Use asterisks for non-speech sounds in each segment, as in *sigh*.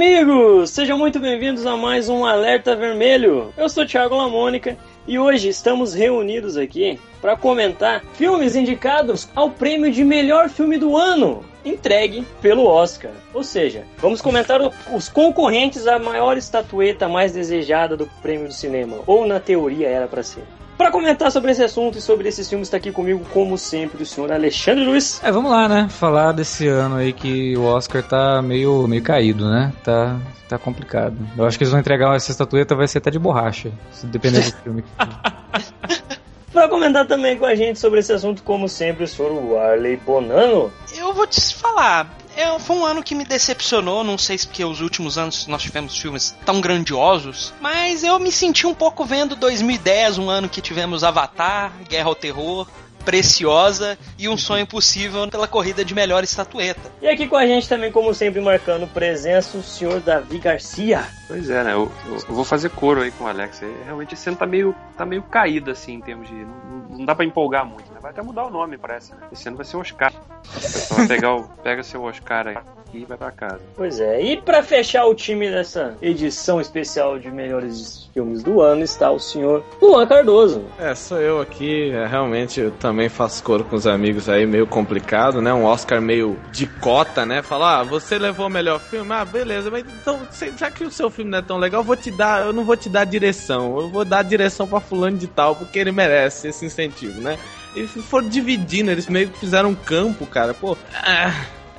amigos! Sejam muito bem-vindos a mais um Alerta Vermelho. Eu sou Thiago Lamônica e hoje estamos reunidos aqui para comentar filmes indicados ao prêmio de melhor filme do ano, entregue pelo Oscar. Ou seja, vamos comentar os concorrentes à maior estatueta mais desejada do prêmio do cinema, ou na teoria era para ser. Para comentar sobre esse assunto e sobre esses filmes, está aqui comigo, como sempre, o senhor Alexandre Luiz. É, vamos lá, né? Falar desse ano aí que o Oscar tá meio, meio caído, né? Tá, tá complicado. Eu acho que eles vão entregar essa estatueta, vai ser até de borracha, dependendo do filme. *laughs* Para comentar também com a gente sobre esse assunto, como sempre, o senhor Warley Bonano. Eu vou te falar, é, foi um ano que me decepcionou, não sei se porque os últimos anos nós tivemos filmes tão grandiosos, mas eu me senti um pouco vendo 2010, um ano que tivemos Avatar, Guerra ao Terror, Preciosa e Um Sonho Possível pela corrida de melhor estatueta. E aqui com a gente também, como sempre, marcando presença, o senhor Davi Garcia. Pois é, né? Eu, eu, eu vou fazer coro aí com o Alex. Realmente esse ano tá meio, tá meio caído, assim, em termos de. Não, não dá pra empolgar muito, né? Vai até mudar o nome, parece. Né? Esse ano vai ser Oscar. O pessoal vai pegar o, pega seu Oscar aí e vai pra casa. Pois é, e para fechar o time dessa edição especial de melhores filmes do ano está o senhor Luan Cardoso. É, sou eu aqui. É, realmente eu também faço coro com os amigos aí, meio complicado, né? Um Oscar meio de cota, né? Falar, ah, você levou o melhor filme? Ah, beleza, mas então, já que o seu filme não é tão legal, eu vou te dar, eu não vou te dar direção. Eu vou dar direção para fulano de tal, porque ele merece esse incentivo, né? E foram dividindo, eles meio que fizeram um campo, cara. Pô,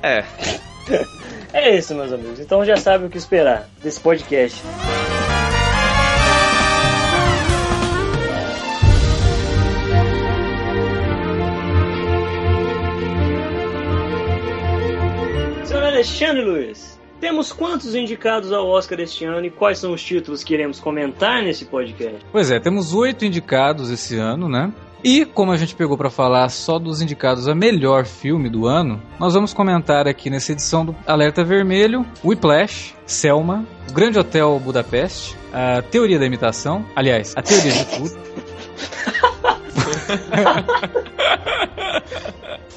é. *laughs* é isso, meus amigos. Então já sabe o que esperar desse podcast. Senhor Alexandre Luiz, temos quantos indicados ao Oscar este ano e quais são os títulos que iremos comentar nesse podcast? Pois é, temos oito indicados esse ano, né? E como a gente pegou para falar só dos indicados a melhor filme do ano, nós vamos comentar aqui nessa edição do Alerta Vermelho, Whiplash, Selma, O Grande Hotel Budapeste, a Teoria da Imitação, aliás, a Teoria de Tudo.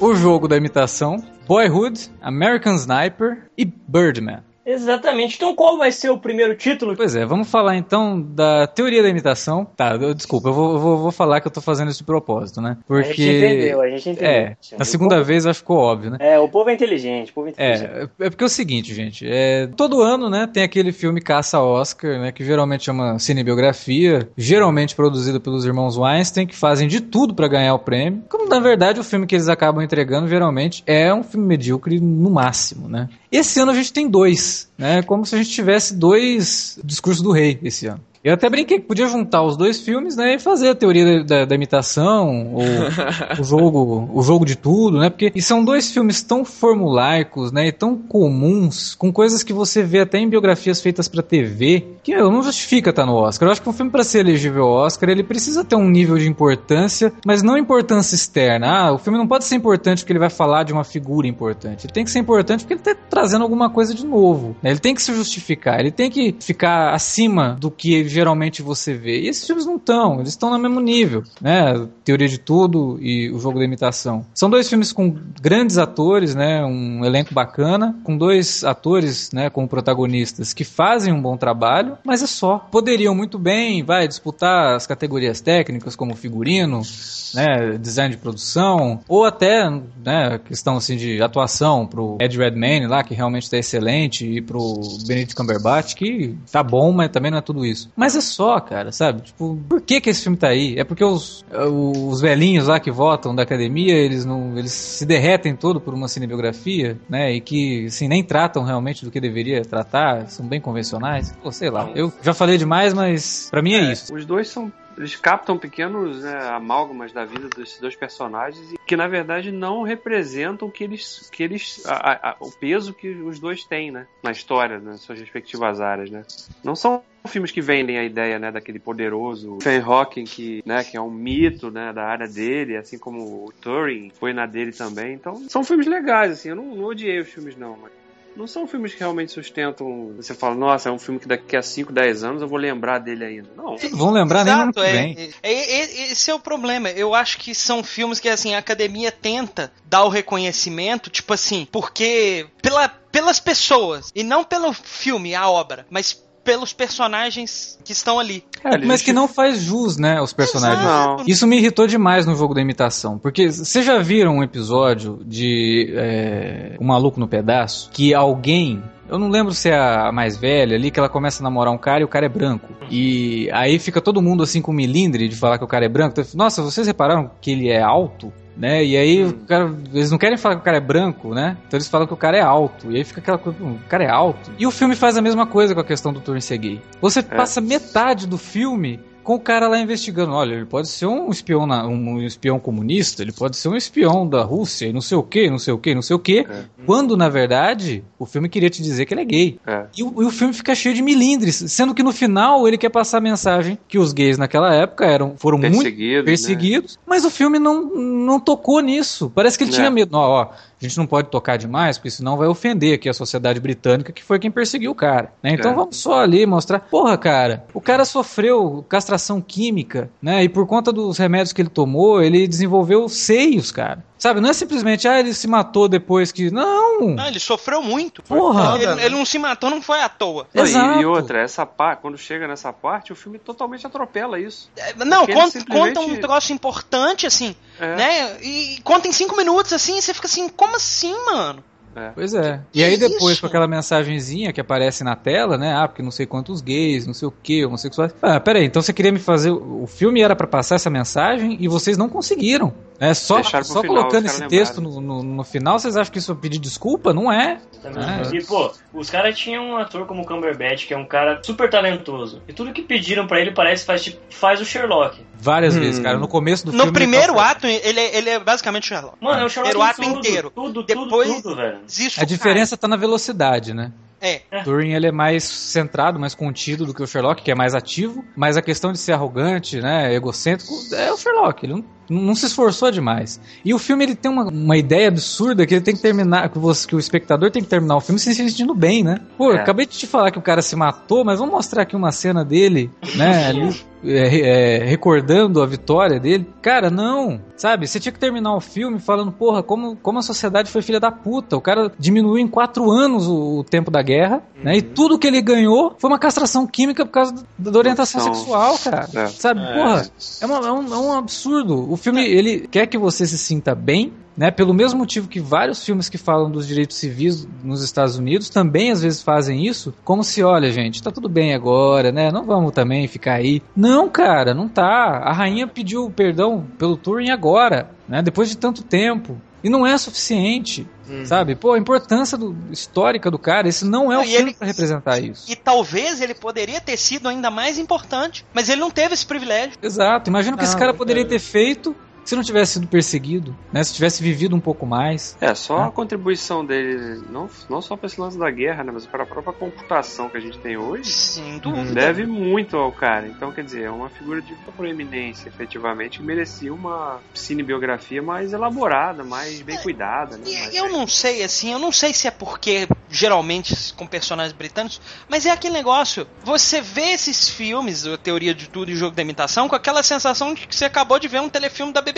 *laughs* o Jogo da Imitação, Boyhood, American Sniper e Birdman. Exatamente. Então qual vai ser o primeiro título? Pois é, vamos falar então da teoria da imitação. Tá, eu, desculpa, eu vou, vou, vou, falar que eu tô fazendo isso de propósito, né? Porque. A gente entendeu, a gente entendeu. É, na segunda povo... vez acho que ficou óbvio, né? É, o povo é inteligente, o povo é inteligente. É, é porque é o seguinte, gente, é, todo ano, né, tem aquele filme Caça Oscar, né, que geralmente é uma cinebiografia, geralmente produzido pelos irmãos Weinstein, que fazem de tudo para ganhar o prêmio. Como na verdade o filme que eles acabam entregando geralmente é um filme medíocre no máximo, né? Esse ano a gente tem dois, né? Como se a gente tivesse dois discursos do rei esse ano. Eu até brinquei que podia juntar os dois filmes, né, e fazer a teoria da, da imitação, ou *laughs* o jogo, o jogo de tudo, né? Porque são dois filmes tão formulaicos, né, e tão comuns, com coisas que você vê até em biografias feitas para TV, que não justifica estar tá no Oscar. Eu acho que um filme para ser elegível ao Oscar, ele precisa ter um nível de importância, mas não importância externa. Ah, o filme não pode ser importante porque ele vai falar de uma figura importante. Ele tem que ser importante porque ele está trazendo alguma coisa de novo. Né? Ele tem que se justificar, ele tem que ficar acima do que geralmente você vê. E esses filmes não estão, eles estão no mesmo nível, né? Teoria de Tudo e O Jogo da Imitação. São dois filmes com grandes atores, né? Um elenco bacana, com dois atores, né, como protagonistas que fazem um bom trabalho, mas é só. Poderiam muito bem, vai disputar as categorias técnicas como figurino, né, design de produção, ou até, né, questão assim de atuação pro Ed Redmayne lá, que realmente está excelente, e pro Benedict Cumberbatch, que tá bom, mas também não é tudo isso. Mas é só, cara, sabe? Tipo, por que que esse filme tá aí? É porque os, os velhinhos lá que votam da academia, eles não eles se derretem todo por uma cinebiografia, né? E que, assim, nem tratam realmente do que deveria tratar, são bem convencionais. Pô, sei lá. Eu já falei demais, mas para mim é, é isso. Os dois são eles captam pequenos né, amálgamas da vida desses dois personagens que na verdade não representam que eles, que eles a, a, o peso que os dois têm, né, na história, nas suas respectivas áreas, né. Não são filmes que vendem a ideia, né, daquele poderoso Stephen Hawking que, né, que é um mito, né, da área dele, assim como o Turing foi na dele também. Então, são filmes legais, assim. Eu não, não odiei os filmes não, mas não são filmes que realmente sustentam. Você fala, nossa, é um filme que daqui a 5, 10 anos eu vou lembrar dele ainda. Não. Vão lembrar nem no ano Exato, é, é, é- esse é o problema. Eu acho que são filmes que assim a academia tenta dar o reconhecimento, tipo assim, porque pela, pelas pessoas e não pelo filme, a obra, mas pelos personagens que estão ali. É, mas que não faz jus, né, aos personagens. Não. Isso me irritou demais no jogo da imitação. Porque vocês já viram um episódio de é, Um Maluco no Pedaço? Que alguém. Eu não lembro se é a mais velha ali, que ela começa a namorar um cara e o cara é branco. E aí fica todo mundo assim com milindre de falar que o cara é branco. Então, Nossa, vocês repararam que ele é alto? Né? E aí o cara, eles não querem falar que o cara é branco, né? Então eles falam que o cara é alto. E aí fica aquela coisa, "Pô, o cara é alto. E o filme faz a mesma coisa com a questão do Turing ser gay. Você passa metade do filme com o cara lá investigando. Olha, ele pode ser um espião, na- um espião comunista, ele pode ser um espião da Rússia, e não sei o que, não sei o que, não sei o que. É. Quando, na verdade, o filme queria te dizer que ele é gay. É. E o, e o filme fica cheio de milindres, sendo que no final ele quer passar a mensagem que os gays naquela época eram, foram muito Perseguido. perseguidos, mas o filme não, não tocou nisso. Parece que ele É. tinha medo. Ó, ó, a gente não pode tocar demais, porque senão vai ofender aqui a sociedade britânica, que foi quem perseguiu o cara. né? Então É. vamos só ali mostrar. Porra, cara, o cara sofreu castração química, né? E por conta dos remédios que ele tomou, ele desenvolveu seios, cara. Sabe, não é simplesmente, ah, ele se matou depois que. Não! Não, ele sofreu muito. Porra! Ele, ele não se matou, não foi à toa. Não, e- Exato. E, outra, essa parte, quando chega nessa parte, o filme totalmente atropela isso. É, Não, conta, simplesmente- conta um troço importante, assim, É. né? E conta em cinco minutos, assim, e você fica assim, como assim, mano? É. Pois é. Que E aí depois isso? com aquela mensagenzinha que aparece na tela, né? Ah, porque não sei quantos gays, não sei o que, homossexuais. Ah, peraí, então você queria me fazer. O filme era pra passar essa mensagem e vocês não conseguiram. É só, só final, colocando esse texto no, no, no final, vocês acham que isso é pedir desculpa? Não é. Exatamente. E, pô, os caras tinham um ator como o Cumberbatch, que é um cara super talentoso. E tudo que pediram pra ele parece faz, tipo, faz o Sherlock. Várias Hum. vezes, cara. No começo do No filme. primeiro ele tá- ato, ele, é- ele é basicamente Sherlock. Mano, é o Sherlock Primeiro ato tudo, inteiro. Tudo, Depois- tudo, tudo, velho. Existe A diferença tá na velocidade, né? Cara. É. Turing ele é mais centrado, mais contido do que o Sherlock, que é mais ativo, mas a questão de ser arrogante, né, egocêntrico, é o Sherlock, ele não, não se esforçou demais. E o filme ele tem uma, uma ideia absurda que ele tem que terminar, que, você, que o espectador tem que terminar o filme se sentindo bem, né? Pô, eu É. acabei de te falar que o cara se matou, mas vamos mostrar aqui uma cena dele, né, *laughs* ali, é, é, recordando a vitória dele. Cara, não, sabe? Você tinha que terminar o filme falando, porra, como, como a sociedade foi filha da puta. O cara diminuiu em quatro anos o, o tempo da guerra, né? E tudo que ele ganhou foi uma castração química por causa da, da orientação sexual, cara. É. Sabe? Porra, é, uma- é um, é um absurdo. O filme, ele quer que você se sinta bem, né? Pelo mesmo motivo que vários filmes que falam dos direitos civis nos Estados Unidos também às vezes fazem isso, como se, olha, gente, tá tudo bem agora, né? Não vamos também ficar aí. Não, cara, não tá. A rainha pediu perdão pelo Turing agora, né? Depois de tanto tempo. E não é suficiente, sabe? Pô, a importância do- histórica do cara, esse não é o Não, e filme ele- pra representar isso. E talvez ele poderia ter sido ainda mais importante, mas ele não teve esse privilégio. Exato. Imagina o que esse cara poderia é. ter feito se não tivesse sido perseguido, né? Se tivesse vivido um pouco mais. É, só Ah. a contribuição dele, não, não só para esse lance da guerra, né, mas para a própria computação que a gente tem hoje, Sem dúvida. deve muito ao cara. Então, quer dizer, é uma figura de proeminência, efetivamente, que merecia uma cinebiografia mais elaborada, mais bem cuidada. Né? mais- E eu não sei, assim, eu não sei se é porque, geralmente, com personagens britânicos, mas é aquele negócio, você vê esses filmes, a Teoria de Tudo e o Jogo da Imitação, com aquela sensação de que você acabou de ver um telefilme da BBC.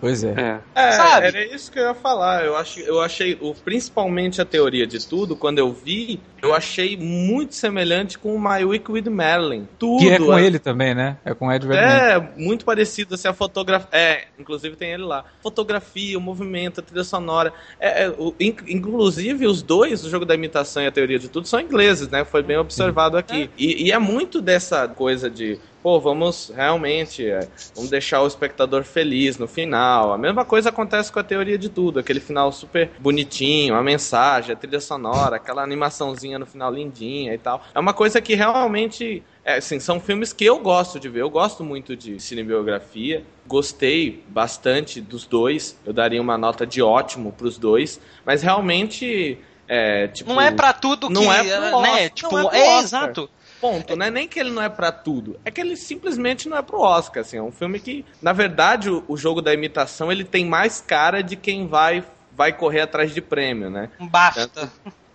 Pois é. É, É, Sabe? era isso que eu ia falar. Eu, acho, eu achei, o, principalmente a teoria de tudo, quando eu vi, eu achei muito semelhante com o My Week with Marilyn. Tudo. Que é com a- ele também, né? É com o Ed Redmayne. É, muito parecido, assim, a fotografia. É, inclusive tem ele lá. Fotografia, o movimento, a trilha sonora. É, é, o- in- inclusive, os dois, o jogo da imitação e a teoria de tudo, são ingleses, né? Foi bem observado aqui. E, e é muito dessa coisa de. Pô, vamos realmente, é, vamos deixar o espectador feliz no final. A mesma coisa acontece com a teoria de tudo, aquele final super bonitinho, a mensagem, a trilha sonora, aquela animaçãozinha no final lindinha e tal. É uma coisa que realmente é, assim, são filmes que eu gosto de ver. Eu gosto muito de cinebiografia. Gostei bastante dos dois. Eu daria uma nota de ótimo pros dois. Mas realmente. É, tipo, Não é pra tudo que. não é pro né? Oscar, Tipo, não é pro é, Oscar. exato. Ponto, né? Nem que ele não é pra tudo. É que ele simplesmente não é pro Oscar, assim. É um filme que, na verdade, o, o jogo da imitação, ele tem mais cara de quem vai vai correr atrás de prêmio, né? Basta.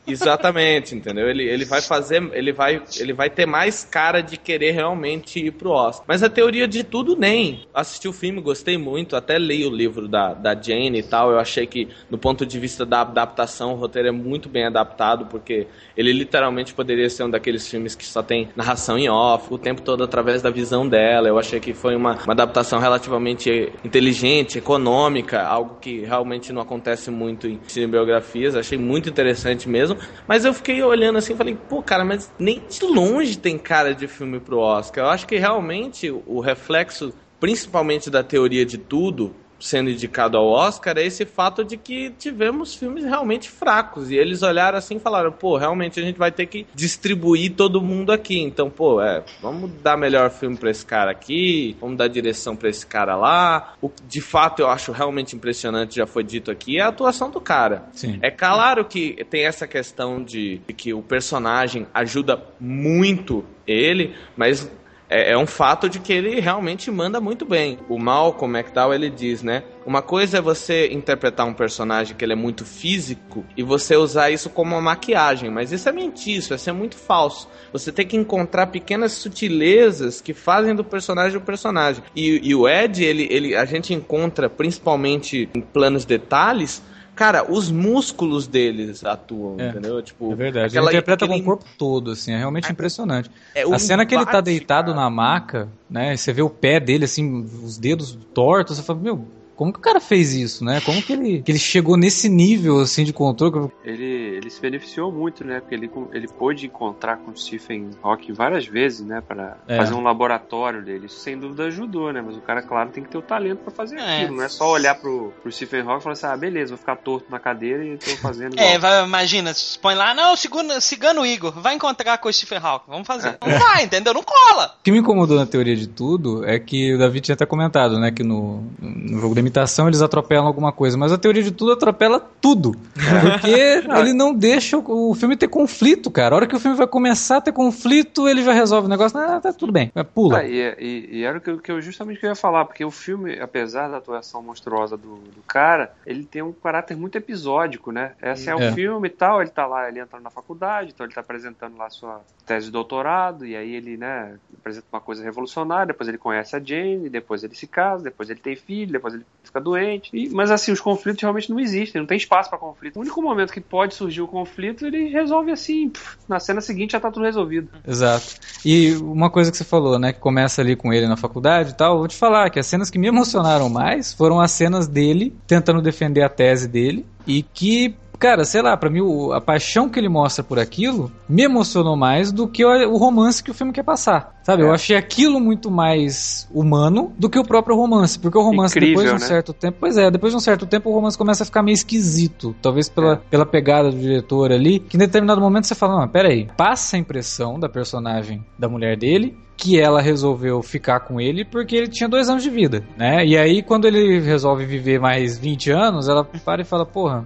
Exatamente, entendeu? Ele, ele vai fazer, ele vai, ele vai ter mais cara de querer realmente ir pro Oscar. Mas a teoria de tudo nem. Assisti o filme, gostei muito, até li o livro da, da Jane e tal. Eu achei que, no ponto de vista da adaptação, o roteiro é muito bem adaptado, porque ele literalmente poderia ser um daqueles filmes que só tem narração em off, o tempo todo através da visão dela. Eu achei que foi uma, uma adaptação relativamente inteligente, econômica, algo que realmente não acontece muito em cinebiografias. Achei muito interessante mesmo. Mas eu fiquei olhando assim e falei, pô, cara, mas nem de longe tem cara de filme pro Oscar. Eu acho que realmente o reflexo, principalmente da teoria de tudo, sendo indicado ao Oscar é esse fato de que tivemos filmes realmente fracos. E eles olharam assim e falaram, pô, realmente a gente vai ter que distribuir todo mundo aqui. Então, pô, é, vamos dar melhor filme para esse cara aqui, vamos dar direção para esse cara lá. O que de fato eu acho realmente impressionante, já foi dito aqui, é a atuação do cara. Sim. É claro que tem essa questão de, de que o personagem ajuda muito ele, mas é, é, um fato de que ele realmente manda muito bem. O Malcolm McDowell, ele diz, né? Uma coisa é você interpretar um personagem que ele é muito físico e você usar isso como uma maquiagem, mas isso é mentir, isso é muito falso. Você tem que encontrar pequenas sutilezas que fazem do personagem o personagem. E, e o Ed, ele, ele, a gente encontra principalmente em planos detalhes cara, os músculos deles atuam, É. entendeu? Tipo, É verdade. aquela- ele interpreta aquele- com o corpo todo, assim, é realmente impressionante. É, a cena que ele tá deitado cara. na maca, né? Você vê o pé dele, assim, os dedos tortos, você fala, meu, como que o cara fez isso, né? Como que ele, que ele chegou nesse nível, assim, de controle? Ele, ele se beneficiou muito, né? Porque ele, ele pôde encontrar com o Stephen Hawking várias vezes, né? Para É. fazer um laboratório dele. Isso sem dúvida ajudou, né? Mas o cara, claro, tem que ter o talento para fazer É. aquilo. Não é só olhar pro, pro Stephen Hawking e falar assim: ah, beleza, vou ficar torto na cadeira e tô fazendo. *laughs* É, vai, imagina, se põe lá, não, cigano, cigano Igor, vai encontrar com o Stephen Hawking, vamos fazer. Não vai, *laughs* entendeu? Não cola. O que me incomodou na teoria de tudo é que o David tinha até comentado, né? Que no, no jogo da imitação eles atropelam alguma coisa, mas a teoria de tudo atropela tudo. Porque *laughs* ele não deixa o, filme ter conflito, cara. A hora que o filme vai começar a ter conflito, ele já resolve o negócio. Ah, tá tudo bem. Pula. Ah, e, e- e era o que, eu- que eu justamente que eu ia falar, porque o filme, apesar da atuação monstruosa do, do cara, ele tem um caráter muito episódico, né? Esse é, É. o filme e tal, ele tá lá, ele entra na faculdade, então ele tá apresentando lá sua tese de doutorado, e aí ele, né, apresenta uma coisa revolucionária, depois ele conhece a Jane, depois ele se casa, depois ele tem filho, depois ele fica doente. E- mas assim, os conflitos realmente não existem, não tem espaço pra conflito. O único momento que pode surgir o conflito, ele resolve assim, na cena seguinte já tá tudo resolvido. Exato. E uma coisa que você falou, né, que começa ali com ele na faculdade e tal, vou te falar que as cenas que me emocionaram mais foram as cenas dele tentando defender a tese dele e que, cara, sei lá, pra mim o- a paixão que ele mostra por aquilo me emocionou mais do que o, o romance que o filme quer passar. Sabe, É. eu achei aquilo muito mais humano do que o próprio romance, porque o romance Incrível, depois de um né? certo tempo, pois é, depois de um certo tempo o romance começa a ficar meio esquisito, talvez pela, É. pela pegada do diretor ali, que em determinado momento você fala, não, pera aí, passa a impressão da personagem da mulher dele que ela resolveu ficar com ele porque ele tinha dois anos de vida, né? E aí quando ele resolve viver mais 20 anos, ela para e fala, porra,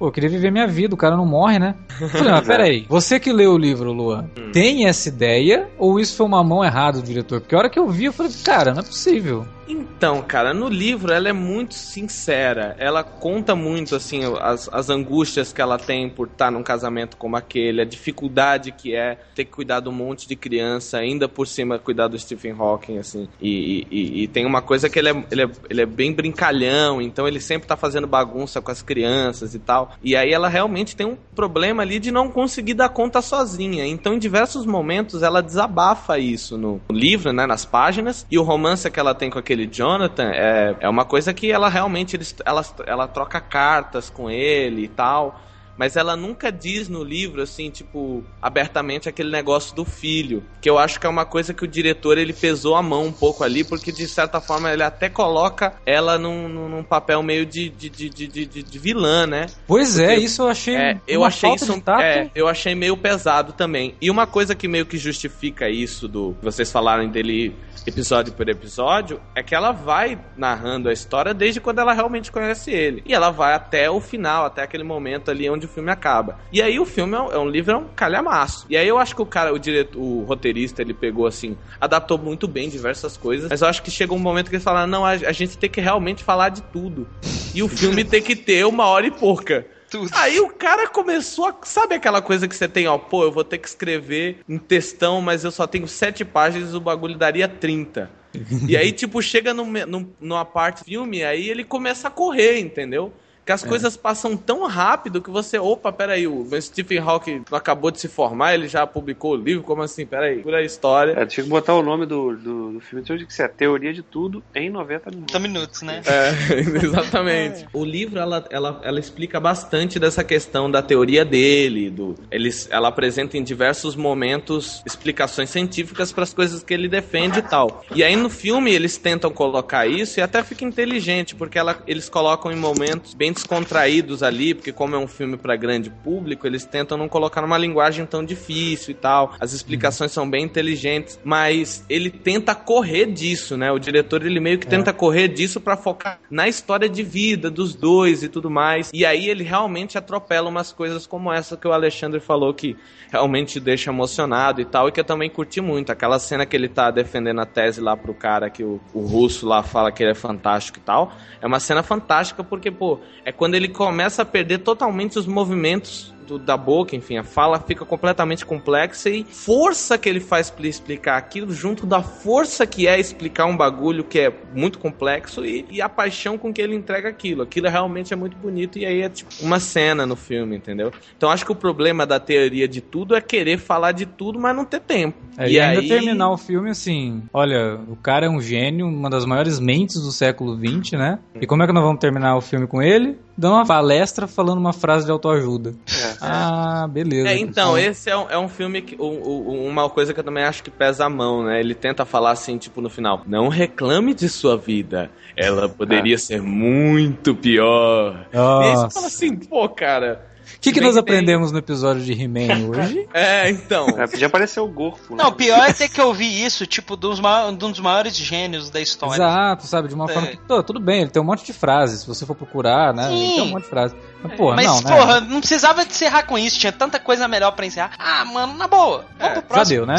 Pô, eu queria viver minha vida, o cara não morre, né? Eu *laughs* falei, mas peraí, você que leu o livro, Luan, tem essa ideia ou isso foi uma mão errada do diretor? Porque a hora que eu vi, eu falei, cara, não é possível. Então, cara, no livro ela é muito sincera. Ela conta muito, assim, as, as angústias que ela tem por estar num casamento como aquele, a dificuldade que é ter que cuidar de um monte de criança, ainda por cima cuidar do Stephen Hawking, assim. E, e- e tem uma coisa que ele é, ele, é, ele é bem brincalhão, então ele sempre tá fazendo bagunça com as crianças e tal. E aí ela realmente tem um problema ali de não conseguir dar conta sozinha. Então, em diversos momentos, ela desabafa isso no livro, né, nas páginas. E o romance que ela tem com aquele Jonathan é, é uma coisa que ela realmente eles, ela, ela troca cartas com ele e tal. Mas ela nunca diz no livro, assim, tipo, abertamente aquele negócio do filho. Que eu acho que é uma coisa que o diretor, ele pesou a mão um pouco ali, porque de certa forma ele até coloca ela num, num, papel meio de, de, de, de, de, vilã, né? Pois é, Porque- isso eu achei. É, eu achei isso. É, eu achei meio pesado também. E uma coisa que meio que justifica isso do vocês falarem dele episódio por episódio é que ela vai narrando a história desde quando ela realmente conhece ele. E ela vai até o final, até aquele momento ali onde filme acaba. E aí o filme é um, é um livro, é um calhamaço. E aí eu acho que o cara, o diretor, o roteirista, ele pegou assim, adaptou muito bem diversas coisas, mas eu acho que chegou um momento que eles falaram, não, a, a gente tem que realmente falar de tudo. E o filme tem que ter uma hora e pouca. Tudo. Aí o cara começou a. Sabe aquela coisa que você tem, ó, pô, eu vou ter que escrever um textão, mas eu só tenho sete páginas o bagulho daria 30. e aí, tipo, chega num, num, numa parte filme, aí ele começa a correr, entendeu? Que as é. coisas passam tão rápido que você, opa, peraí, o Stephen Hawking acabou de se formar, ele já publicou o livro, como assim? Peraí, por a história. É, tinha que botar o nome do, do, do filme, tinha que ser a teoria de tudo em 90 minutos. 90 minutos, né? É, *laughs* exatamente. É. O livro, ela, ela, ela explica bastante dessa questão da teoria dele, do, eles, ela apresenta em diversos momentos explicações científicas para as coisas que ele defende e tal. E aí no filme eles tentam colocar isso e até fica inteligente, porque ela, eles colocam em momentos bem descontraídos ali, porque como é um filme para grande público, eles tentam não colocar numa linguagem tão difícil e tal. As explicações são bem inteligentes, mas ele tenta correr disso, né? O diretor ele meio que é. tenta correr disso para focar na história de vida dos dois e tudo mais. E aí ele realmente atropela umas coisas como essa que o Alexandre falou que realmente deixa emocionado e tal, e que eu também curti muito. Aquela cena que ele tá defendendo a tese lá pro cara que o, o russo lá fala que ele é fantástico e tal. É uma cena fantástica porque, pô, é quando ele começa a perder totalmente os movimentos do, da boca, enfim, a fala fica completamente complexa e força que ele faz para explicar aquilo, junto da força que é explicar um bagulho que é muito complexo e, e, a paixão com que ele entrega aquilo. Aquilo realmente é muito bonito e aí é tipo uma cena no filme, entendeu? Então acho que o problema da teoria de tudo é querer falar de tudo, mas não ter tempo. É, e, e ainda aí... terminar o filme assim, olha, o cara é um gênio, uma das maiores mentes do século XX, né? E como é que nós vamos terminar o filme com ele? Dando uma palestra falando uma frase de autoajuda. É. Ah, beleza. É, então, esse é um, é um filme que. Um, uma coisa que eu também acho que pesa a mão, né? Ele tenta falar assim, tipo, no final: Não reclame de sua vida. Ela poderia é. ser muito pior. Nossa. E aí você fala assim, pô, cara. O que, que nós aprendemos no episódio de He-Man *laughs* hoje? É, então. É, podia aparecer o Gorfo. Né? Não, pior é ter que ouvir isso, tipo, de um dos maiores gênios da história. Exato, sabe? De uma é. forma que. Pô, tudo bem, ele tem um monte de frases. Se você for procurar, né? Sim. Ele tem um monte de frases. Mas, porra, Mas, não, né? porra, não precisava encerrar com isso. Tinha tanta coisa melhor pra encerrar. Ah, mano, na boa. Vamos é, pro próximo. Já deu, né?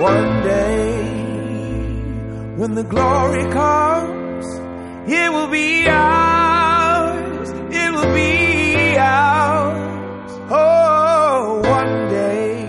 One day, when the glory comes. It will be ours. It will be ours. Oh, one day.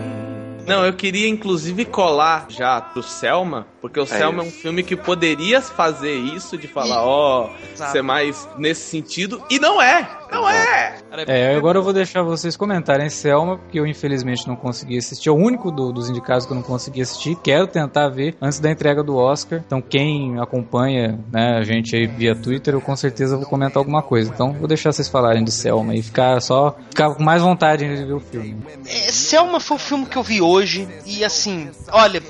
Não, eu queria inclusive colar já pro Selma, porque o é Selma isso. é um filme que poderia fazer isso, de falar, ó, oh, ser mais nesse sentido, e não é! Não é! É, agora eu vou deixar vocês comentarem Selma, porque eu infelizmente não consegui assistir. É o único do, dos indicados que eu não consegui assistir. Quero tentar ver antes da entrega do Oscar. Então, quem acompanha né, a gente aí via Twitter, eu com certeza vou comentar alguma coisa. Então, vou deixar vocês falarem de Selma e ficar só ficar com mais vontade de ver o filme. É, Selma foi o filme que eu vi hoje e assim, olha,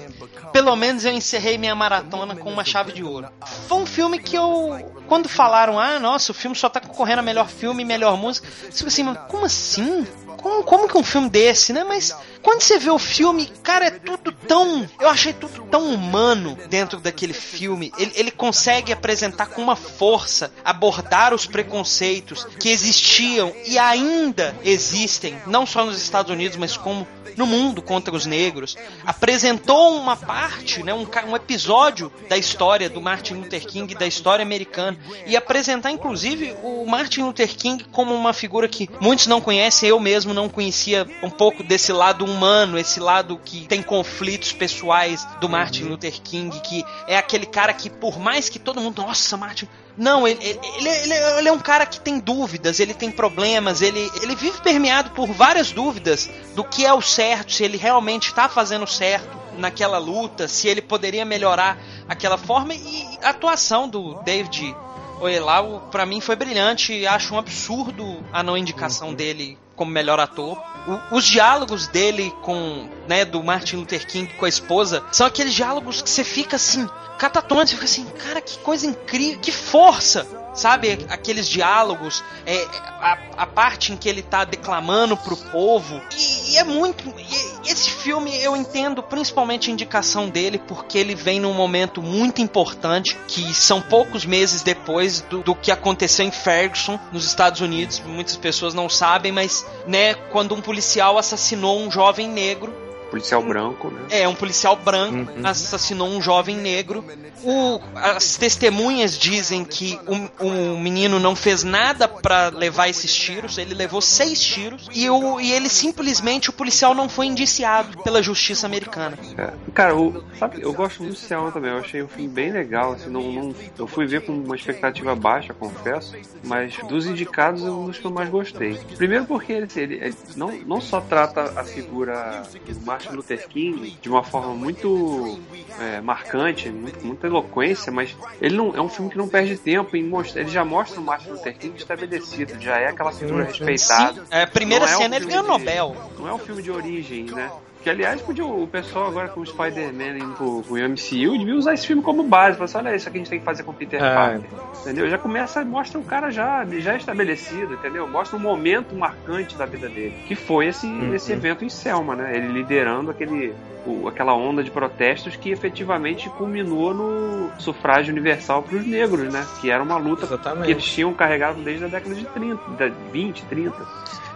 pelo menos eu encerrei minha maratona com uma chave de ouro. Foi um filme que eu. Quando falaram, ah, nossa, o filme só tá concorrendo a melhor filme e melhor música, eu fico assim, mas como assim? Como, como que um filme desse, né? Mas quando você vê o filme, cara, é tudo tão. Eu achei tudo tão humano dentro daquele filme. Ele, ele consegue apresentar com uma força, abordar os preconceitos que existiam e ainda existem, não só nos Estados Unidos, mas como no mundo contra os negros. Apresentou uma parte, né, um, um episódio da história do Martin Luther King, da história americana. E apresentar, inclusive, o Martin Luther King como uma figura que muitos não conhecem, eu mesmo não conhecia um pouco desse lado humano, esse lado que tem conflitos pessoais do Martin Luther King, que é aquele cara que, por mais que todo mundo, nossa, Martin não, ele, ele, ele, ele, é um cara que tem dúvidas, ele tem problemas, ele, ele vive permeado por várias dúvidas do que é o certo, se ele realmente está fazendo certo naquela luta, se ele poderia melhorar aquela forma. E a atuação do David Oyelau, para mim, foi brilhante. Acho um absurdo a não indicação dele como melhor ator. O, os diálogos dele com, né, do Martin Luther King com a esposa, são aqueles diálogos que você fica assim, catatônico, você fica assim, cara, que coisa incrível, que força sabe? Aqueles diálogos, é, a, a, parte em que ele tá declamando pro povo. E, e é muito. E, esse filme eu entendo principalmente a indicação dele, porque ele vem num momento muito importante, que são poucos meses depois do, do que aconteceu em Ferguson, nos Estados Unidos. Muitas pessoas não sabem, mas, né, quando um policial assassinou um jovem negro policial branco, né? É, um policial branco uhum. assassinou um jovem negro. O, as testemunhas dizem que o, o menino não fez nada para levar esses tiros, ele levou seis tiros e, o, e ele simplesmente, o policial não foi indiciado pela justiça americana. É. Cara, o, sabe, eu gosto muito do Selma também, eu achei o filme bem legal, assim, não, não, eu fui ver com uma expectativa baixa, confesso, mas dos indicados é um dos que eu mais gostei. Primeiro porque ele, ele, ele não, não só trata a figura do Martin Luther King de uma forma muito é, marcante, muito, muita eloquência, mas ele não é um filme que não perde tempo em mostrar, ele já mostra o Martin Luther King estabelecido, já é aquela figura respeitada. É, a primeira não cena é um ele ganhou Nobel. Não é um filme de origem, né? Que aliás, podia, o pessoal agora com o Spider-Man indo pro, pro MCU devia usar esse filme como base. Falar assim, olha isso que a gente tem que fazer com o Peter é. Parker. Entendeu? Já começa, mostra o cara já, já estabelecido, entendeu? Mostra um momento marcante da vida dele. Que foi esse, uhum. esse evento em Selma, né? Ele liderando aquele, o, aquela onda de protestos que efetivamente culminou no sufrágio universal para os negros, né? Que era uma luta Exatamente. que eles tinham carregado desde a década de 30, de 20, 30.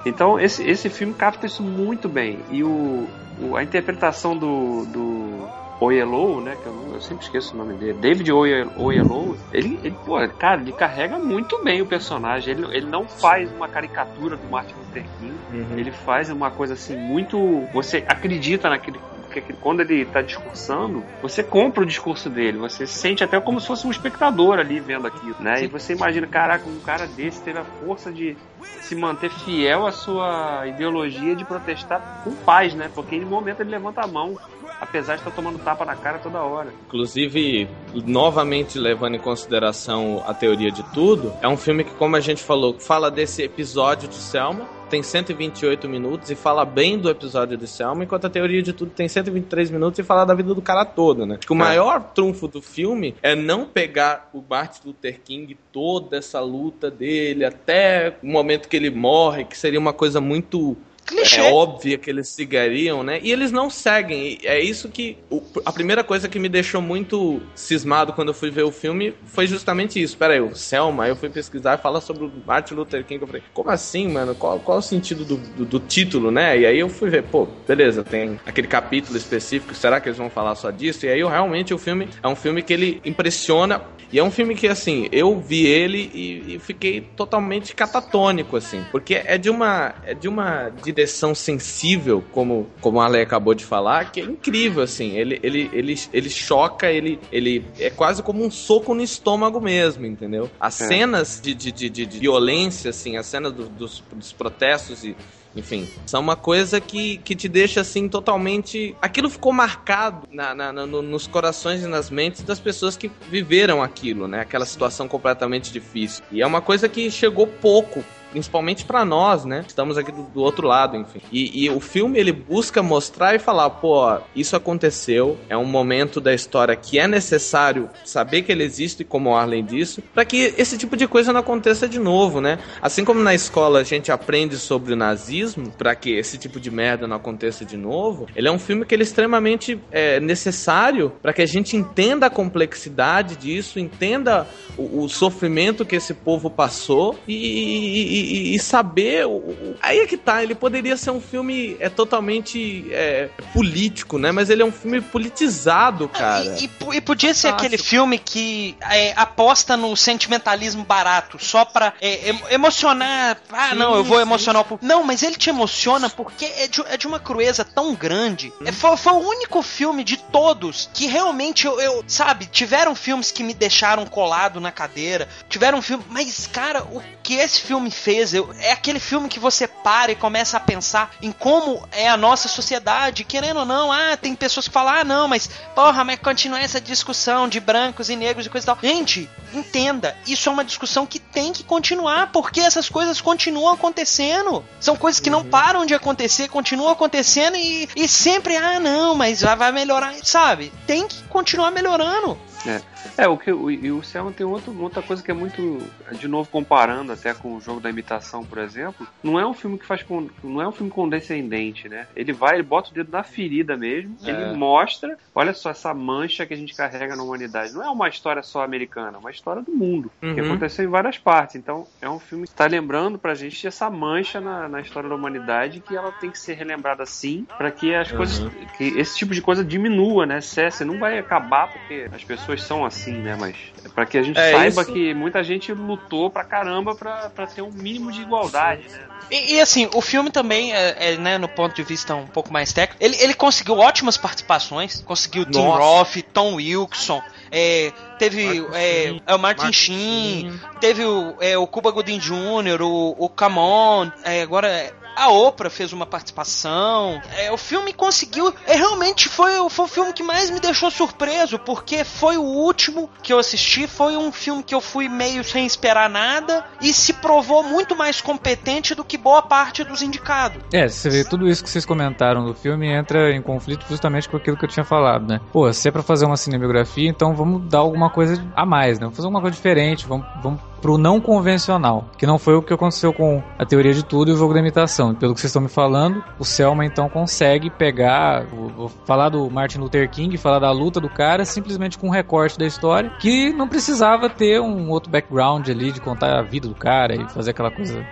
Então esse, esse filme capta isso muito bem. E o, o, a interpretação do, do Oyelowo, né? Que eu, eu, sempre esqueço o nome dele. David Oyelowo, ele, ele, pô, cara, ele carrega muito bem o personagem. Ele, ele não faz uma caricatura do Martin Luther King. Uhum. Ele faz uma coisa assim muito. Você acredita naquele porque quando ele está discursando, você compra o discurso dele, você se sente até como se fosse um espectador ali vendo aquilo, né? Sim. E você imagina, caraca, um cara desse teve a força de se manter fiel à sua ideologia de protestar com paz, né? Porque em momento ele levanta a mão apesar de estar tomando tapa na cara toda hora. Inclusive, novamente levando em consideração a teoria de tudo, é um filme que, como a gente falou, fala desse episódio de Selma, tem 128 minutos e fala bem do episódio de Selma, enquanto a teoria de tudo tem 123 minutos e fala da vida do cara todo, né? Que o é. maior trunfo do filme é não pegar o Martin Luther King toda essa luta dele até o momento que ele morre, que seria uma coisa muito clichê. É óbvio que eles seguiriam, né? E eles não seguem. É isso que. O, a primeira coisa que me deixou muito cismado quando eu fui ver o filme foi justamente isso. Pera aí, o Selma, eu fui pesquisar e fala sobre o Martin Luther King. Eu falei, como assim, mano? Qual, qual o sentido do, do, do, título, né? E aí eu fui ver, pô, beleza, tem aquele capítulo específico, será que eles vão falar só disso? E aí eu, realmente o filme é um filme que ele impressiona. E é um filme que, assim, eu vi ele e, e fiquei totalmente catatônico, assim. Porque é de uma. É de uma direção sensível, como, como a Ale acabou de falar, que é incrível, assim. Ele, ele, ele, ele choca, ele, ele é quase como um soco no estômago mesmo, entendeu? As é. cenas de, de, de, de, violência, assim, as cenas do, dos, dos protestos e enfim, são uma coisa que, que te deixa assim totalmente. Aquilo ficou marcado na, na, na, nos corações e nas mentes das pessoas que viveram aquilo, né? Aquela situação completamente difícil. E é uma coisa que chegou pouco principalmente para nós, né? Estamos aqui do, do outro lado, enfim. E, e, o filme ele busca mostrar e falar, pô, isso aconteceu, é um momento da história que é necessário saber que ele existe, como além disso, para que esse tipo de coisa não aconteça de novo, né? Assim como na escola a gente aprende sobre o nazismo, para que esse tipo de merda não aconteça de novo, ele é um filme que ele é extremamente é, necessário para que a gente entenda a complexidade disso, entenda o, o sofrimento que esse povo passou e, e e, e, saber. O, aí é que tá, ele poderia ser um filme é totalmente é, político, né? Mas ele é um filme politizado, cara. E, podia ser aquele filme que é, aposta no sentimentalismo barato, só pra é, emocionar. Ah, sim, não, eu vou emocionar o Não, mas ele te emociona porque é de, é de uma crueza tão grande. Hum. Foi, foi, o único filme de todos que realmente eu, eu, sabe, tiveram filmes que me deixaram colado na cadeira, tiveram filme. Mas, cara, o que esse filme fez. Eu, é aquele filme que você para e começa a pensar em como é a nossa sociedade, querendo ou não. Ah, tem pessoas que falam, ah, não, mas porra, mas continuar essa discussão de brancos e negros e coisa e tal. Gente, entenda, isso é uma discussão que tem que continuar, porque essas coisas continuam acontecendo. São coisas que uhum. não param de acontecer, continuam acontecendo e, e sempre, ah, não, mas vai, vai melhorar, sabe? Tem que continuar melhorando. É, o que o, e o Selma tem outro, outra coisa que é muito, de novo comparando até com o jogo da imitação, por exemplo, não é um filme que faz com, não é um filme condescendente, né? Ele vai, ele bota o dedo na ferida mesmo, É. ele mostra, olha só essa mancha que a gente carrega na humanidade. Não é uma história só americana, é uma história do mundo, que Uhum. aconteceu em várias partes. Então, é um filme que está lembrando pra gente essa mancha na, na história da humanidade que ela tem que ser relembrada sim, para que as coisas, que esse tipo de coisa diminua, né? Cesse, não vai acabar porque as pessoas são assim, né? Mas é para que a gente É, saiba isso- que muita gente lutou pra caramba pra, pra ter um mínimo de igualdade, né? E, e, assim, o filme também, é, é, né, no ponto de vista um pouco mais técnico, ele, ele conseguiu ótimas participações. Conseguiu Tim Nossa. Roth, Tom Wilson, é, teve Martin é, Sheen. é, o Martin, Martin Sheen, Sheen. teve o, é, o Cuba Gooding Jr., o, o Camon, é, agora é, a Oprah fez uma participação. É, o filme conseguiu. É, realmente foi, foi o filme que mais me deixou surpreso, porque foi o último que eu assisti. Foi um filme que eu fui meio sem esperar nada e se provou muito mais competente do que boa parte dos indicados. É, você vê tudo isso que vocês comentaram do filme entra em conflito justamente com aquilo que eu tinha falado, né? Pô, se é pra fazer uma cinebiografia, então vamos dar alguma coisa a mais, né? Vamos fazer alguma coisa diferente, vamos, vamos pro não convencional, que não foi o que aconteceu com a teoria de tudo e o jogo da imitação. Pelo que vocês estão me falando, o Selma então consegue pegar, vou, falar do Martin Luther King, falar da luta do cara, simplesmente com um recorte da história, que não precisava ter um outro background ali de contar a vida do cara e fazer aquela coisa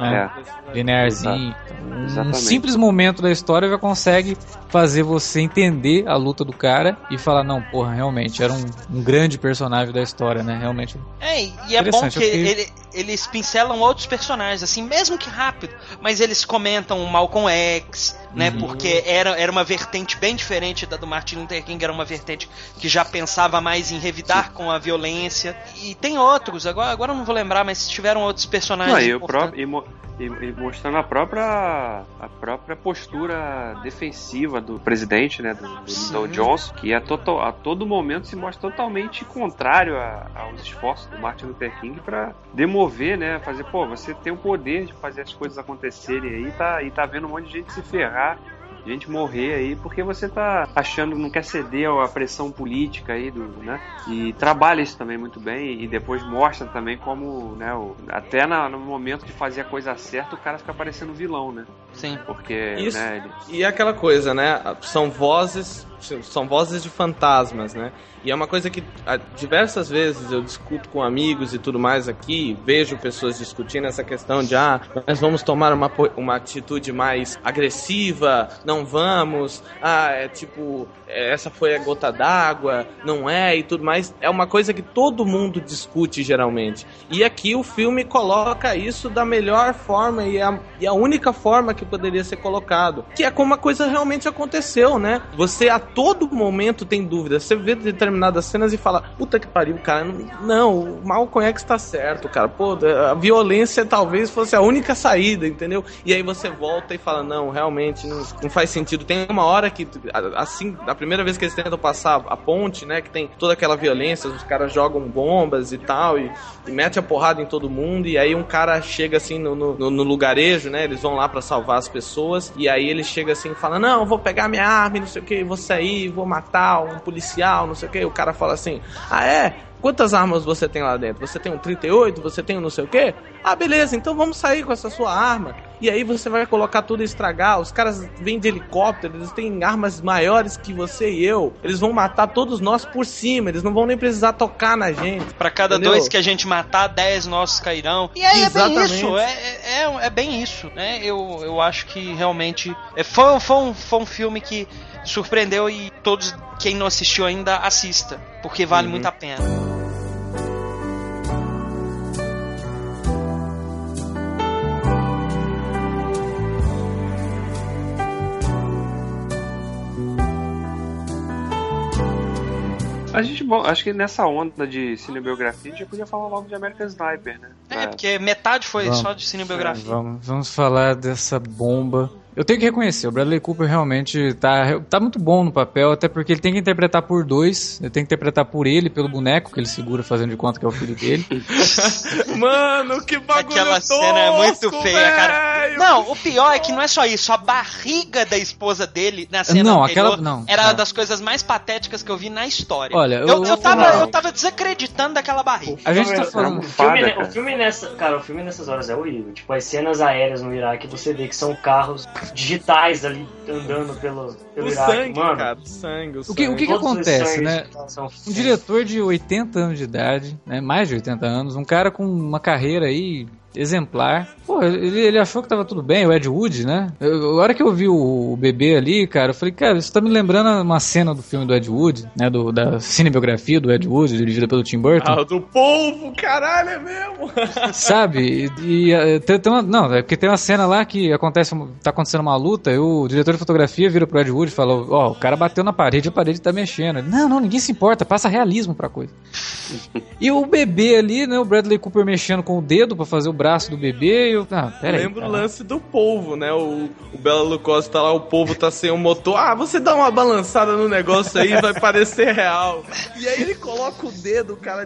Não, É. linearzinho. Um Exatamente. simples momento da história já consegue fazer você entender a luta do cara e falar, não, porra, realmente, era um, um grande personagem da história, né? Realmente. É, e é bom que fiquei- ele- eles pincelam outros personagens, assim, mesmo que rápido, mas eles comentam o Malcolm X, né? Uhum. Porque era, era uma vertente bem diferente da do Martin Luther King, era uma vertente que já pensava mais em revidar com a violência. E tem outros, agora, agora eu não vou lembrar, mas tiveram outros personagens. Não, e, o próprio, e, mo- e- e mostrando a própria, a própria postura defensiva do presidente, né, do, do Sim. Johnson, que a, total, a todo momento se mostra totalmente contrário a- aos esforços do Martin Luther King para demover, né, fazer, pô, você tem o poder de fazer as coisas acontecerem aí, tá, e tá vendo um monte de gente se ferrar gente morrer aí porque você tá achando não quer ceder à pressão política aí do, né? E trabalha isso também muito bem e depois mostra também como, né, o, até na- no momento de fazer a coisa certa, o cara fica parecendo vilão, né? Sim. Porque, Isso. né, ele- E é aquela coisa, né? São vozes, são vozes de fantasmas, né? E é uma coisa que ah, diversas vezes eu discuto com amigos e tudo mais aqui, vejo pessoas discutindo essa questão de ah, nós vamos tomar uma, uma atitude mais agressiva, não vamos, ah, é tipo, é, essa foi a gota d'água, não é, e tudo mais. É uma coisa que todo mundo discute geralmente. E aqui o filme coloca isso da melhor forma e a, e a única forma que poderia ser colocado. Que é como a coisa realmente aconteceu, né? Você a todo momento tem dúvidas. Você vê determinadas cenas e fala, puta que pariu, cara. Não, o Malcolm X tá certo, cara. Pô, a violência talvez fosse a única saída, entendeu? E aí você volta e fala, não, realmente não, não faz sentido. Tem uma hora que, assim, a primeira vez que eles tentam passar a ponte, né? Que tem toda aquela violência, os caras jogam bombas e tal, e, e mete a porrada em todo mundo, e aí um cara chega assim no, no, no lugarejo, né? Eles vão lá pra salvar as pessoas, e aí ele chega assim e fala: Não, vou pegar minha arma não sei o que, vou sair, vou matar um policial, não sei o que. O cara fala assim: Ah, é? Quantas armas você tem lá dentro? Você tem um 38? Você tem um não sei o quê? Ah, beleza, então vamos sair com essa sua arma. E aí você vai colocar tudo e estragar. Os caras vêm de helicóptero, eles têm armas maiores que você e eu. Eles vão matar todos nós por cima, eles não vão nem precisar tocar na gente. Pra cada Entendeu? dois que a gente matar, dez nossos cairão. E aí é bem Exatamente. isso, é, é, é, é bem isso, né? Eu, eu acho que realmente é, foi, foi, um, foi um filme que surpreendeu e todos, quem não assistiu ainda, assista, porque vale Uhum. muito a pena. A gente, bom, acho que nessa onda de cinebiografia a gente já podia falar logo de American Sniper, né? É, porque metade foi Vamos. só de cinebiografia. Vamos, vamos falar dessa bomba Eu tenho que reconhecer, o Bradley Cooper realmente tá, tá muito bom no papel, até porque ele tem que interpretar por dois, ele tem que interpretar por ele, pelo boneco que ele segura fazendo de conta que é o filho dele. *laughs* Mano, que bagulho Aquela tosco, cena é muito feia, cara. velho. Não, o pior é que não é só isso. A barriga da esposa dele na cena Não, aquela- não, era não. uma das coisas mais patéticas que eu vi na história. Olha, eu, eu- eu, tava, eu tava desacreditando daquela barriga. A gente tá falando. O filme, Fada, cara. o filme nessa, cara, o filme nessas horas é horrível. Tipo, as cenas aéreas no Iraque, você vê que são carros digitais ali andando pelo, pelo O Iraque. sangue, Mano, cara, o sangue, o O que- o sangue. que- os acontece, né? Um diretor de 80 anos de idade, né? Mais de 80 anos, um cara com uma carreira aí exemplar. Pô, ele, ele achou que tava tudo bem, o Ed Wood, né? Eu, a hora que eu vi o, o bebê ali, cara, eu falei, cara, isso tá me lembrando uma cena do filme do Ed Wood, né? Do, da cinebiografia do Ed Wood, dirigida pelo Tim Burton. Ah, do povo, caralho, é mesmo? *laughs* Sabe? E, e, eh, tem, tem uma, não, é porque tem uma cena lá que acontece, tá acontecendo uma luta, e o diretor de fotografia vira pro Ed Wood e fala: Ó, o cara bateu na parede, a parede tá mexendo. Ele, não, não, ninguém se importa, passa realismo pra coisa. e o bebê ali, né? O Bradley Cooper mexendo com o dedo pra fazer o braço do bebê. E eu, ah, pera aí. Lembra o lance do polvo, né? O, o Bela Lucosta tá lá, o polvo tá sem o motor. Ah, você dá uma balançada no negócio aí, vai parecer real. E aí ele coloca o dedo, cara,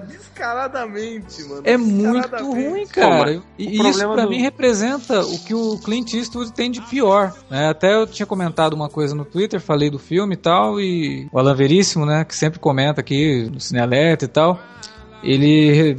descaradamente, mano. É muito Descaradamente. ruim, cara. mas e o isso problema pra do- mim representa o que o Clint Eastwood tem de pior. né? Até eu tinha comentado uma coisa no Twitter, falei do filme e tal, e o Alan Veríssimo, né, que sempre comenta aqui no Cinealerta e tal, ele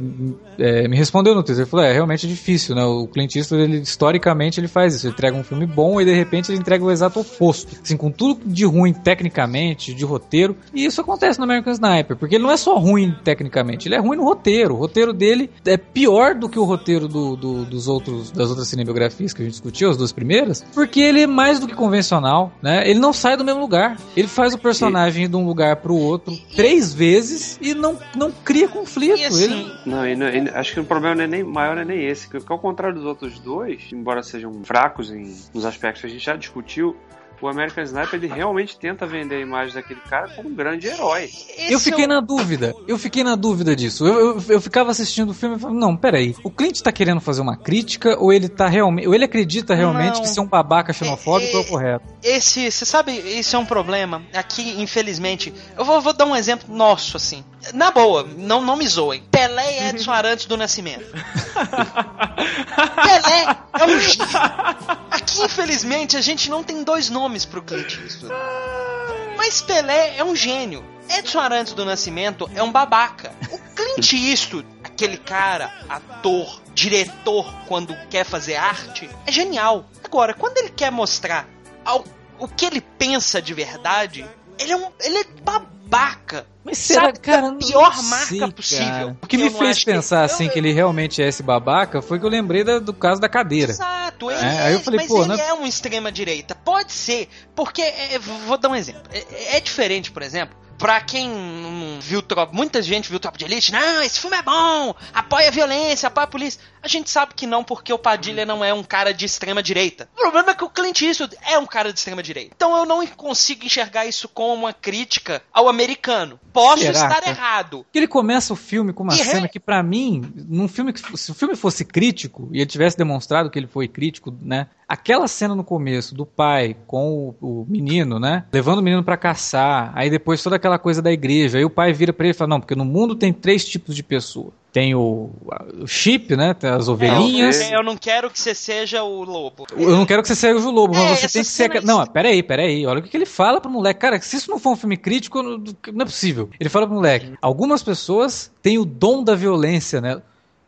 é, me respondeu no Twitter, ele falou, é, realmente é difícil, né, o Clint Eastwood, ele, historicamente, ele faz isso, ele entrega um filme bom e de repente ele entrega o exato oposto, assim, com tudo de ruim tecnicamente, de roteiro, e isso acontece no American Sniper, porque ele não é só ruim tecnicamente, ele é ruim no roteiro, o roteiro dele é pior do que o roteiro do, do- dos outros, das outras cinebiografias que a gente discutiu, as duas primeiras, porque ele é mais do que convencional, né, ele não sai do mesmo lugar, ele faz o personagem ir de um lugar pro outro três vezes e não, não cria conflito, E assim, ele... Não, e não- e acho que o problema não é nem maior não é nem esse, que, que ao contrário dos outros dois, embora sejam fracos em, nos aspectos que a gente já discutiu, o American Sniper ele realmente tenta vender a imagem daquele cara como um grande herói. esse Eu fiquei é o- na dúvida, eu fiquei na dúvida disso. Eu, eu, eu ficava assistindo o filme e falava, não, peraí, o Clint tá querendo fazer uma crítica ou ele tá realmente. Ou ele acredita realmente Não. que ser um babaca xenofóbico é, É, o correto. Esse, você sabe, isso é um problema. Aqui, infelizmente, eu vou, vou dar um exemplo nosso, assim. Na boa, não, não me zoem. Pelé *laughs* e Edson Arantes do Nascimento. Pelé é um gênio. Aqui, infelizmente, a gente não tem dois nomes pro Clint Eastwood. Mas Pelé é um gênio. Edson Arantes do Nascimento é um babaca. O Clint Eastwood, aquele cara, ator, diretor, quando quer fazer arte, é genial. Agora, quando ele quer mostrar ao- o que ele pensa de verdade, ele é um. ele é babaca. Mas será, Sabe, cara, da pior sei, marca possível. cara. O que Eu me fez acho que- pensar assim eu- que ele realmente é esse babaca foi que eu lembrei da- do caso da cadeira. Exato, ele É, é, aí eu falei, mas pô, ele né? é um extrema direita. Pode ser, porque é, é, vou dar um exemplo. É, é diferente, por exemplo, pra quem não viu Tropa, muita gente viu Tropa de Elite, não, esse filme é bom, apoia a violência, apoia a polícia. A gente sabe que não, porque o Padilha não é um cara de extrema direita. O problema é que o Clint Eastwood é um cara de extrema direita. Então eu não consigo enxergar isso como uma crítica ao americano. Posso Será, estar cara? errado. Porque ele começa o filme com uma E cena re- que, pra mim, num filme que, se o filme fosse crítico e ele tivesse demonstrado que ele foi crítico, né? Aquela cena no começo do pai com o, o menino, né? Levando o menino pra caçar, aí depois toda aquela coisa da igreja, aí o pai vira pra ele e fala: Não, porque no mundo tem três tipos de pessoa. Tem o, o chip, né? Tem as ovelhinhas. É, eu não quero que você seja o lobo. Eu não quero que você seja o lobo, É, mas você tem que ser. cena- Não, peraí, peraí. Olha o que que ele fala pro moleque. Cara, se isso não for um filme crítico, não não é possível. Ele fala pro moleque: algumas pessoas têm o dom da violência, né?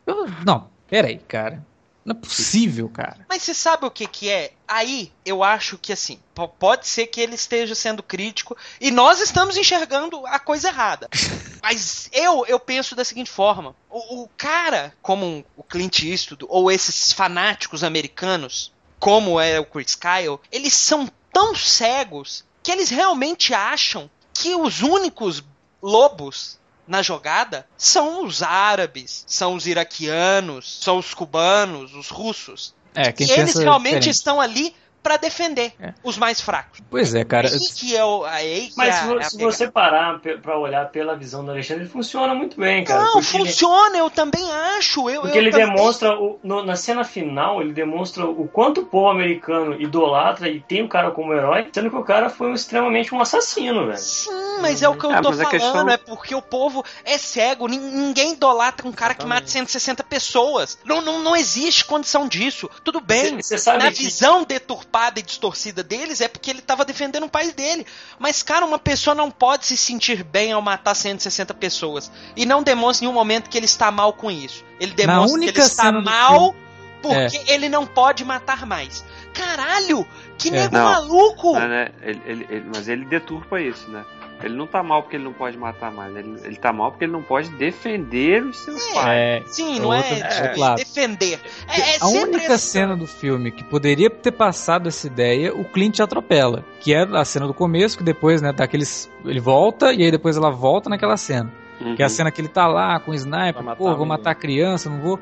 Eu- Não, peraí, cara. Não é possível, cara. Mas você sabe o que que é? Aí eu acho que assim, po- pode ser que ele esteja sendo crítico e nós estamos enxergando a coisa errada. *laughs* Mas eu eu penso da seguinte forma: o, o cara como um- o Clint Eastwood ou esses fanáticos americanos, como é o Chris Kyle, eles são tão cegos que eles realmente acham que os únicos lobos na jogada são os árabes, são os iraquianos, são os cubanos, os russos. É, quem E eles realmente diferente. estão ali pra defender É. os mais fracos. Pois é, cara. Aí que é o. Aí que Mas é a- vo- é se você parar pra olhar pela visão do Alexandre, ele funciona muito bem, cara. Não, porque ele- funciona, eu também acho. Eu, Porque eu ele também- demonstra, o- no- na cena final, ele demonstra o quanto o povo americano idolatra e tem o cara como herói, sendo que o cara foi um, extremamente um assassino, velho. Sim, mas é o que eu É, tô mas a falando, questão- é porque o povo é cego, nin- ninguém idolatra um cara que mata 160 pessoas. Não, não, não existe condição disso. Tudo bem, Você sabe na que- visão deturpada e distorcida deles é porque ele tava defendendo o país dele. Mas, cara, uma pessoa não pode se sentir bem ao matar 160 pessoas. E não demonstra em nenhum momento que ele está mal com isso. Ele demonstra que ele está mal porque ele não pode matar mais. Caralho, que É. nego Não. maluco! Mas, né, ele- ele- ele- mas ele deturpa isso, né? Ele não tá mal porque ele não pode matar mais. Ele, ele tá mal porque ele não pode defender os seus pais. É, Sim, É não é, outro- lado. defender. É, é a única essa- cena do filme que poderia ter passado essa ideia, o Clint atropela. Que é a cena do começo, que depois, né, daqueles. Ele volta e aí depois ela volta naquela cena. Uhum. Que é a cena que ele tá lá com o sniper, pô, vou matar a criança, não vou.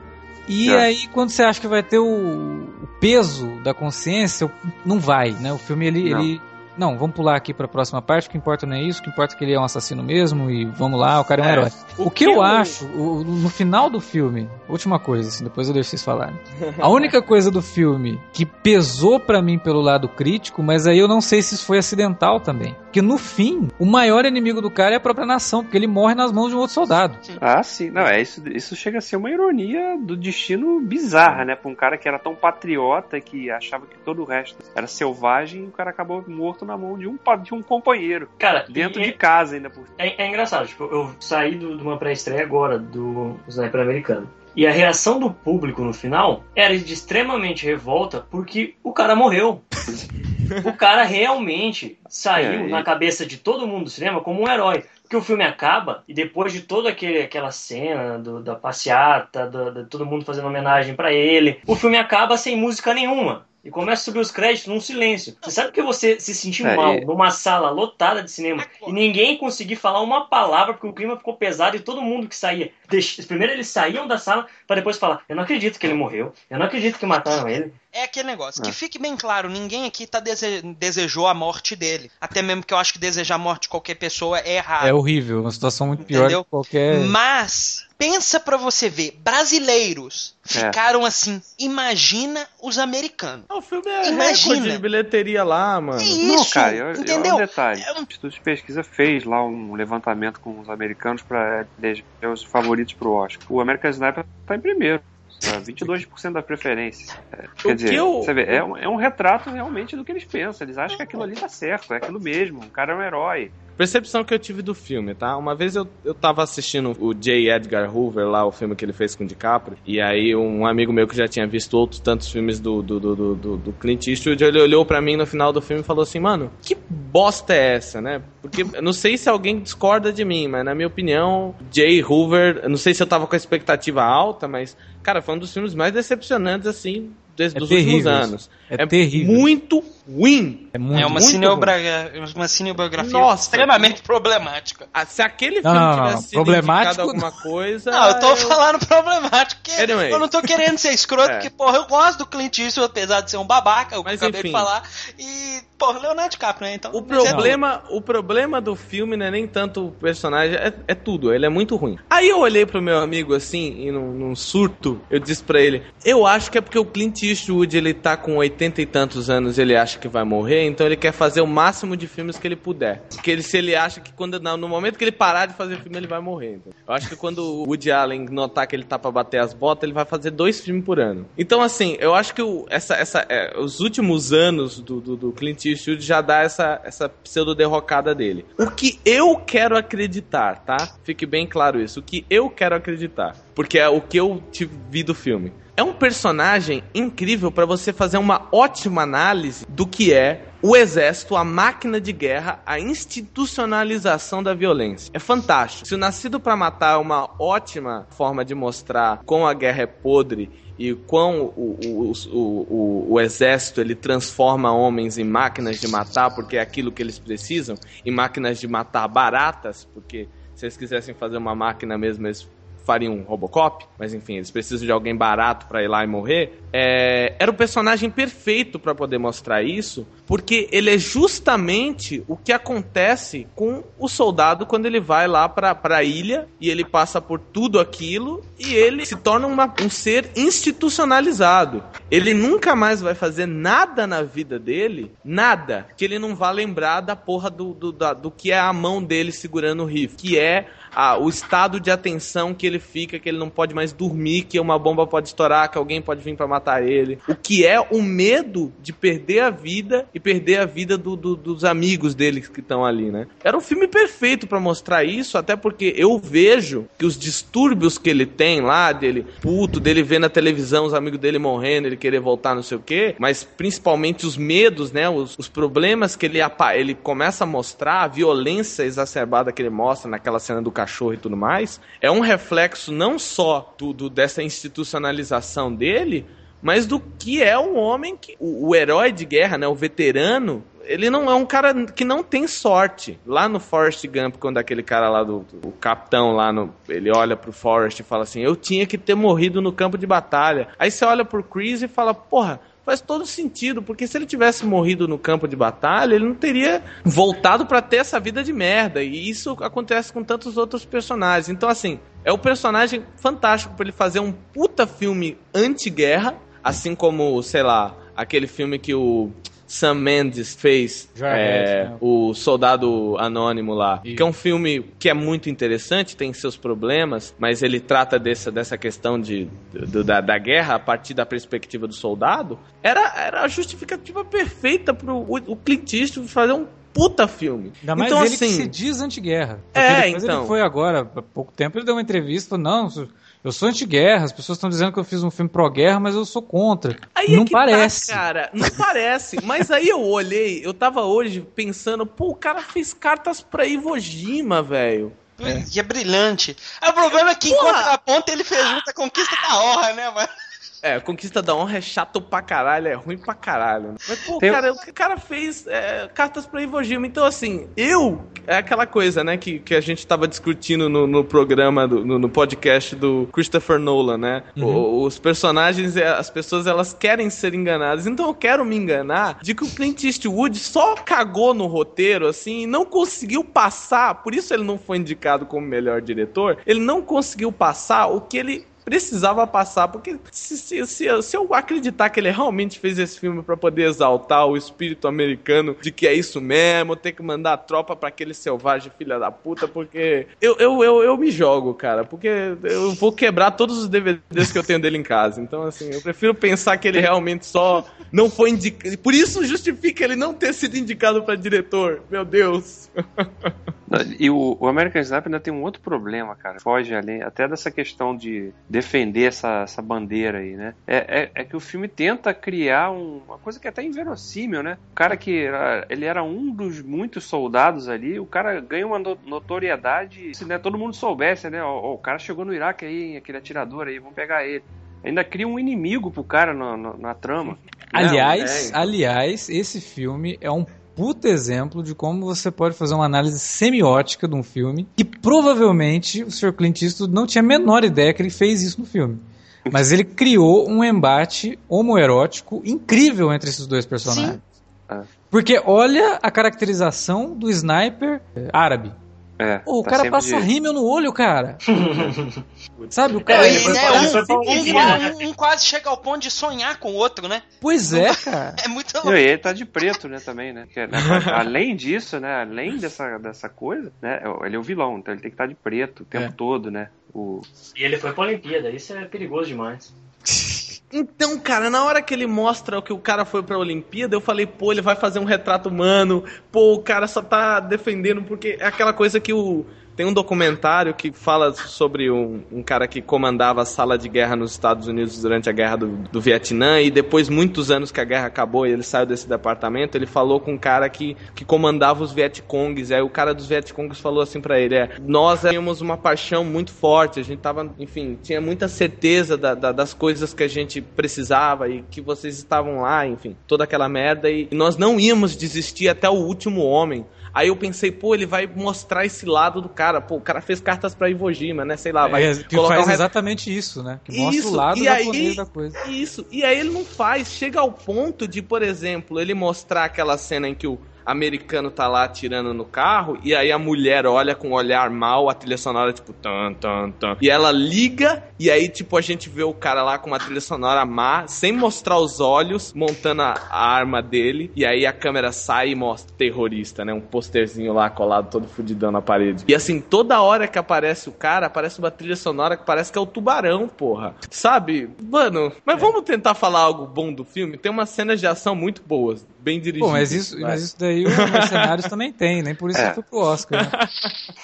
E É. aí, quando você acha que vai ter o, o peso da consciência, não vai, né? O filme, ele. Não. ele- não, vamos pular aqui pra próxima parte, o que importa não é isso, o que importa é que ele é um assassino mesmo e vamos lá, o cara é um É. herói. O, O que, que eu eu- acho, o- no final do filme, última coisa, assim, depois eu deixo vocês falarem. *laughs* A única coisa do filme que pesou pra mim pelo lado crítico, mas aí eu não sei se isso foi acidental também. Porque no fim, o maior inimigo do cara é a própria nação, porque ele morre nas mãos de um outro soldado. Ah, sim. Não, é isso, isso chega a ser uma ironia do destino bizarra, né? Pra um cara que era tão patriota que achava que todo o resto era selvagem e o cara acabou morto na mão de um, de um companheiro. Cara, Dentro de casa ainda por É, é engraçado, tipo, eu saí do- de uma pré-estreia agora do Sniper americano. E a reação do público no final era de extremamente revolta porque o cara morreu. *laughs* o cara realmente saiu É, e- na cabeça de todo mundo do cinema como um herói. Porque o filme acaba e depois de toda aquele, aquela cena do- da passeata, do- de todo mundo fazendo homenagem pra ele, o filme acaba sem música nenhuma. E começa a subir os créditos num silêncio. Você sabe que você se sentir É, mal e- numa sala lotada de cinema e ninguém conseguir falar uma palavra porque o clima ficou pesado e todo mundo que saía. deix- Primeiro eles saíam da sala para depois falar: Eu não acredito que ele morreu, eu não acredito que mataram ele. É aquele negócio. Que Ah. fique bem claro, ninguém aqui tá dese- desejou a morte dele. Até mesmo que eu acho que desejar a morte de qualquer pessoa é errado. É horrível, uma situação muito pior Entendeu? que qualquer. Mas, pensa pra você ver, brasileiros É. ficaram assim. Imagina os americanos. O filme é Imagina. recorde de bilheteria lá, mano. É Não, isso, cara, eu, eu- entendeu? um detalhe. É um- O Instituto de Pesquisa fez lá um levantamento com os americanos para eleger os favoritos pro Oscar. O American Sniper tá em primeiro. tá? 22% da preferência. É, quer O dizer, que eu- você vê, é, um, é um retrato realmente do que eles pensam. Eles acham que aquilo ali tá certo, é aquilo mesmo. O cara é um herói. Percepção que eu tive do filme, tá? Uma vez eu, eu tava assistindo o J. Edgar Hoover lá, o filme que ele fez com o DiCaprio, e aí um amigo meu que já tinha visto outros tantos filmes do, do, do, do, do- Clint Eastwood, ele olhou pra mim no final do filme e falou assim, mano, que bosta é essa, né? Porque eu não sei se alguém discorda de mim, mas na minha opinião, J. Hoover, eu não sei se eu tava com a expectativa alta, mas, cara, foi um dos filmes mais decepcionantes, assim, des- É dos últimos terrível anos. É terrível. muito ruim. É muito É uma, muito cineobra- uma cinebiografia Nossa. extremamente problemática. Ah, Se aquele filme não, tivesse não. sido Problemático, alguma coisa... Não, eu tô falando problemático, porque Anyway. eu não tô querendo ser escroto, *laughs* É. porque, porra, eu gosto do Clint Eastwood, apesar de ser um babaca, o que eu acabei enfim. de falar. E, porra, Leonardo DiCaprio, né? Então, O mas é- problema, o problema do filme não é nem tanto o personagem, é, é tudo, ele é muito ruim. Aí eu olhei pro meu amigo assim, e num, num surto, eu disse pra ele: Eu acho que é porque o Clint Eastwood ele tá com 80 e tantos anos, ele acha que vai morrer, então ele quer fazer o máximo de filmes que ele puder. Porque ele, se ele acha que quando, no momento que ele parar de fazer filme, ele vai morrer. então. Eu acho que quando o Woody Allen notar que ele tá pra bater as botas, ele vai fazer dois filmes por ano. Então, assim, eu acho que o- essa, essa, é, os últimos anos do, do, do Clint Eastwood já dá essa, essa pseudo-derrocada dele. O que eu quero acreditar, tá? Fique bem claro isso. O que eu quero acreditar. Porque é o que eu vi do filme. É um personagem incrível pra você fazer uma ótima análise do que é o exército, a máquina de guerra, a institucionalização da violência. É fantástico. Se o Nascido pra Matar é uma ótima forma de mostrar como a guerra é podre e quão o, o, o, o, exército ele transforma homens em máquinas de matar, porque é aquilo que eles precisam, e máquinas de matar baratas, porque se eles quisessem fazer uma máquina mesmo, eles fariam um Robocop, mas enfim, eles precisam de alguém barato para ir lá e morrer. É, era o personagem perfeito para poder mostrar isso, porque ele é justamente o que acontece com o soldado quando ele vai lá pra, pra ilha e ele passa por tudo aquilo e ele se torna uma, um ser institucionalizado. Ele nunca mais vai fazer nada na vida dele, nada, que ele não vá lembrar da porra do, do, da, do que é a mão dele segurando o rifle, que é a, o estado de atenção que ele fica, que ele não pode mais dormir, que uma bomba pode estourar, que alguém pode vir para matar ele. O que é o medo de perder a vida e perder a vida do, do, dos amigos dele que estão ali, né? Era um filme perfeito para mostrar isso, até porque eu vejo que os distúrbios que ele tem lá, dele puto, dele ver na televisão os amigos dele morrendo, ele querer voltar, não sei o quê, mas principalmente os medos, né? Os, os problemas que ele, ele começa a mostrar, a violência exacerbada que ele mostra naquela cena do cachorro e tudo mais, é um reflexo não só do, do dessa institucionalização dele, mas do que é um homem que. O, o, herói de guerra, né? O veterano. Ele não é um cara que não tem sorte. Lá no Forrest Gump, quando aquele cara lá do. O capitão lá no. Ele olha pro Forrest e fala assim: Eu tinha que ter morrido no campo de batalha. Aí você olha pro Chris e fala: Porra, faz todo sentido, porque se ele tivesse morrido no campo de batalha, ele não teria voltado para ter essa vida de merda. E isso acontece com tantos outros personagens. Então, assim, é o personagem fantástico para ele fazer um puta filme anti-guerra, assim como, sei lá, aquele filme que o Sam Mendes fez é, né? o Soldado Anônimo lá, que é um filme que é muito interessante, tem seus problemas, mas ele trata dessa, dessa questão de, de da, da guerra a partir da perspectiva do soldado. Era, era a justificativa perfeita pro o, o Clint Eastwood fazer um puta filme. Ainda mais então, ele assim, que se diz anti-guerra. É, então. Ele foi agora, há pouco tempo, ele deu uma entrevista, não, eu sou anti-guerra, as pessoas estão dizendo que eu fiz um filme pró-guerra, mas eu sou contra. Aí não é parece. Tá, cara, não parece. Mas aí eu olhei, eu tava hoje pensando, pô, o cara fez cartas pra Iwo Jima, velho. É. E é brilhante. o problema é que Porra. enquanto na ponta ele fez muita conquista da honra, né, mano? É, Conquista da Honra é chato pra caralho, é ruim pra caralho. Mas, pô, Tem... cara, o cara fez é, cartas pra Iwo Jima. Então, assim, eu. É aquela coisa, né, que, que a gente tava discutindo no, no programa, do, no, no, podcast do Christopher Nolan, né? Uhum. os personagens, é, as pessoas, elas querem ser enganadas. Então, eu quero me enganar de que o Clint Eastwood só cagou no roteiro, assim, e não conseguiu passar. Por isso ele não foi indicado como melhor diretor. Ele não conseguiu passar o que ele precisava passar, porque se, se, se, se eu acreditar que ele realmente fez esse filme para poder exaltar o espírito americano de que é isso mesmo, ter que mandar a tropa para aquele selvagem filha da puta, porque eu, eu, eu, eu me jogo, cara, porque eu vou quebrar todos os DVDs que eu tenho dele em casa. Então, assim, eu prefiro pensar que ele realmente só não foi indicado. Por isso justifica ele não ter sido indicado para diretor. Meu Deus. E o, o American Sniper ainda tem um outro problema, cara. Foge além, até dessa questão de defender essa, essa bandeira aí, né? É, é, é que o filme tenta criar um, uma coisa que é até inverossímil, né? O cara que era, ele era um dos muitos soldados ali, o cara ganha uma notoriedade se né, todo mundo soubesse, né? o cara chegou no Iraque aí, aquele atirador aí, vamos pegar ele. Ainda cria um inimigo pro cara na, na, na trama. Aliás, é, então. aliás, esse filme é um puta exemplo de como você pode fazer uma análise semiótica de um filme e provavelmente o Sr. Clint Eastwood não tinha a menor ideia que ele fez isso no filme. Mas ele criou um embate homoerótico incrível entre esses dois personagens. Sim. Porque olha a caracterização do sniper árabe. É, o tá cara passa de... rímel no olho, cara. *laughs* Sabe, o cara. É, né, um, um, um, um, quase chega ao ponto de sonhar com o outro, né? Pois é, cara. *laughs* É muito louco. E ele tá de preto, né, também, né? né? além disso, né? Além dessa, dessa coisa, né? Ele é o vilão, então ele tem que estar tá de preto o tempo é. todo, né? O... E ele foi pra Olimpíada, isso é perigoso demais. *laughs* Então, cara, na hora que ele mostra que o cara foi pra Olimpíada, eu falei, pô, ele vai fazer um retrato humano, pô, o cara só tá defendendo porque é aquela coisa que o tem um documentário que fala sobre um, um, cara que comandava a sala de guerra nos Estados Unidos durante a guerra do, do Vietnã e depois, muitos anos que a guerra acabou e ele saiu desse departamento, ele falou com um cara que, que comandava os Vietcongs. Aí o cara dos Vietcongs falou assim para ele: é, Nós tínhamos uma paixão muito forte, a gente tava, enfim, tinha muita certeza da, da, das coisas que a gente precisava e que vocês estavam lá, enfim, toda aquela merda. E nós não íamos desistir até o último homem. Aí eu pensei, pô, ele vai mostrar esse lado do cara pô, o cara fez cartas pra Iwo Jima, né? Sei lá, vai É, que colocar faz um exatamente isso, né? Que mostra Isso, o lado e japonês da coisa. Isso, e aí ele não faz. Chega ao ponto de, por exemplo, ele mostrar aquela cena em que o americano tá lá atirando no carro e aí a mulher olha com um olhar mal, a trilha sonora tipo tan tan tan. E ela liga e aí tipo a gente vê o cara lá com uma trilha sonora má, sem mostrar os olhos, montando a, a arma dele e aí a câmera sai e mostra terrorista, né? Um posterzinho lá colado todo fudidão na parede. E assim, toda hora que aparece o cara, aparece uma trilha sonora que parece que é o tubarão, porra. Sabe? Mano, mas vamos tentar falar algo bom do filme? Tem umas cenas de ação muito boas, bem dirigidas. Pô, mas isso, mas isso daí o Mercenários *laughs* também tem, nem por isso É. que foi pro Oscar. Né?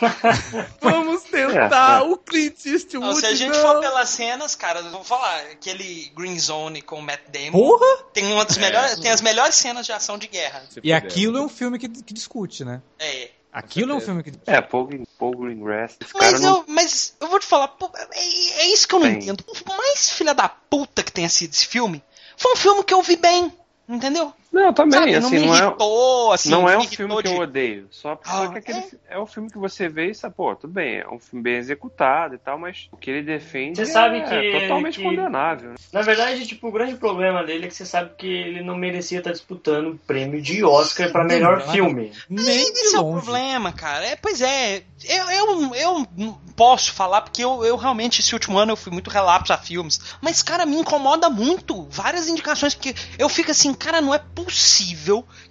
*laughs* Vamos tentar É, é. o Clint Eastwood. Não, se a gente não. for pelas cenas, cara, eu vou falar, aquele Green Zone com o Matt Damon Porra! tem uma das melhores, tem as melhores cenas de ação de guerra. Se E fuder. aquilo é um filme que, que discute, né? É. Aquilo é um filme que. É, Paul, Paul Greengrass. Mas não. eu, mas eu vou te falar, é, é isso que eu não entendo. Por mais filha da puta que tenha sido esse filme, foi um filme que eu vi bem, entendeu? Não, também, Sabe, não assim, me não é. irritou, assim, não é um filme que de- eu odeio. Só, só Ah, que aquele, é. um filme que você vê e sabe, pô, tudo bem, é um filme bem executado e tal, mas o que ele defende Você é sabe que- totalmente que- condenável. né? Na verdade, tipo, o grande problema dele é que você sabe que ele não merecia estar disputando o prêmio de Oscar pra melhor Não, filme. Nem Esse é o problema, cara. É, pois é, eu, eu, eu não posso falar, porque eu, eu realmente, esse último ano, eu fui muito relapso a filmes. Mas, cara, me incomoda muito. Várias indicações, porque eu fico assim, cara, não é possível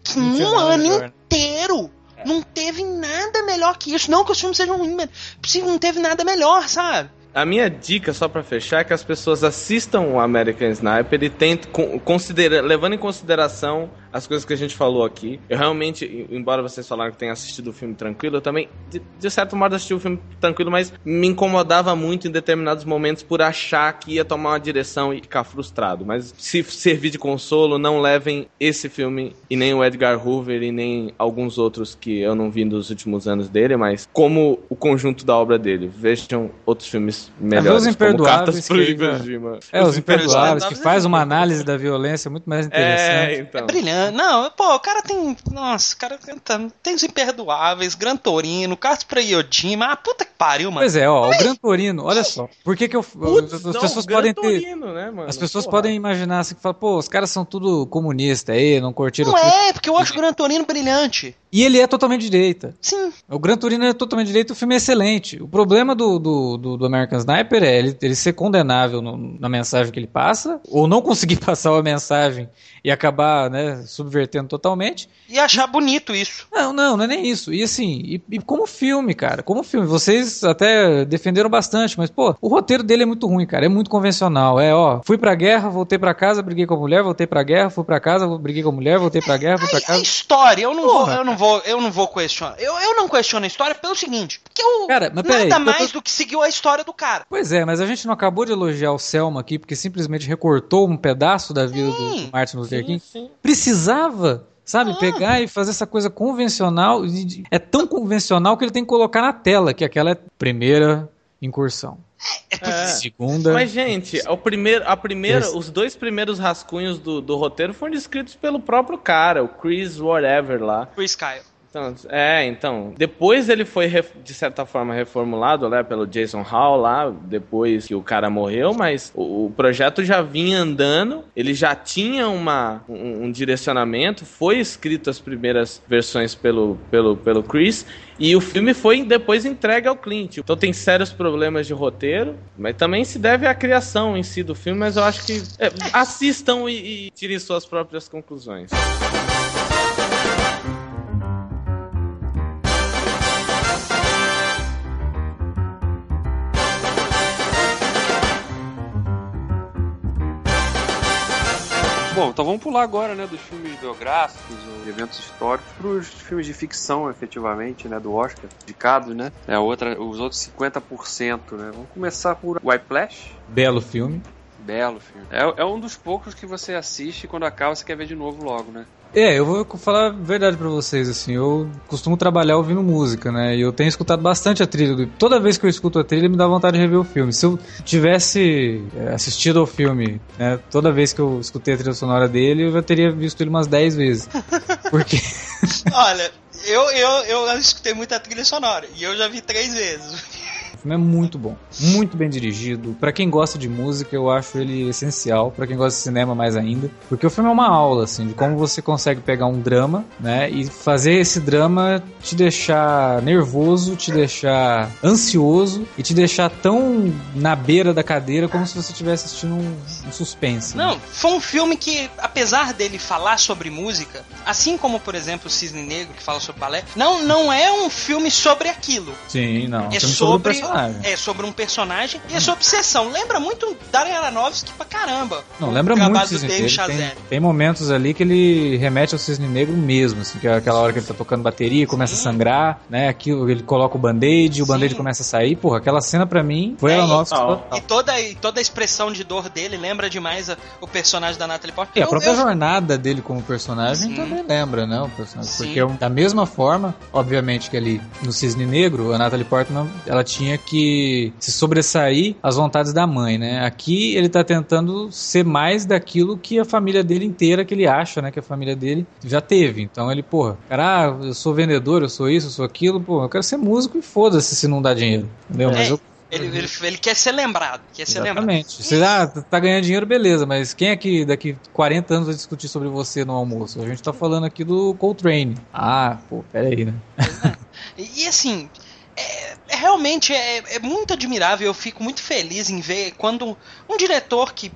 que Não tinha um ano inteiro não teve nada melhor que isso. Não que os filmes sejam ruins, mas possível não teve nada melhor, sabe? A minha dica, só pra fechar, é que as pessoas assistam o American Sniper e tentem, con- considera, levando em consideração as coisas que a gente falou aqui. Eu realmente, embora vocês falaram que tenham assistido o filme tranquilo, eu também, de, de certo modo, assisti o filme tranquilo, mas me incomodava muito em determinados momentos por achar que ia tomar uma direção e ficar frustrado. Mas se servir de consolo, não levem esse filme e nem o Edgar Hoover e nem alguns outros que eu não vi nos últimos anos dele, mas como o conjunto da obra dele. Vejam outros filmes melhores, Os como Imperdoáveis Cartas pro ainda- Jima. É, os Imperdoáveis, que faz é uma muito análise da violência muito mais interessante. É, É então. Brilhante. Não, pô, o cara tem. Nossa, o cara tem, tem os imperdoáveis, Gran Torino, Cartas pra Yojima. Ah, puta que pariu, mano. Pois é, ó, o Gran Torino, olha só. Por que que eu. Putz, as não, pessoas podem ter. Torino, né, mano? As pessoas Porra. podem imaginar assim, que fala, pô, os caras são tudo comunista aí, não curtiram Não é, porque eu acho o Gran Torino brilhante. E ele é totalmente direita. Sim. O Gran Torino é totalmente direito, o filme é excelente. O problema do, do, do, do American Sniper é ele, ele ser condenável no- na mensagem que ele passa, ou não conseguir *laughs* passar a mensagem e acabar, né, subvertendo totalmente. E achar bonito isso. Não, não, não é nem isso. E assim, e, e como filme, cara, como filme, vocês até defenderam bastante, mas pô, o roteiro dele é muito ruim, cara, é muito convencional. É, ó, fui pra guerra, voltei pra casa, briguei com a mulher, voltei pra guerra, fui pra casa, briguei com a mulher, voltei pra guerra, fui pra A casa. história, eu não Porra, vou, eu não vou, eu não vou questionar. Eu, eu não questiono a história pelo seguinte, porque eu Cara, mas peraí, nada eu tô- mais do que seguiu a história do cara. Pois é, mas a gente não acabou de elogiar o Selma aqui porque simplesmente recortou um pedaço da vida do, Sim. do Martin Luther Sim, King. sim. Precisava, sabe, Ah. pegar e fazer essa coisa convencional. de- É tão convencional que ele tem que colocar na tela que aquela é a primeira incursão. É. Segunda. Mas, gente, o primeiro, a primeira, Esse. os dois primeiros rascunhos do, do roteiro foram escritos pelo próprio cara, o Chris Whatever lá. Chris Kyle. É, então. Depois ele foi, de certa forma, reformulado né, pelo Jason Hall lá, depois que o cara morreu, mas o, o projeto já vinha andando, ele já tinha uma, um, um direcionamento, foi escrito as primeiras versões pelo, pelo, pelo Chris, e o filme foi depois entregue ao Clint. Então tem sérios problemas de roteiro, mas também se deve à criação em si do filme, mas eu acho que é, assistam e, e tirem suas próprias conclusões. Bom, então vamos pular agora, né, dos filmes biográficos ou eventos históricos para os filmes de ficção, efetivamente, né, do Oscar, indicados, né? É outra, os outros 50%, né? Vamos começar por Whiplash. Belo filme. Belo filme. É, é um dos poucos que você assiste e quando acaba você quer ver de novo logo, né? É, eu vou falar a verdade pra vocês, assim, eu costumo trabalhar ouvindo música, né? E eu tenho escutado bastante a trilha. Do... Toda vez que eu escuto a trilha, me dá vontade de rever o filme. Se eu tivesse é, assistido ao filme, né? Toda vez que eu escutei a trilha sonora dele, eu já teria visto ele umas 10 vezes. *laughs* Porque. Olha, eu, eu, eu escutei muita trilha sonora e eu já vi três vezes filme é muito bom, muito bem dirigido. Para quem gosta de música, eu acho ele essencial. Para quem gosta de cinema, mais ainda, porque o filme é uma aula assim de como você consegue pegar um drama, né, e fazer esse drama te deixar nervoso, te deixar ansioso e te deixar tão na beira da cadeira como se você estivesse assistindo um, um suspense. Não, foi um filme que, apesar dele falar sobre música, assim como por exemplo o Cisne Negro que fala sobre balé, não, não é um filme sobre aquilo. Sim, não. É sobre, sobre personagem. É, sobre um personagem e a sua obsessão. Lembra muito Darren Aronofsky pra caramba. Não, lembra muito o Cisne Negro. Tem, tem, momentos ali que ele remete ao Cisne Negro mesmo, assim, que é aquela hora que ele tá tocando bateria, começa Sim. a sangrar, né? Aqui ele coloca o band-aid, o band-aid começa a sair. Porra, aquela cena pra mim foi é, Aronofsky. E, e, toda, e toda a expressão de dor dele lembra demais a, o personagem da Natalie Portman. E a própria eu... jornada dele como personagem Sim. também lembra, né? O personagem. Sim. Porque da mesma forma, obviamente que ali no Cisne Negro, a Natalie Portman, ela tinha que se sobressair às vontades da mãe, né? Aqui ele tá tentando ser mais daquilo que a família dele inteira, que ele acha, né? Que a família dele já teve. Então ele, porra, cara, ah, eu sou vendedor, eu sou isso, eu sou aquilo, pô, eu quero ser músico e foda-se se não dá dinheiro. Entendeu? É. Mas eu ele, ele, ele, quer ser lembrado. Quer ser Exatamente. Lembrado. Você ah, tá ganhando dinheiro, beleza, mas quem é que daqui 40 anos vai discutir sobre você no almoço? A gente tá falando aqui do Coltrane. Ah, pô, pera aí, né? e assim, é, é realmente é, é, muito admirável. Eu fico muito feliz em ver quando um diretor que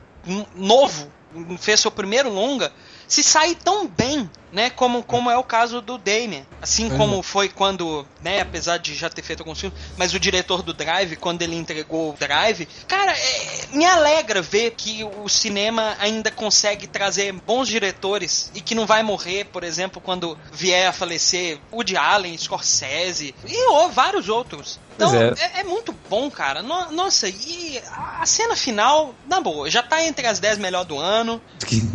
novo fez seu primeiro longa se sai tão bem né? Como, como é o caso do Damien. Assim como foi quando, né, apesar de já ter feito alguns filmes, mas o diretor do Drive, quando ele entregou o Drive, cara, é, me alegra ver que o cinema ainda consegue trazer bons diretores e que não vai morrer, por exemplo, quando vier a falecer Woody Allen, Scorsese e oh, vários outros. Então, é. É, é. muito bom, cara. No, nossa, e a cena final, na boa, já tá entre as 10 melhor do ano.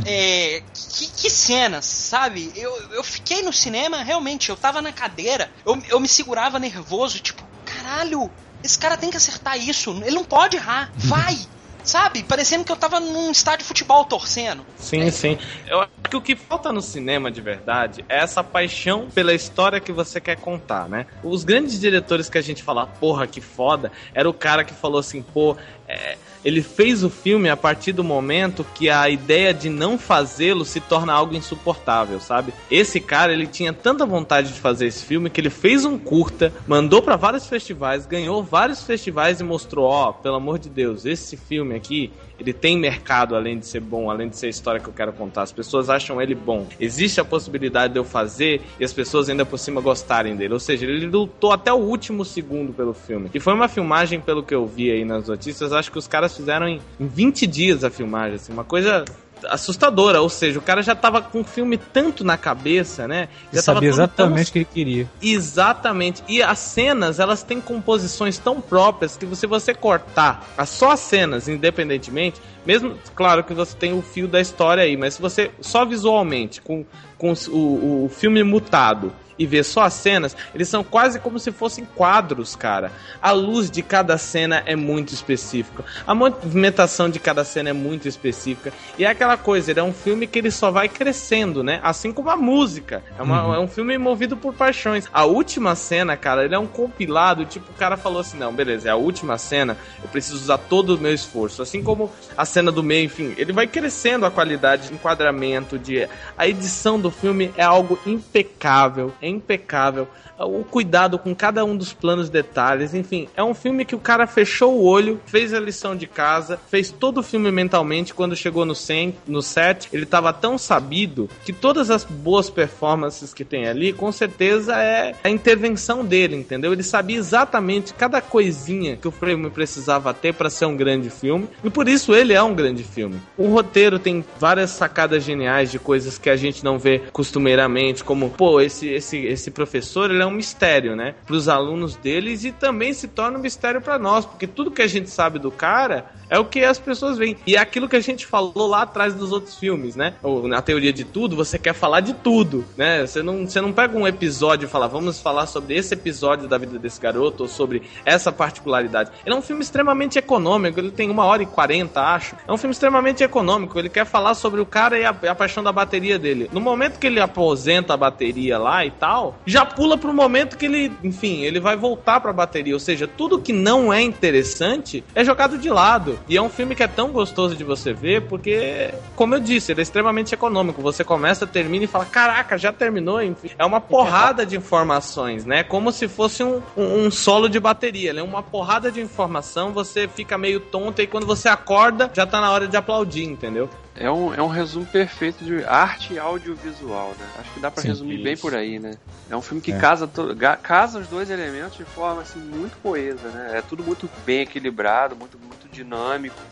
é, que, que cenas, sabe? Eu, eu fiquei no cinema, realmente, eu tava na cadeira, eu, eu me segurava nervoso, tipo, caralho, esse cara tem que acertar isso, ele não pode errar, *laughs* vai! Sabe? Parecendo que eu tava num estádio de futebol torcendo. Sim, sim. Eu acho que o que falta no cinema de verdade é essa paixão pela história que você quer contar, né? Os grandes diretores que a gente fala, porra, que foda, era o cara que falou assim, pô, é ele fez o filme a partir do momento que a ideia de não fazê-lo se torna algo insuportável, sabe? Esse cara, ele tinha tanta vontade de fazer esse filme que ele fez um curta, mandou para vários festivais, ganhou vários festivais e mostrou, ó, oh, pelo amor de Deus, esse filme aqui, ele tem mercado além de ser bom, além de ser a história que eu quero contar. As pessoas acham ele bom. Existe a possibilidade de eu fazer e as pessoas ainda por cima gostarem dele. Ou seja, ele lutou até o último segundo pelo filme. E foi uma filmagem, pelo que eu vi aí nas notícias, acho que os caras fizeram em, em 20 dias a filmagem, assim, uma coisa assustadora, ou seja, o cara já tava com o filme tanto na cabeça, né? Já sabia exatamente o tão... que ele queria. Exatamente. E as cenas, elas têm composições tão próprias que se você cortar só as cenas independentemente, mesmo, claro que você tem o fio da história aí, mas se você só visualmente, com, com o, o filme mutado, e ver só as cenas, eles são quase como se fossem quadros, cara. A luz de cada cena é muito específica. A movimentação de cada cena é muito específica. E é aquela coisa, ele é um filme que ele só vai crescendo, né? Assim como a música. É, uma, uhum. é um filme movido por paixões. A última cena, cara, ele é um compilado. Tipo, o cara falou assim: não, beleza, é a última cena, eu preciso usar todo o meu esforço. Assim como a cena do meio, enfim, ele vai crescendo a qualidade de enquadramento, de. A edição do filme é algo impecável é impecável o cuidado com cada um dos planos detalhes, enfim, é um filme que o cara fechou o olho, fez a lição de casa, fez todo o filme mentalmente quando chegou no, set, no set, ele estava tão sabido que todas as boas performances que tem ali, com certeza é a intervenção dele, entendeu? Ele sabia exatamente cada coisinha que o filme precisava ter para ser um grande filme, e por isso ele é um grande filme. O roteiro tem várias sacadas geniais de coisas que a gente não vê costumeiramente, como, pô, esse esse, esse professor ele é um mistério, né? Para os alunos deles e também se torna um mistério para nós, porque tudo que a gente sabe do cara é o que as pessoas veem. E é aquilo que a gente falou lá atrás dos outros filmes, né? Ou na teoria de tudo, você quer falar de tudo, né? Você não, você não pega um episódio e fala, vamos falar sobre esse episódio da vida desse garoto ou sobre essa particularidade. Ele é um filme extremamente econômico, ele tem uma hora e quarenta, acho. É um filme extremamente econômico, ele quer falar sobre o cara e a, a paixão da bateria dele. No momento que ele aposenta a bateria lá e tal, já pula pro momento que ele, enfim, ele vai voltar pra bateria. Ou seja, tudo que não é interessante é jogado de lado. E é um filme que é tão gostoso de você ver, porque, como eu disse, ele é extremamente econômico. Você começa, termina e fala: Caraca, já terminou? Enfim, é uma porrada de informações, né? Como se fosse um, um, solo de bateria. É uma porrada de informação, você fica meio tonto e quando você acorda, já tá na hora de aplaudir, entendeu? É um, é um resumo perfeito de arte e audiovisual, né? Acho que dá pra Sim, resumir isso. bem por aí, né? É um filme que É. casa, to- casa os dois elementos de forma assim, muito coesa, né? É tudo muito bem equilibrado, muito, muito dinâmico.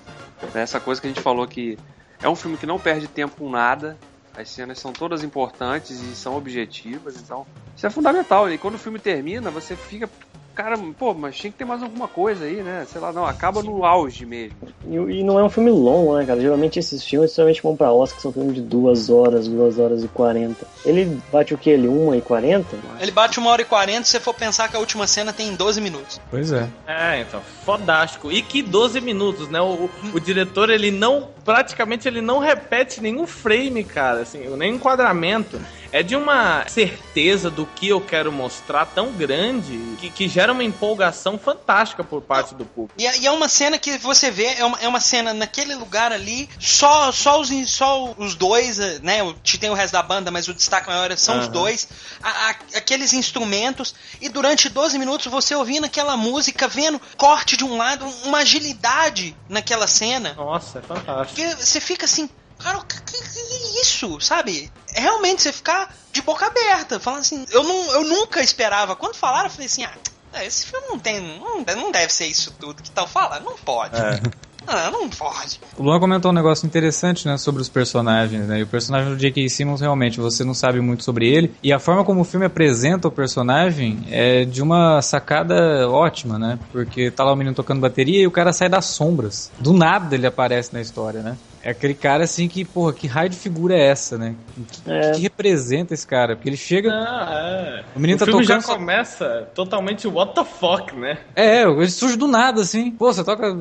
né? Essa coisa que a gente falou que é um filme que não perde tempo com nada. As cenas são todas importantes e são objetivas, então isso é fundamental. E quando o filme termina, você fica. Cara, pô, mas tinha que ter mais alguma coisa aí, né? Sei lá, não, acaba no auge mesmo. E, e não é um filme longo, né, cara? Geralmente esses filmes, somente vão pra Oscar, são filmes de duas horas, duas horas e quarenta. Ele bate o que? Ele? Uma e quarenta? Ele bate uma hora e quarenta se você for pensar que a última cena tem 12 minutos. Pois é. É, então, fodástico. E que 12 minutos, né? O, o diretor, ele não, praticamente, ele não repete nenhum frame, cara, assim, nem enquadramento. É de uma certeza do que eu quero mostrar tão grande que, que gera uma empolgação fantástica por parte do público. E, é- e é uma cena que você vê, é uma, é uma cena naquele lugar ali, só, só, os, só os dois, eh, né? o- Tem o resto da banda, mas o destaque maior são os Aham. dois. a- a- aqueles instrumentos, e durante 12 minutos você ouvindo aquela música, vendo corte de um lado, uma agilidade naquela cena. Nossa, é fantástico. Porque você fica assim, cara, o que, que- que é isso, sabe? Realmente você ficar de boca aberta, falando assim, eu, não, eu nunca esperava. Quando falaram, eu falei assim, ah, é, esse filme não tem, não, não deve ser isso tudo que estão falando, não pode. *laughs* Ah, não pode. O Luan comentou um negócio interessante, né, sobre os personagens, né? E o personagem do J.K. Simmons, realmente, você não sabe muito sobre ele. E a forma como o filme apresenta o personagem é de uma sacada ótima, né? Porque tá lá o menino tocando bateria e o cara sai das sombras. Do nada ele aparece na história, né? É aquele cara assim que, porra, que raio de figura é essa, né? Que, É. que representa esse cara? Porque ele chega. Ah, é. O menino tá filme já tocando só- começa totalmente what the fuck, né? É, ele surge do nada, assim. Pô, você toca.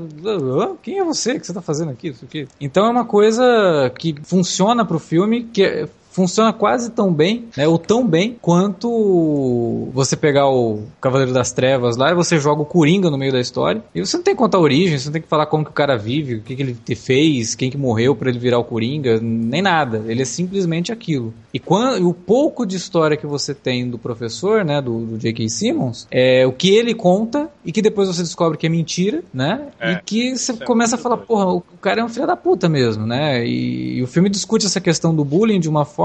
Quem é você? O que você tá fazendo aqui? Isso aqui? Então é uma coisa que funciona pro filme, que é- funciona quase tão bem, né? Ou tão bem quanto você pegar o Cavaleiro das Trevas lá e você joga o Coringa no meio da história. E você não tem que contar a origem, você não tem que falar como que o cara vive, o que, que ele fez, quem que morreu pra ele virar o Coringa, nem nada. Ele é simplesmente aquilo. E, quando, e o pouco de história que você tem do professor, né, do, do J.K. Simmons, é o que ele conta e que depois você descobre que é mentira, né? É, e que você é começa a falar, doido. porra, o cara é um filho da puta mesmo, né? E, e o filme discute essa questão do bullying de uma forma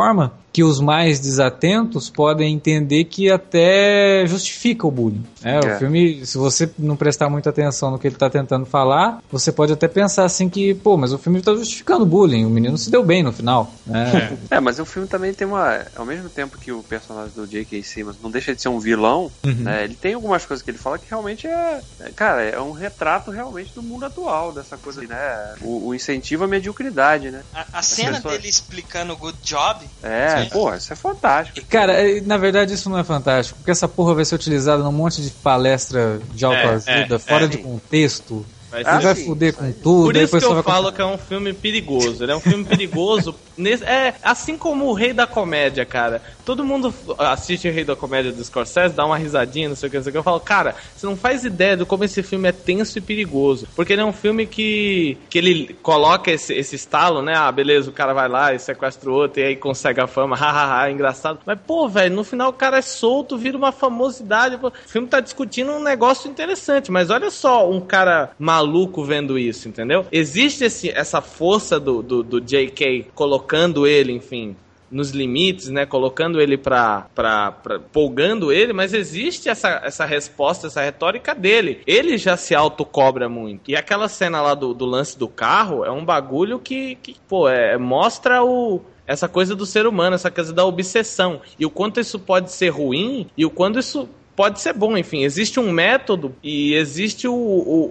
que os mais desatentos podem entender que até justifica o bullying. Né? É. O filme, se você não prestar muita atenção no que ele tá tentando falar, você pode até pensar assim que, pô, mas o filme tá justificando o bullying, o menino se deu bem no final, né? *laughs* É, mas o filme também tem uma. Ao mesmo tempo que o personagem do J.K. Simmons não deixa de ser um vilão, né? Ele tem algumas coisas que ele fala que realmente é. é, Cara, é um retrato realmente do mundo atual, dessa coisa, né? O, o incentivo à mediocridade, né? A, a cena pessoas- dele explicando o good job, É, Sim. pô, isso é fantástico. Cara, é, na verdade isso não é fantástico, porque essa porra vai ser utilizada num monte de palestra de autoajuda, é, fora é. de contexto. Vai Ah, Ele vai sim, fuder isso com tudo, Por isso que eu falo que é um filme perigoso. Ele é um filme perigoso. *laughs* nesse- é assim como o Rei da Comédia, cara. Todo mundo assiste o Rei da Comédia do Scorsese, dá uma risadinha, não sei o que, não sei o que. Eu falo, cara, você não faz ideia do como esse filme é tenso e perigoso. Porque ele é um filme que, que ele coloca esse, esse estalo, né? Ah, beleza, o cara vai lá e sequestra o outro e aí consegue a fama. *laughs* Hahaha, é engraçado. Mas, pô, velho, no final o cara é solto, vira uma famosidade. Pô, o filme tá discutindo um negócio interessante, mas olha só um cara maluco vendo isso, entendeu? Existe esse, essa força do, do, do J.K. colocando ele, enfim, nos limites, né? Colocando ele pra, pra, pra. polgando ele, mas existe essa, essa resposta, essa retórica dele. Ele já se autocobra muito. E aquela cena lá do, do lance do carro é um bagulho que, que pô, é, mostra o. essa coisa do ser humano, essa coisa da obsessão. E o quanto isso pode ser ruim e o quanto isso pode ser bom, enfim. Existe um método e existe o,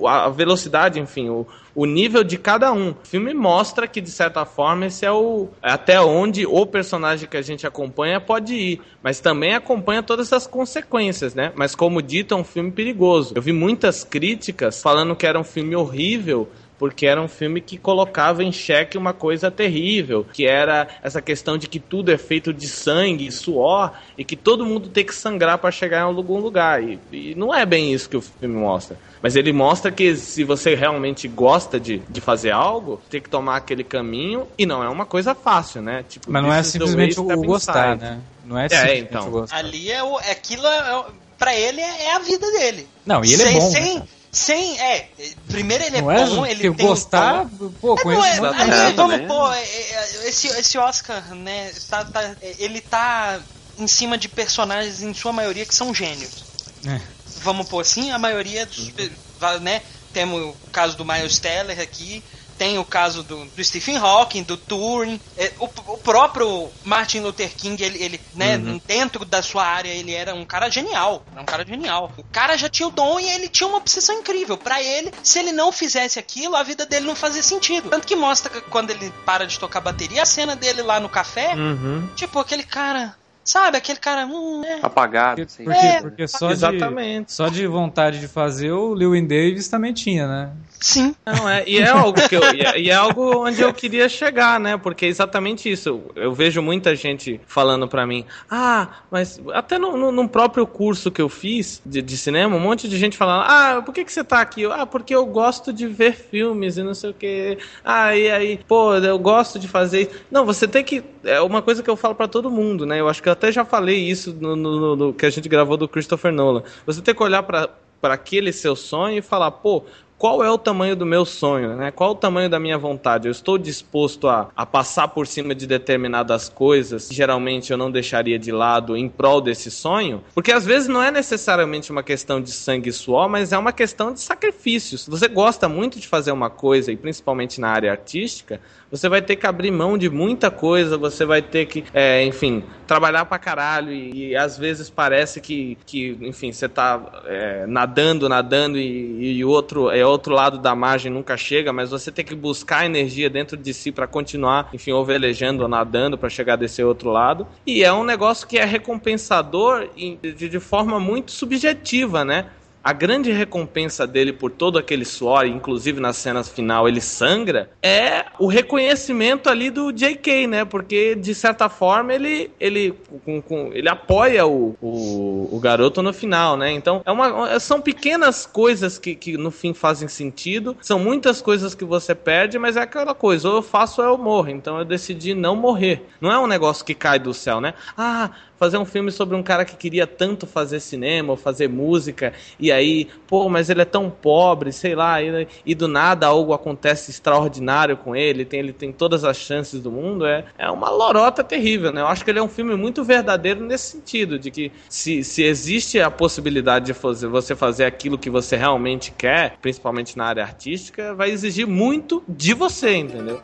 o a velocidade, enfim, o, o nível de cada um. O filme mostra que, de certa forma, esse é o até onde o personagem que a gente acompanha pode ir. Mas também acompanha todas as consequências, né? Mas, como dito, é um filme perigoso. Eu vi muitas críticas falando que era um filme horrível porque era um filme que colocava em xeque uma coisa terrível, que era essa questão de que tudo é feito de sangue, suor, e que todo mundo tem que sangrar para chegar em algum lugar. E, e, não é bem isso que o filme mostra. Mas ele mostra que se você realmente gosta de, de fazer algo, tem que tomar aquele caminho, e não é uma coisa fácil, né? Tipo, Mas não é simplesmente o gostar, né? Não é, é então. Ali é o, aquilo, é, pra ele é, é a vida dele. Não, e ele é sem, é bom. Sem, né? Sem, é, primeiro ele é é bom, ele tem gostar, um pô, é, é, é, vamos pô, esse, esse Oscar, né, tá, tá, ele tá em cima de personagens, em sua maioria, que são gênios. É. Vamos pôr assim, a maioria dos, né, temos o caso do Miles Teller aqui, tem o caso do, do Stephen Hawking, do Turing, é, o, o, próprio Martin Luther King, ele, ele né, uhum. dentro da sua área, ele era um cara genial. Era um cara genial. O cara já tinha o dom e ele tinha uma obsessão incrível. para ele, se ele não fizesse aquilo, a vida dele não fazia sentido. Tanto que mostra que quando ele para de tocar bateria, a cena dele lá no café, uhum. tipo, aquele cara Sabe, aquele cara. Hum, é. Apagado. Porque, porque, é, porque só, Exatamente. De, só de vontade de fazer, o Lewin Davis também tinha, né? Sim. Não, é, e é algo que eu, e é, e é, algo onde eu queria chegar, né? Porque é exatamente isso. Eu vejo muita gente falando para mim, ah, mas até no, no, no, próprio curso que eu fiz de, de, cinema, um monte de gente falando, ah, por que, que você tá aqui? Ah, porque eu gosto de ver filmes e não sei o que. Ah, e aí, pô, eu gosto de fazer isso. Não, você tem que. É uma coisa que eu falo para todo mundo, né? Eu acho que até já falei isso no, no, no que a gente gravou do Christopher Nolan. Você tem que olhar para aquele seu sonho e falar, pô, qual é o tamanho do meu sonho, né? Qual o tamanho da minha vontade? Eu estou disposto a, a passar por cima de determinadas coisas que geralmente eu não deixaria de lado em prol desse sonho? Porque às vezes não é necessariamente uma questão de sangue e suor, mas é uma questão de sacrifício. Se você gosta muito de fazer uma coisa, e principalmente na área artística, você vai ter que abrir mão de muita coisa, você vai ter que, é, enfim, trabalhar pra caralho e, e, às vezes parece que, que enfim, você tá é, nadando, nadando e, e outro é outro lado da margem nunca chega, mas você tem que buscar energia dentro de si para continuar, enfim, ou velejando ou nadando para chegar desse outro lado. E é um negócio que é recompensador de, de forma muito subjetiva, né? A grande recompensa dele por todo aquele suor, inclusive nas cenas final ele sangra, é o reconhecimento ali do J.K., né? Porque de certa forma ele ele, com, com, ele apoia o, o, o, garoto no final, né? Então é uma, são pequenas coisas que, que no fim fazem sentido, são muitas coisas que você perde, mas é aquela coisa, ou eu faço ou eu morro. Então eu decidi não morrer. Não é um negócio que cai do céu, né? Ah, fazer um filme sobre um cara que queria tanto fazer cinema ou fazer música, e aí, pô, mas ele é tão pobre, sei lá, e, e do nada algo acontece extraordinário com ele, tem, ele tem todas as chances do mundo, é, é uma lorota terrível, né? Eu acho que ele é um filme muito verdadeiro nesse sentido, de que se, se existe a possibilidade de fazer, você fazer aquilo que você realmente quer, principalmente na área artística, vai exigir muito de você, entendeu?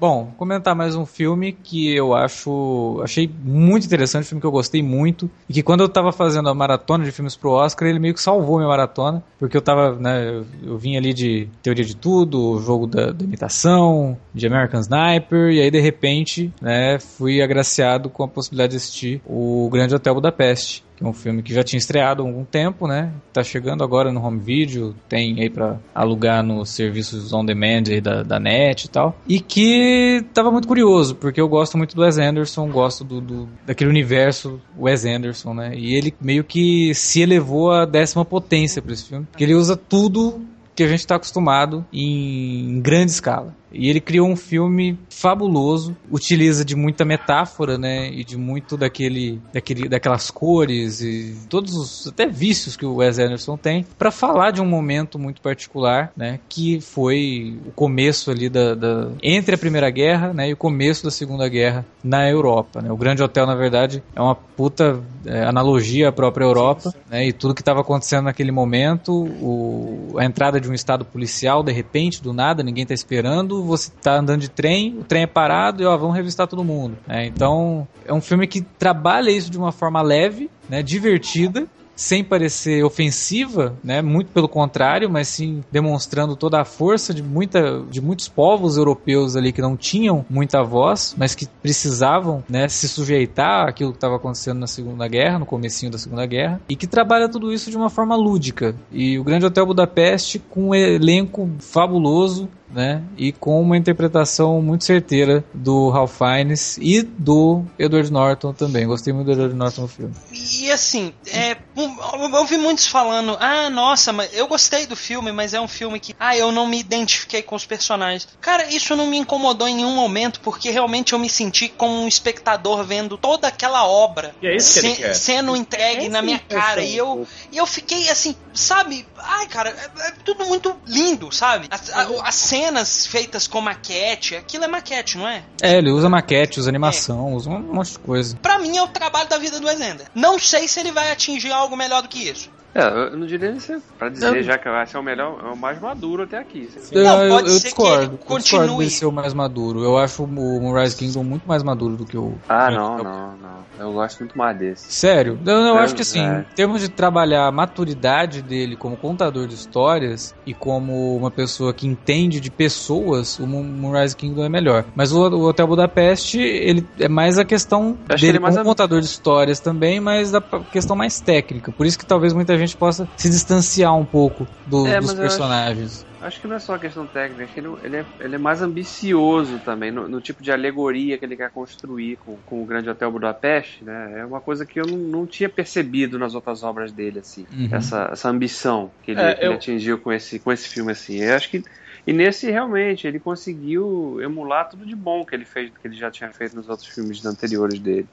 Bom, comentar mais um filme que eu acho. Achei muito interessante, um filme que eu gostei muito. E que quando eu tava fazendo a maratona de filmes pro Oscar, ele meio que salvou minha maratona. Porque eu tava, né, eu, eu vim ali de Teoria de Tudo, o jogo da, da, imitação, de American Sniper, e aí de repente, né, fui agraciado com a possibilidade de assistir o Grande Hotel Budapeste que é um filme que já tinha estreado há algum tempo, né? Tá chegando agora no home video, tem aí para alugar nos serviços on demand aí da, da net e tal. E que tava muito curioso, porque eu gosto muito do Wes Anderson, gosto do, do daquele universo Wes Anderson, né? E ele meio que se elevou à décima potência para esse filme, porque ele usa tudo que a gente está acostumado em grande escala. E ele criou um filme fabuloso, utiliza de muita metáfora, né? E de muito daquele, daquele daquelas cores e todos os até vícios que o Wes Anderson tem para falar de um momento muito particular, né? Que foi o começo ali da, da entre a Primeira Guerra, né? E o começo da Segunda Guerra na Europa, né? O Grande Hotel, na verdade, é uma puta é, analogia à própria Europa, né? E tudo que estava acontecendo naquele momento, o, a entrada de um estado policial de repente, do nada, ninguém tá esperando, você tá andando de trem, o trem é parado e ó, vamos revistar todo mundo. Né? Então, é um filme que trabalha isso de uma forma leve, né, divertida, sem parecer ofensiva, né? Muito pelo contrário, mas sim demonstrando toda a força de, muita, de muitos povos europeus ali que não tinham muita voz, mas que precisavam, né, se sujeitar àquilo que estava acontecendo na Segunda Guerra, no comecinho da Segunda Guerra, e que trabalha tudo isso de uma forma lúdica. E o Grande Hotel Budapeste com um elenco fabuloso, né? E com uma interpretação muito certeira do Ralph Fiennes e do Edward Norton também. Gostei muito do Edward Norton no filme. E assim, é, eu ouvi muitos falando, ah, nossa, mas eu gostei do filme, mas é um filme que, ah, eu não me identifiquei com os personagens. Cara, isso não me incomodou em nenhum momento, porque realmente eu me senti como um espectador vendo toda aquela obra E é isso que ele se- quer. sendo entregue É na minha cara. E eu, e eu fiquei assim, sabe? Ai, cara, é, é tudo muito lindo, sabe? As, a- as cenas feitas com maquete, aquilo é maquete, não é? É, ele usa maquete, usa animação, usa um monte de coisa. Pra mim é o trabalho da vida do Exender. Não sei se ele vai atingir algo melhor do que isso. É, eu não diria nem ser pra dizer, Não. já que eu acho que é o melhor, é o mais maduro até aqui. Eu, Não, eu- pode eu ser que discordo. ele Eu discordo continue. dele ser o mais maduro. Eu acho o Moonrise Kingdom muito mais maduro do que o. Ah, não, não, não. Eu gosto muito mais desse. Sério? Eu, eu É, acho que assim, é. em termos de trabalhar a maturidade dele como contador de histórias e como uma pessoa que entende de pessoas, o Moon- Moonrise Kingdom é melhor. Mas o, o Hotel Budapeste, ele é mais a questão Eu dele ele mais como a- contador de histórias também, mas da questão mais técnica. Por isso que talvez muita gente possa se distanciar um pouco do- É, dos acho- personagens. Acho que não é só questão técnica, acho que ele, ele é, ele é mais ambicioso também, no, no tipo de alegoria que ele quer construir com, com o Grande Hotel Budapeste, né? É uma coisa que eu não, não tinha percebido nas outras obras dele, assim. Uhum. Essa, essa ambição que ele, É, que ele eu- atingiu com esse, com esse filme, assim. Eu acho que. E nesse, realmente, ele conseguiu emular tudo de bom que ele fez, que ele já tinha feito nos outros filmes anteriores dele.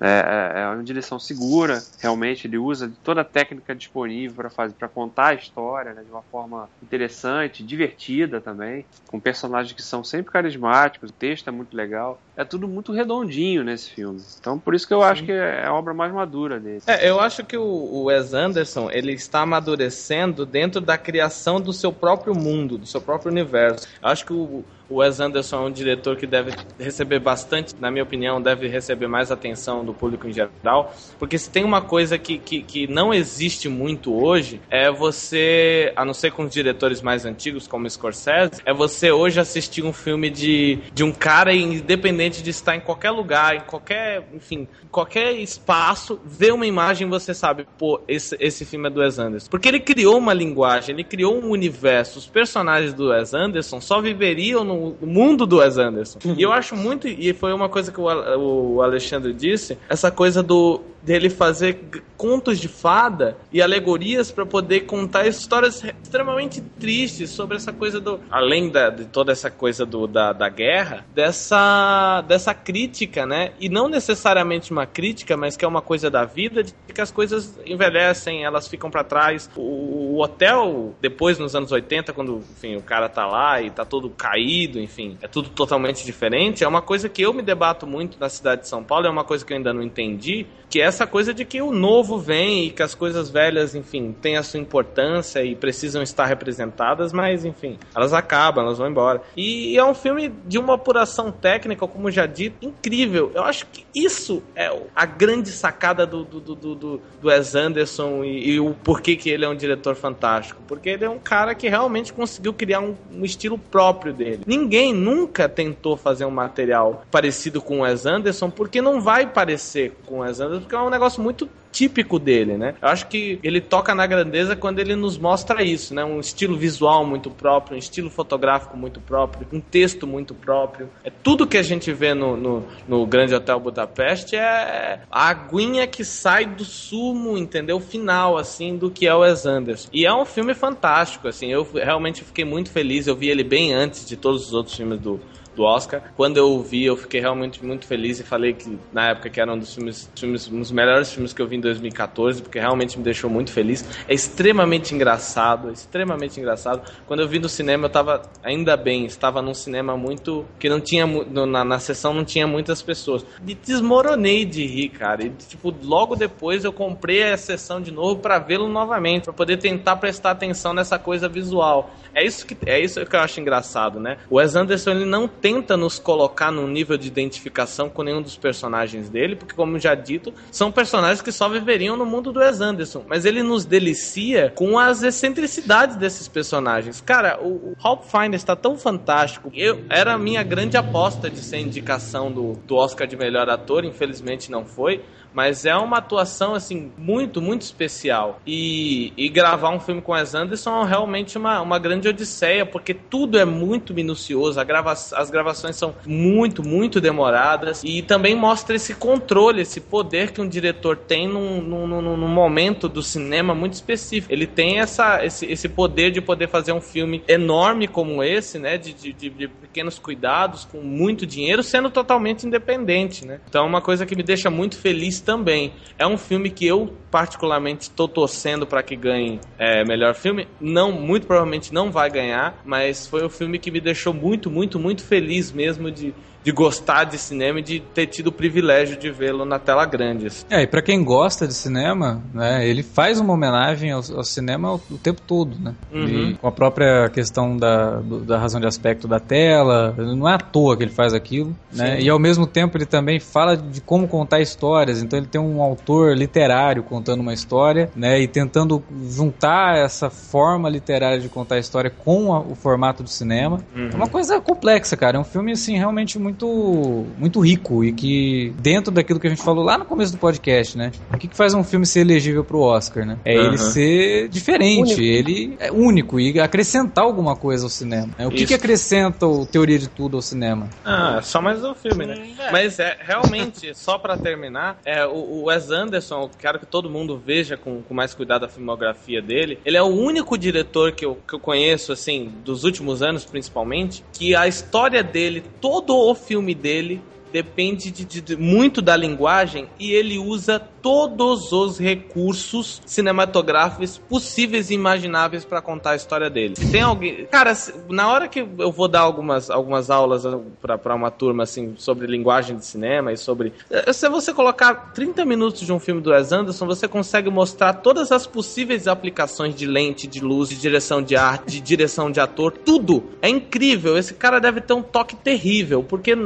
É, é, é uma direção segura, realmente ele usa toda a técnica disponível para fazer, para contar a história né, de uma forma interessante, divertida também, com personagens que são sempre carismáticos, o texto é muito legal, é tudo muito redondinho nesse filme. Então por isso que eu acho que é a obra mais madura dele. É, eu acho que o, o Wes Anderson ele está amadurecendo dentro da criação do seu próprio mundo, do seu próprio universo. Eu acho que o, o Wes Anderson é um diretor que deve receber bastante, na minha opinião, deve receber mais atenção do público em geral, porque se tem uma coisa que, que, que não existe muito hoje, é você, a não ser com os diretores mais antigos, como Scorsese, é você hoje assistir um filme de, de um cara independente de estar em qualquer lugar, em qualquer, enfim, qualquer espaço, ver uma imagem você sabe, pô, esse, esse filme é do Wes Anderson. Porque ele criou uma linguagem, ele criou um universo. Os personagens do Wes Anderson só viveriam no mundo do Wes Anderson. E eu acho muito, e foi uma coisa que o, o Alexandre disse, essa coisa do dele fazer contos de fada e alegorias para poder contar histórias re- extremamente tristes sobre essa coisa do além da, de toda essa coisa do, da, da guerra dessa dessa crítica né? E não necessariamente uma crítica mas que é uma coisa da vida de que as coisas envelhecem elas ficam para trás. O, o hotel depois nos anos 80 quando enfim o cara tá lá e tá todo caído enfim é tudo totalmente diferente é uma coisa que eu me debato muito na cidade de São Paulo é uma coisa que eu ainda não entendi que é essa coisa de que o novo vem e que as coisas velhas, enfim, têm a sua importância e precisam estar representadas, mas, enfim, elas acabam, elas vão embora. E é um filme de uma apuração técnica, como já dito, incrível. Eu acho que isso é a grande sacada do, do, do, do, do Wes Anderson e, e o porquê que ele é um diretor fantástico. Porque ele é um cara que realmente conseguiu criar um, um estilo próprio dele. Ninguém nunca tentou fazer um material parecido com o Wes Anderson, porque não vai parecer com o Wes Anderson, porque é um negócio muito típico dele, né? Eu acho que ele toca na grandeza quando ele nos mostra isso, né? Um estilo visual muito próprio, um estilo fotográfico muito próprio, um texto muito próprio. É tudo que a gente vê no, no, no Grande Hotel Budapeste é a aguinha que sai do sumo, entendeu? Final, assim, do que é o Wes Anderson. E é um filme fantástico, assim. Eu realmente fiquei muito feliz. Eu vi ele bem antes de todos os outros filmes do, do Oscar. Quando eu vi, eu fiquei realmente muito feliz e falei que na época que era um dos filmes, filmes um dos melhores filmes que eu vi em 2014, porque realmente me deixou muito feliz. É extremamente engraçado, é extremamente engraçado. Quando eu vi no cinema, eu tava ainda bem, estava num cinema muito que não tinha na, na sessão não tinha muitas pessoas. E desmoronei de rir, cara. E tipo, logo depois eu comprei a sessão de novo para vê-lo novamente, para poder tentar prestar atenção nessa coisa visual. É isso que é isso que eu acho engraçado, né? O Wes Anderson ele não tenta nos colocar num nível de identificação com nenhum dos personagens dele, porque, como já dito, são personagens que só viveriam no mundo do Wes Anderson. Mas ele nos delicia com as excentricidades desses personagens. Cara, o, o Hop Finder está tão fantástico. Eu, era a minha grande aposta de ser indicação do, do Oscar de melhor ator, infelizmente não foi. Mas é uma atuação, assim, muito, muito especial. E, e gravar um filme com Wes Anderson é realmente uma, uma grande odisseia, porque tudo é muito minucioso, grava as gravações são muito, muito demoradas. E também mostra esse controle, esse poder que um diretor tem num, num, num, num momento do cinema muito específico. Ele tem essa, esse, esse poder de poder fazer um filme enorme como esse, né? De, de, de pequenos cuidados, com muito dinheiro, sendo totalmente independente, né? Então é uma coisa que me deixa muito feliz também. É um filme que eu particularmente estou torcendo para que ganhe é, melhor filme. Não, muito provavelmente não vai ganhar, mas foi um filme que me deixou muito, muito, muito feliz mesmo de de gostar de cinema e de ter tido o privilégio de vê-lo na tela grande. Assim. É, e pra quem gosta de cinema, né, ele faz uma homenagem ao, ao cinema o, o, tempo todo, né? Uhum. E com a própria questão da, do, da razão de aspecto da tela, não é à toa que ele faz aquilo, né? E ao mesmo tempo ele também fala de como contar histórias, então ele tem um autor literário contando uma história, né? E tentando juntar essa forma literária de contar a história com a, o formato do cinema. Uhum. É uma coisa complexa, cara. É um filme, assim, realmente muito muito, muito rico e que, dentro daquilo que a gente falou lá no começo do podcast, né? O que, que faz um filme ser elegível pro Oscar, né? É uhum. ele ser diferente, único. ele é único e acrescentar alguma coisa ao cinema. Né? O que, que acrescenta o Teoria de Tudo ao cinema? Ah, só mais o filme, né? É. Mas é realmente, *laughs* só para terminar, é, o, Wes Anderson, eu quero que todo mundo veja com, com mais cuidado a filmografia dele. Ele é o único diretor que eu, que eu conheço, assim, dos últimos anos principalmente, que a história dele, todo o filme dele depende de, de, de, muito da linguagem e ele usa todos os recursos cinematográficos possíveis e imagináveis para contar a história dele. Se tem alguém, cara, na hora que eu vou dar algumas, algumas aulas uh, para uma turma assim sobre linguagem de cinema e sobre eh, se você colocar 30 minutos de um filme do Wes Anderson, você consegue mostrar todas as possíveis aplicações de lente, de luz, de direção de arte, de direção de ator, tudo. É incrível. Esse cara deve ter um toque terrível, porque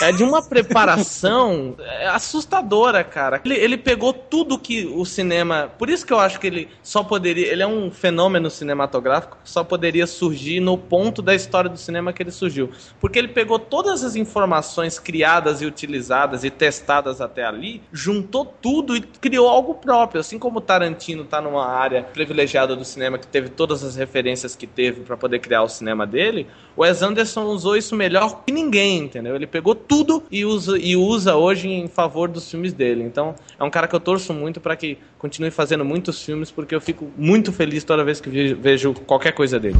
é de uma preparação *laughs* é assustadora, cara. Ele, ele pegou tudo que o cinema. Por isso que eu acho que ele só poderia. Ele é um fenômeno cinematográfico que só poderia surgir no ponto da história do cinema que ele surgiu. Porque ele pegou todas as informações criadas e utilizadas e testadas até ali, juntou tudo e criou algo próprio. Assim como Tarantino tá numa área privilegiada do cinema que teve todas as referências que teve para poder criar o cinema dele, o Wes Anderson usou isso melhor que ninguém, entendeu? Ele pegou tudo e usa, e usa hoje em favor dos filmes dele. Então, é um cara que eu torço muito para que continue fazendo muitos filmes, porque eu fico muito feliz toda vez que vejo qualquer coisa dele.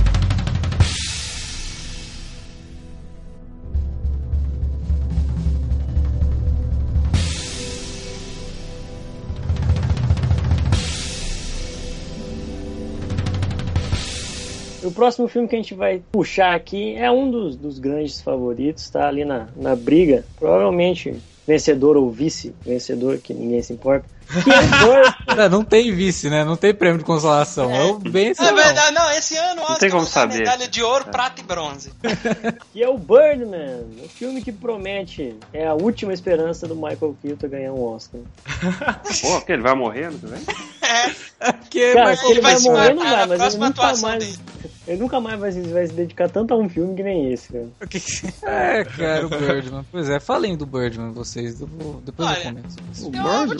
O próximo filme que a gente vai puxar aqui é um dos, dos grandes favoritos, tá ali na, na briga. Provavelmente vencedor ou vice-vencedor, que ninguém se importa. não, *laughs* não tem vice, né? Não tem prêmio de consolação. É, é o vencedor. É verdade, não. Esse ano não tem medalha de ouro, é. prata e bronze. *laughs* que é o Birdman, o filme que promete é a última esperança do Michael Keaton ganhar um Oscar. Pô, que ele vai morrer que vem? *laughs* É. *laughs* Que Cara, ele, ele vai, vai morrer, não vai, mas ele nunca mais... Dele. Ele nunca mais vai, vai, se dedicar tanto a um filme que nem esse, cara. É, cara, o Birdman. Pois é, falem do Birdman, vocês. Depois Olha, eu comento. O Birdman?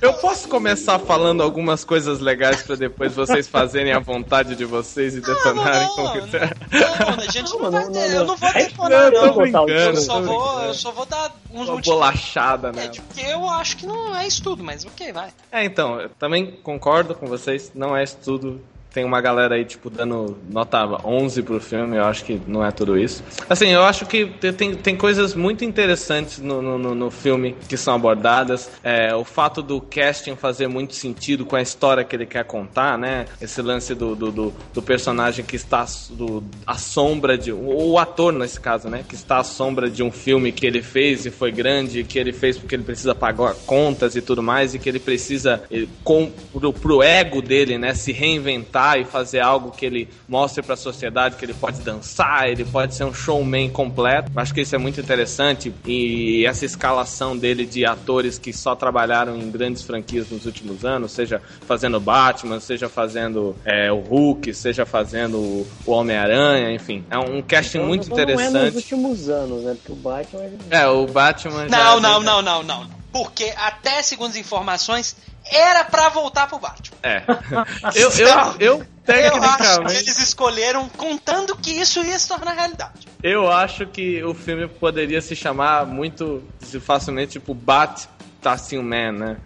Eu posso começar falando algumas coisas legais pra depois vocês fazerem a vontade de vocês e detonarem não, com não, o que tá- Não, a gente não, Não, vai não, ter- não, Eu não vou *laughs* não. detonar, Não, eu não. tô brincando. Eu só, vou, brincando. eu só vou dar uns Uma motivos. bolachada, É, né? porque eu acho que não é estudo, mas ok, vai. É, então, eu também concordo com vocês, não é estudo. Tem uma galera aí, tipo, dando nota 11 pro filme, eu acho que não é tudo isso. Assim, eu acho que te- tem, tem coisas muito interessantes no, no, no- filme que são abordadas. É, o fato do casting fazer muito sentido com a história que ele quer contar, né? Esse lance do, do, do, do personagem que está do, à sombra de. O, o ator, nesse caso, né? Que está à sombra de um filme que ele fez e foi grande, que ele fez porque ele precisa pagar contas e tudo mais, e que ele precisa, ele, com, pro, pro ego dele, né? Se reinventar e fazer algo que ele mostre pra sociedade que ele pode dançar, ele pode ser um showman completo. Acho que isso é muito interessante. E essa escalação dele de atores que só trabalharam em grandes franquias nos últimos anos, seja fazendo Batman, seja fazendo é, o Hulk, seja fazendo o Homem-Aranha, enfim. É um casting Então, muito não é nos interessante. últimos anos, né? Porque o Batman. É, o Batman. já Não, é não, não, não, não. não. Porque até segundo as informações, era pra voltar pro Batman. É. *laughs* Eu, eu, eu, Eu acho que eles escolheram contando que isso ia se tornar realidade. Eu acho que o filme poderia se chamar muito facilmente tipo Bat Tassin Man, né?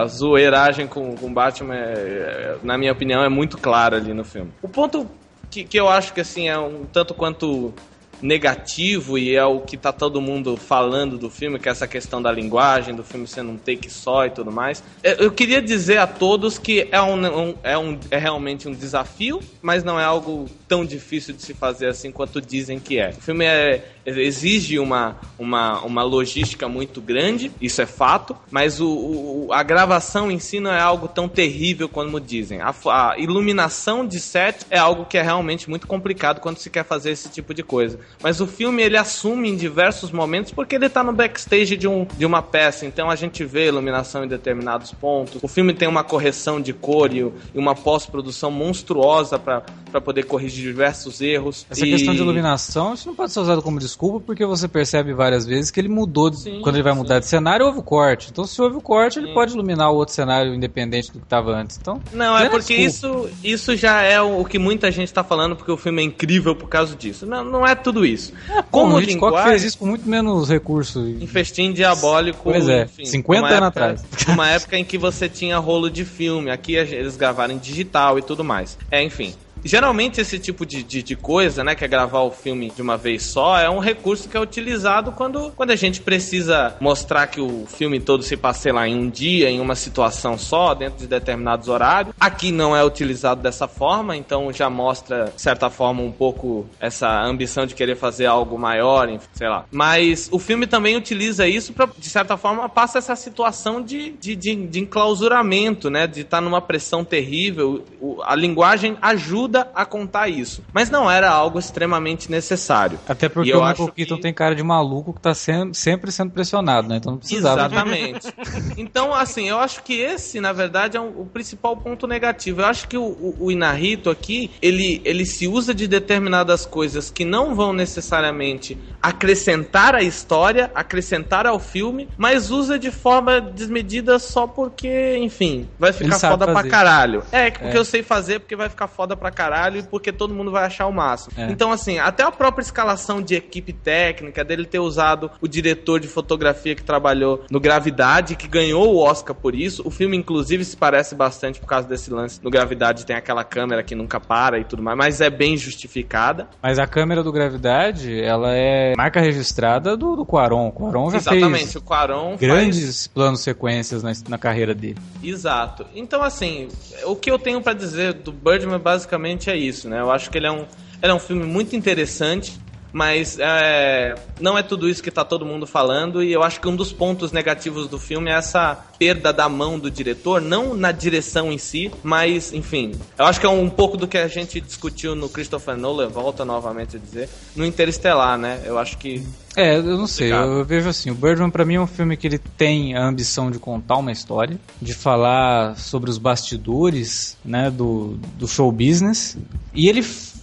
A zoeiragem com, com Batman, é- é- na minha opinião, é muito clara ali no filme. O ponto que, que eu acho que assim é um tanto quanto negativo e é o que tá todo mundo falando do filme, que é essa questão da linguagem, do filme sendo um take só e tudo mais. Eu queria dizer a todos que é, um, um- é, um, é realmente um desafio, mas não é algo tão difícil de se fazer assim quanto dizem que é. O filme é, exige uma, uma, uma logística muito grande, isso é fato, mas o, o- a gravação em si não é algo tão terrível como dizem. A, a iluminação de set é algo que é realmente muito complicado quando se quer fazer esse tipo de coisa. Mas o filme ele assume em diversos momentos porque ele tá no backstage de, um, de uma peça, então a gente vê iluminação em determinados pontos. O filme tem uma correção de cor e uma pós-produção monstruosa para poder corrigir diversos erros. Essa E- questão de iluminação, isso não pode ser usado como desculpa, porque você percebe várias vezes que ele mudou. de- Sim, quando ele vai sim. mudar de cenário, houve o corte. Então, se houve o corte, ele pode iluminar o outro cenário independente do que estava antes. Então, Não, é é porque isso, isso já é o, que muita gente tá falando, porque o filme é incrível por causa disso. Não, não é tudo isso. como Como o Hitchcock linguagem, fez isso com muito menos recurso. em festim diabólico. Pois é, 50 numa anos época- atrás. Uma época em que você tinha rolo de filme, aqui eles gravaram em digital e tudo mais. É, enfim. Geralmente esse tipo de, de, de coisa, né, que é gravar o filme de uma vez só, é um recurso que é utilizado quando, quando a gente precisa mostrar que o filme todo se passa, lá, em um dia, em uma situação só, dentro de determinados horários. Aqui não é utilizado dessa forma, então já mostra, de certa forma, um pouco essa ambição de querer fazer algo maior, enfim, sei lá. Mas o filme também utiliza isso para, de certa forma, passa essa situação de, de, de, de enclausuramento, né? De estar numa pressão terrível. A linguagem ajuda a contar isso. Mas não era algo extremamente necessário. Até porque eu o Michael acho que- Keaton tem cara de maluco que tá sendo, sempre sendo pressionado, né? Então não precisava. de- Exatamente. *laughs* Então, assim, eu acho que esse, na verdade, é um- o principal ponto negativo. Eu acho que o, o, o Inarito aqui, ele, ele se usa de determinadas coisas que não vão necessariamente acrescentar à história, acrescentar ao filme, mas usa de forma desmedida só porque, enfim, vai ficar foda pra fazer. caralho. É, porque É. eu sei fazer, porque vai ficar foda pra caralho porque todo mundo vai achar o máximo. É. Então, assim, até a própria escalação de equipe técnica, dele ter usado o diretor de fotografia que trabalhou no Gravidade, que ganhou o Oscar por isso. O filme, inclusive, se parece bastante por causa desse lance. No Gravidade tem aquela câmera que nunca para e tudo mais, mas é bem justificada. Mas a câmera do Gravidade, ela é marca registrada do, do Quaron. O Quaron já Exatamente, fez o Quaron faz- grandes planos sequências na, na carreira dele. Exato. Então, assim, o que eu tenho pra dizer do Birdman basicamente é isso, né? Eu acho que ele é um, ele é um filme muito interessante, mas é, não é tudo isso que tá todo mundo falando, e eu acho que um dos pontos negativos do filme é essa perda da mão do diretor, não na direção em si, mas, enfim, eu acho que é um pouco do que a gente discutiu no Christopher Nolan, volta novamente a dizer, no Interestelar, né? Eu acho que É, eu não sei, eu, eu vejo assim, o Birdman pra mim é um filme que ele tem a ambição de contar uma história, de falar sobre os bastidores, né, do, do show business, e ele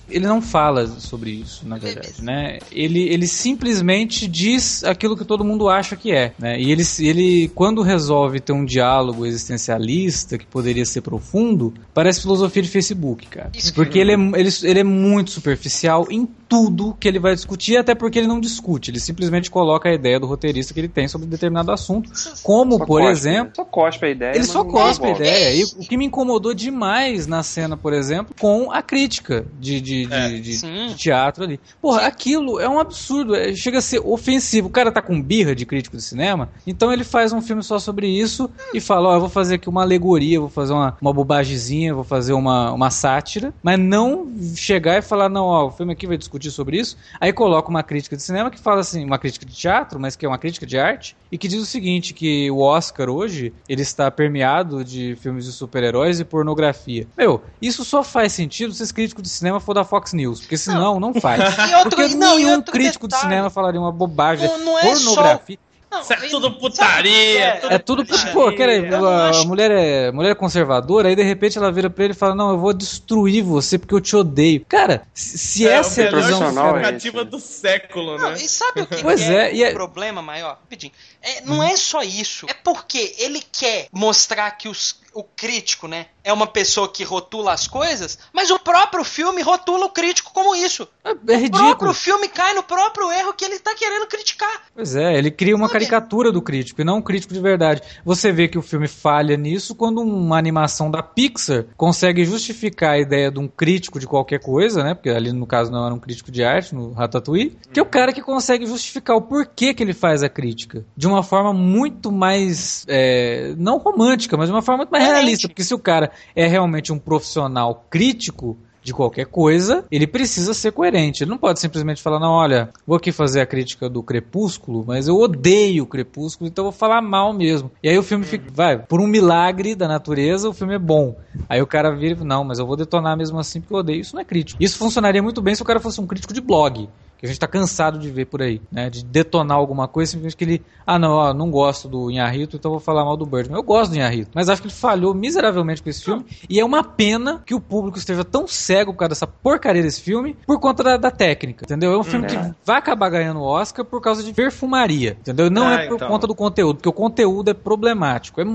ele não fala sobre isso, na verdade, né? Ele, ele simplesmente diz aquilo que todo mundo acha que é, né? E ele, ele, quando resolve ter um diálogo existencialista que poderia ser profundo, parece filosofia de Facebook, cara. Porque ele é, ele, ele é muito superficial em tudo que ele vai discutir, até porque ele não discute, ele simplesmente coloca a ideia do roteirista que ele tem sobre determinado assunto, como, Só por cospe, exemplo... Só cospe a ideia. Ele só cospe a ideia. E o que me incomodou demais na cena, por exemplo, com a crítica de, de, de, É, de- sim. de teatro ali. Porra, aquilo é um absurdo. é- chega a ser ofensivo. O cara tá com birra de crítico de cinema, então ele faz um filme só sobre isso e fala: Ó, eu vou fazer aqui uma alegoria, vou fazer uma, uma bobagemzinha, vou fazer uma, uma sátira, mas não chegar e falar: não, ó, o filme aqui vai discutir sobre isso. Aí coloca uma crítica de cinema que fala assim, uma crítica de teatro, mas que é uma crítica de arte, e que diz o seguinte: que o Oscar hoje ele está permeado de filmes de super-heróis e pornografia. Meu, isso só faz sentido se esse crítico de cinema for da Fox News, porque senão não, faz. *laughs* E outro, Porque não, e nenhum outro crítico de detalhe, cinema falaria uma bobagem. Não- não é só- pornografia. não, Isso é tudo putaria, é, tudo É tudo, putaria. pô, não a, acho- mulher é mulher é conservadora, aí de repente ela vira pra ele e fala: Não, eu vou destruir você porque eu te odeio. Cara, se, É, essa é a visão cara- é né? do século, Não, né? e sabe o que, Pois que é, e é- o problema maior? Rapidinho. É, não é só isso. É porque ele quer mostrar que os- o crítico, né, é uma pessoa que rotula as coisas, mas o próprio filme rotula o crítico como isso. É, é O próprio ridículo. filme cai no próprio erro que ele tá querendo criticar. Pois é, ele cria uma caricatura do crítico e não um crítico de verdade. Você vê que o filme falha nisso quando uma animação da Pixar consegue justificar a ideia de um crítico de qualquer coisa, né? Porque ali no caso não era um crítico de arte, no Ratatouille, que é o cara que consegue justificar o porquê que ele faz a crítica. De uma forma muito mais. é, não romântica, mas de uma forma muito mais realista. Porque se o cara é realmente um profissional crítico de qualquer coisa, ele precisa ser coerente. Ele não pode simplesmente falar, não, olha, vou aqui fazer a crítica do Crepúsculo, mas eu odeio o Crepúsculo, então vou falar mal mesmo. E aí o filme fica, vai, por um milagre da natureza, o filme é bom. Aí o cara vira e não, mas eu vou detonar mesmo assim porque eu odeio. Isso não é crítico. Isso funcionaria muito bem se o cara fosse um crítico de blog. Que a gente tá cansado de ver por aí, né? De detonar alguma coisa, simplesmente que ele. Ah, não, ó, não gosto do Inharito, então vou falar mal do Birdman. Eu gosto do Inharito, mas acho que ele falhou miseravelmente com esse filme. E é uma pena que o público esteja tão cego por causa dessa porcaria desse filme, por conta da, da técnica, entendeu? É um filme que vai acabar ganhando o Oscar por causa de perfumaria, entendeu? Não Ah, é por então. conta do conteúdo, porque o conteúdo é problemático. É, é-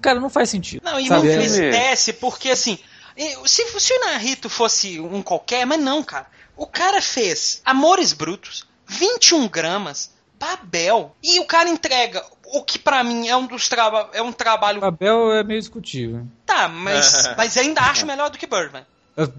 cara, não faz sentido. Não, e sabe? não É- entristece, porque assim, se, se o Narito fosse um qualquer, mas não, cara. O cara fez Amores Brutos, 21 gramas, Babel, e o cara entrega o que pra mim é um dos traba é um trabalho. O Abel é meio discutível. Tá, mas, *laughs* mas ainda acho melhor do que Birdman.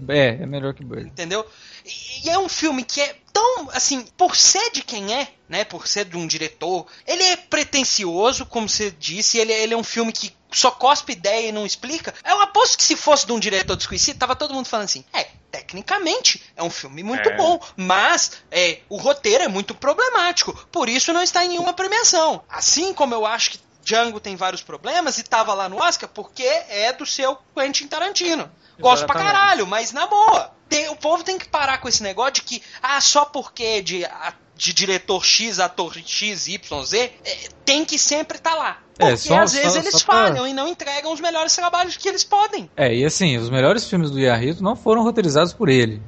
É, é melhor que Bird. entendeu? E, e é um filme que é tão, assim, por ser de quem é, né, por ser de um diretor, ele é pretencioso, como você disse, ele, ele é um filme que só cospe ideia e não explica. Eu aposto que se fosse de um diretor desconhecido, tava todo mundo falando assim, é, tecnicamente é um filme muito É. bom, mas é, o roteiro é muito problemático, por isso não está em nenhuma premiação. Assim como eu acho que Django tem vários problemas e tava lá no Oscar porque é do seu Quentin Tarantino. Gosto pra caralho, mas na boa. Tem- o povo tem que parar com esse negócio de que, ah, só porque de, de diretor X, ator X, Y, Z, é, tem que sempre estar lá. É, Porque só- às só- vezes eles só pra- falham e não entregam os melhores trabalhos que eles podem. É, e assim, os melhores filmes do Inharito não foram roteirizados por ele.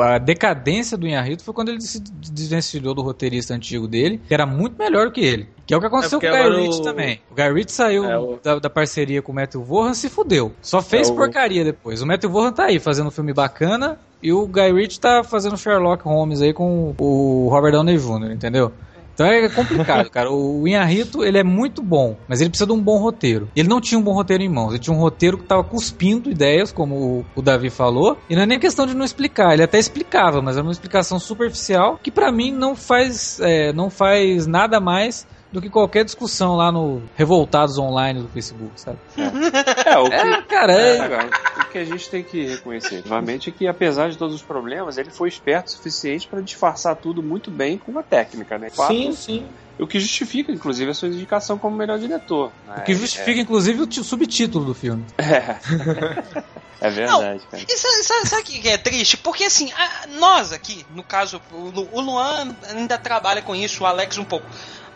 A decadência do Inharito foi quando ele se desvencilhou do roteirista antigo dele, que era muito melhor que ele. Que é o que aconteceu É com o Guy Ritchie o- também. O Guy Ritchie saiu É, o- da, da parceria com o Matthew Vaughan se fudeu. Só fez É, o- porcaria depois. O Matthew Vaughan tá aí fazendo um filme bacana e o Guy Ritchie tá fazendo Sherlock Holmes aí com o Robert Downey Jr., entendeu? Então é complicado, cara. O Inharito, ele é muito bom, mas ele precisa de um bom roteiro. Ele não tinha um bom roteiro em mãos. Ele tinha um roteiro que tava cuspindo ideias, como o, o Davi falou. E não é nem questão de não explicar. Ele até explicava, mas era uma explicação superficial que pra mim não faz, é, não faz nada mais do que qualquer discussão lá no Revoltados Online do Facebook, sabe? É, o que, É, cara, é, Agora, o que a gente tem que reconhecer, novamente, é que apesar de todos os problemas, ele foi esperto o suficiente para disfarçar tudo muito bem com uma técnica, né? Fato, Sim, sim. O que justifica, inclusive, a sua indicação como melhor diretor. né? o que justifica, inclusive, o subtítulo do filme. É, *laughs* é verdade, cara. E sabe, o que é triste? Porque assim, a- nós aqui, no caso, o o Luan ainda trabalha com isso, o Alex um pouco.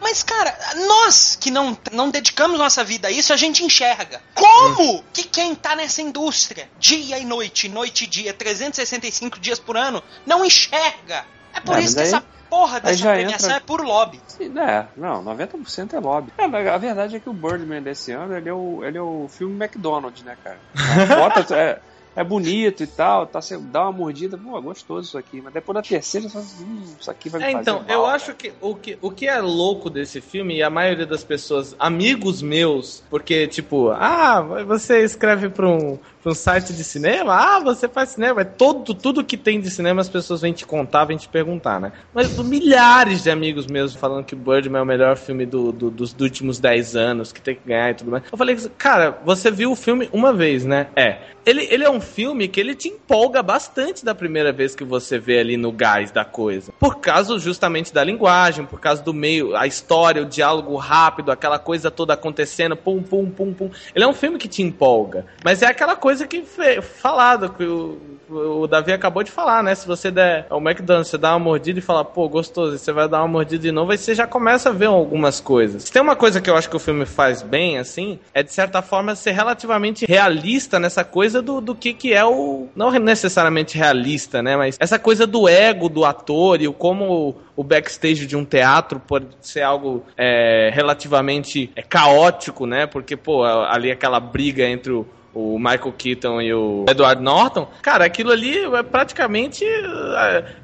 Mas, cara, nós que não, não dedicamos nossa vida a isso, a gente enxerga. Como que quem tá nessa indústria, dia e noite, noite e dia, 365 dias por ano, não enxerga? É por É, isso que aí- essa porra dessa premiação entra- é puro lobby. Sim, É, não, 90% é lobby. É, a verdade é que o Birdman desse ano, ele é o, ele é o filme McDonald's, né, cara? *laughs* A foto é, é bonito e tal, tá, você dá uma mordida, pô, gostoso isso aqui. Mas depois da terceira, você hum, isso aqui vai me É, fazer então, mal, eu cara. acho que o, que o que é louco desse filme, e a maioria das pessoas, amigos meus, porque, tipo, ah, você escreve pra um, pra um site de cinema? Ah, você faz cinema. É todo, tudo que tem de cinema as pessoas vêm te contar, vêm te perguntar, né? Mas milhares de amigos meus falando que Birdman é o melhor filme do, do- dos, dos últimos 10 anos, que tem que ganhar e tudo mais. Eu falei, cara, você viu o filme uma vez, né? É. Ele, ele é um filme que ele te empolga bastante da primeira vez que você vê ali no gás da coisa. Por causa justamente da linguagem, por causa do meio, a história, o diálogo rápido, aquela coisa toda acontecendo, pum, pum, pum, pum. Ele é um filme que te empolga. Mas é aquela coisa que foi falado, que o, o Davi acabou de falar, né? Se você der ao McDonald's, você dá uma mordida e fala, pô, gostoso, e você vai dar uma mordida de novo, aí você já começa a ver algumas coisas. Se tem uma coisa que eu acho que o filme faz bem, assim, é de certa forma ser relativamente realista nessa coisa do, do que, que é o. Não necessariamente realista, né? Mas essa coisa do ego do ator e o como o backstage de um teatro pode ser algo é, relativamente é, caótico, né? Porque, pô, ali aquela briga entre o o Michael Keaton e o Edward Norton, cara, aquilo ali é praticamente.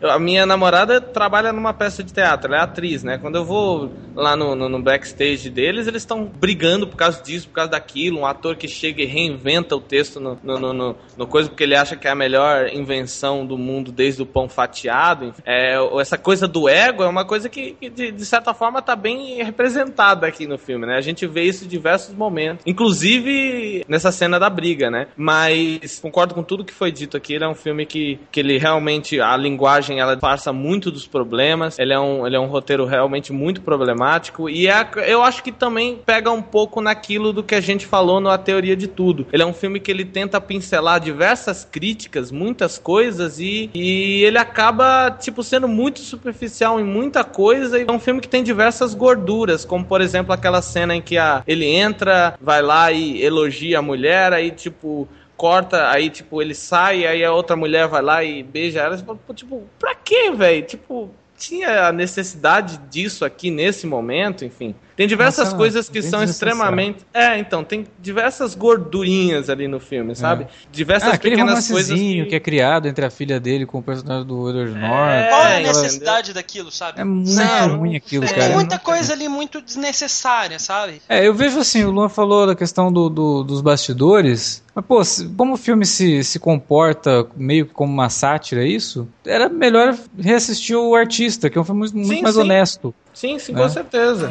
A, a minha namorada trabalha numa peça de teatro, ela é atriz, né? Quando eu vou lá no, no, no backstage deles, eles estão brigando por causa disso, por causa daquilo. Um ator que chega e reinventa o texto no, no, no, no- coisa porque ele acha que é a melhor invenção do mundo desde o pão fatiado. É, essa coisa do ego é uma coisa que, que, de, de certa forma, tá bem representada aqui no filme, né? A gente vê isso em diversos momentos, inclusive nessa cena da briga, né? Mas concordo com tudo que foi dito aqui. Ele é um filme que, que ele realmente a linguagem ela passa muito dos problemas. Ele é um ele é um roteiro realmente muito problemático e é, eu acho que também pega um pouco naquilo do que a gente falou no A Teoria de Tudo. Ele é um filme que ele tenta pincelar diversas críticas, muitas coisas e, e ele acaba tipo sendo muito superficial em muita coisa. E é um filme que tem diversas gorduras, como por exemplo aquela cena em que a, ele entra, vai lá e elogia a mulher, tipo corta, aí tipo ele sai, aí a outra mulher vai lá e beija ela. Tipo, pra quê, velho? Tipo, tinha a necessidade disso aqui nesse momento, enfim. Tem diversas Nossa, coisas que são extremamente. É, então, tem diversas gordurinhas ali no filme, sabe? Diversas Ah, aquele pequenas coisas. Que... que... é criado entre a filha dele com o personagem do Edward Norton. Qual é a entendeu? necessidade daquilo, sabe? É muito ruim aquilo, Tem Tem cara. muita coisa ali muito desnecessária, sabe? É, eu vejo assim, o Luan falou da questão do, do- dos bastidores, mas pô, se- como o filme se, se comporta meio que como uma sátira, é isso, era melhor reassistir o Artista, que é um filme muito Sim, mais sim. honesto. Sim, sim, né? com certeza.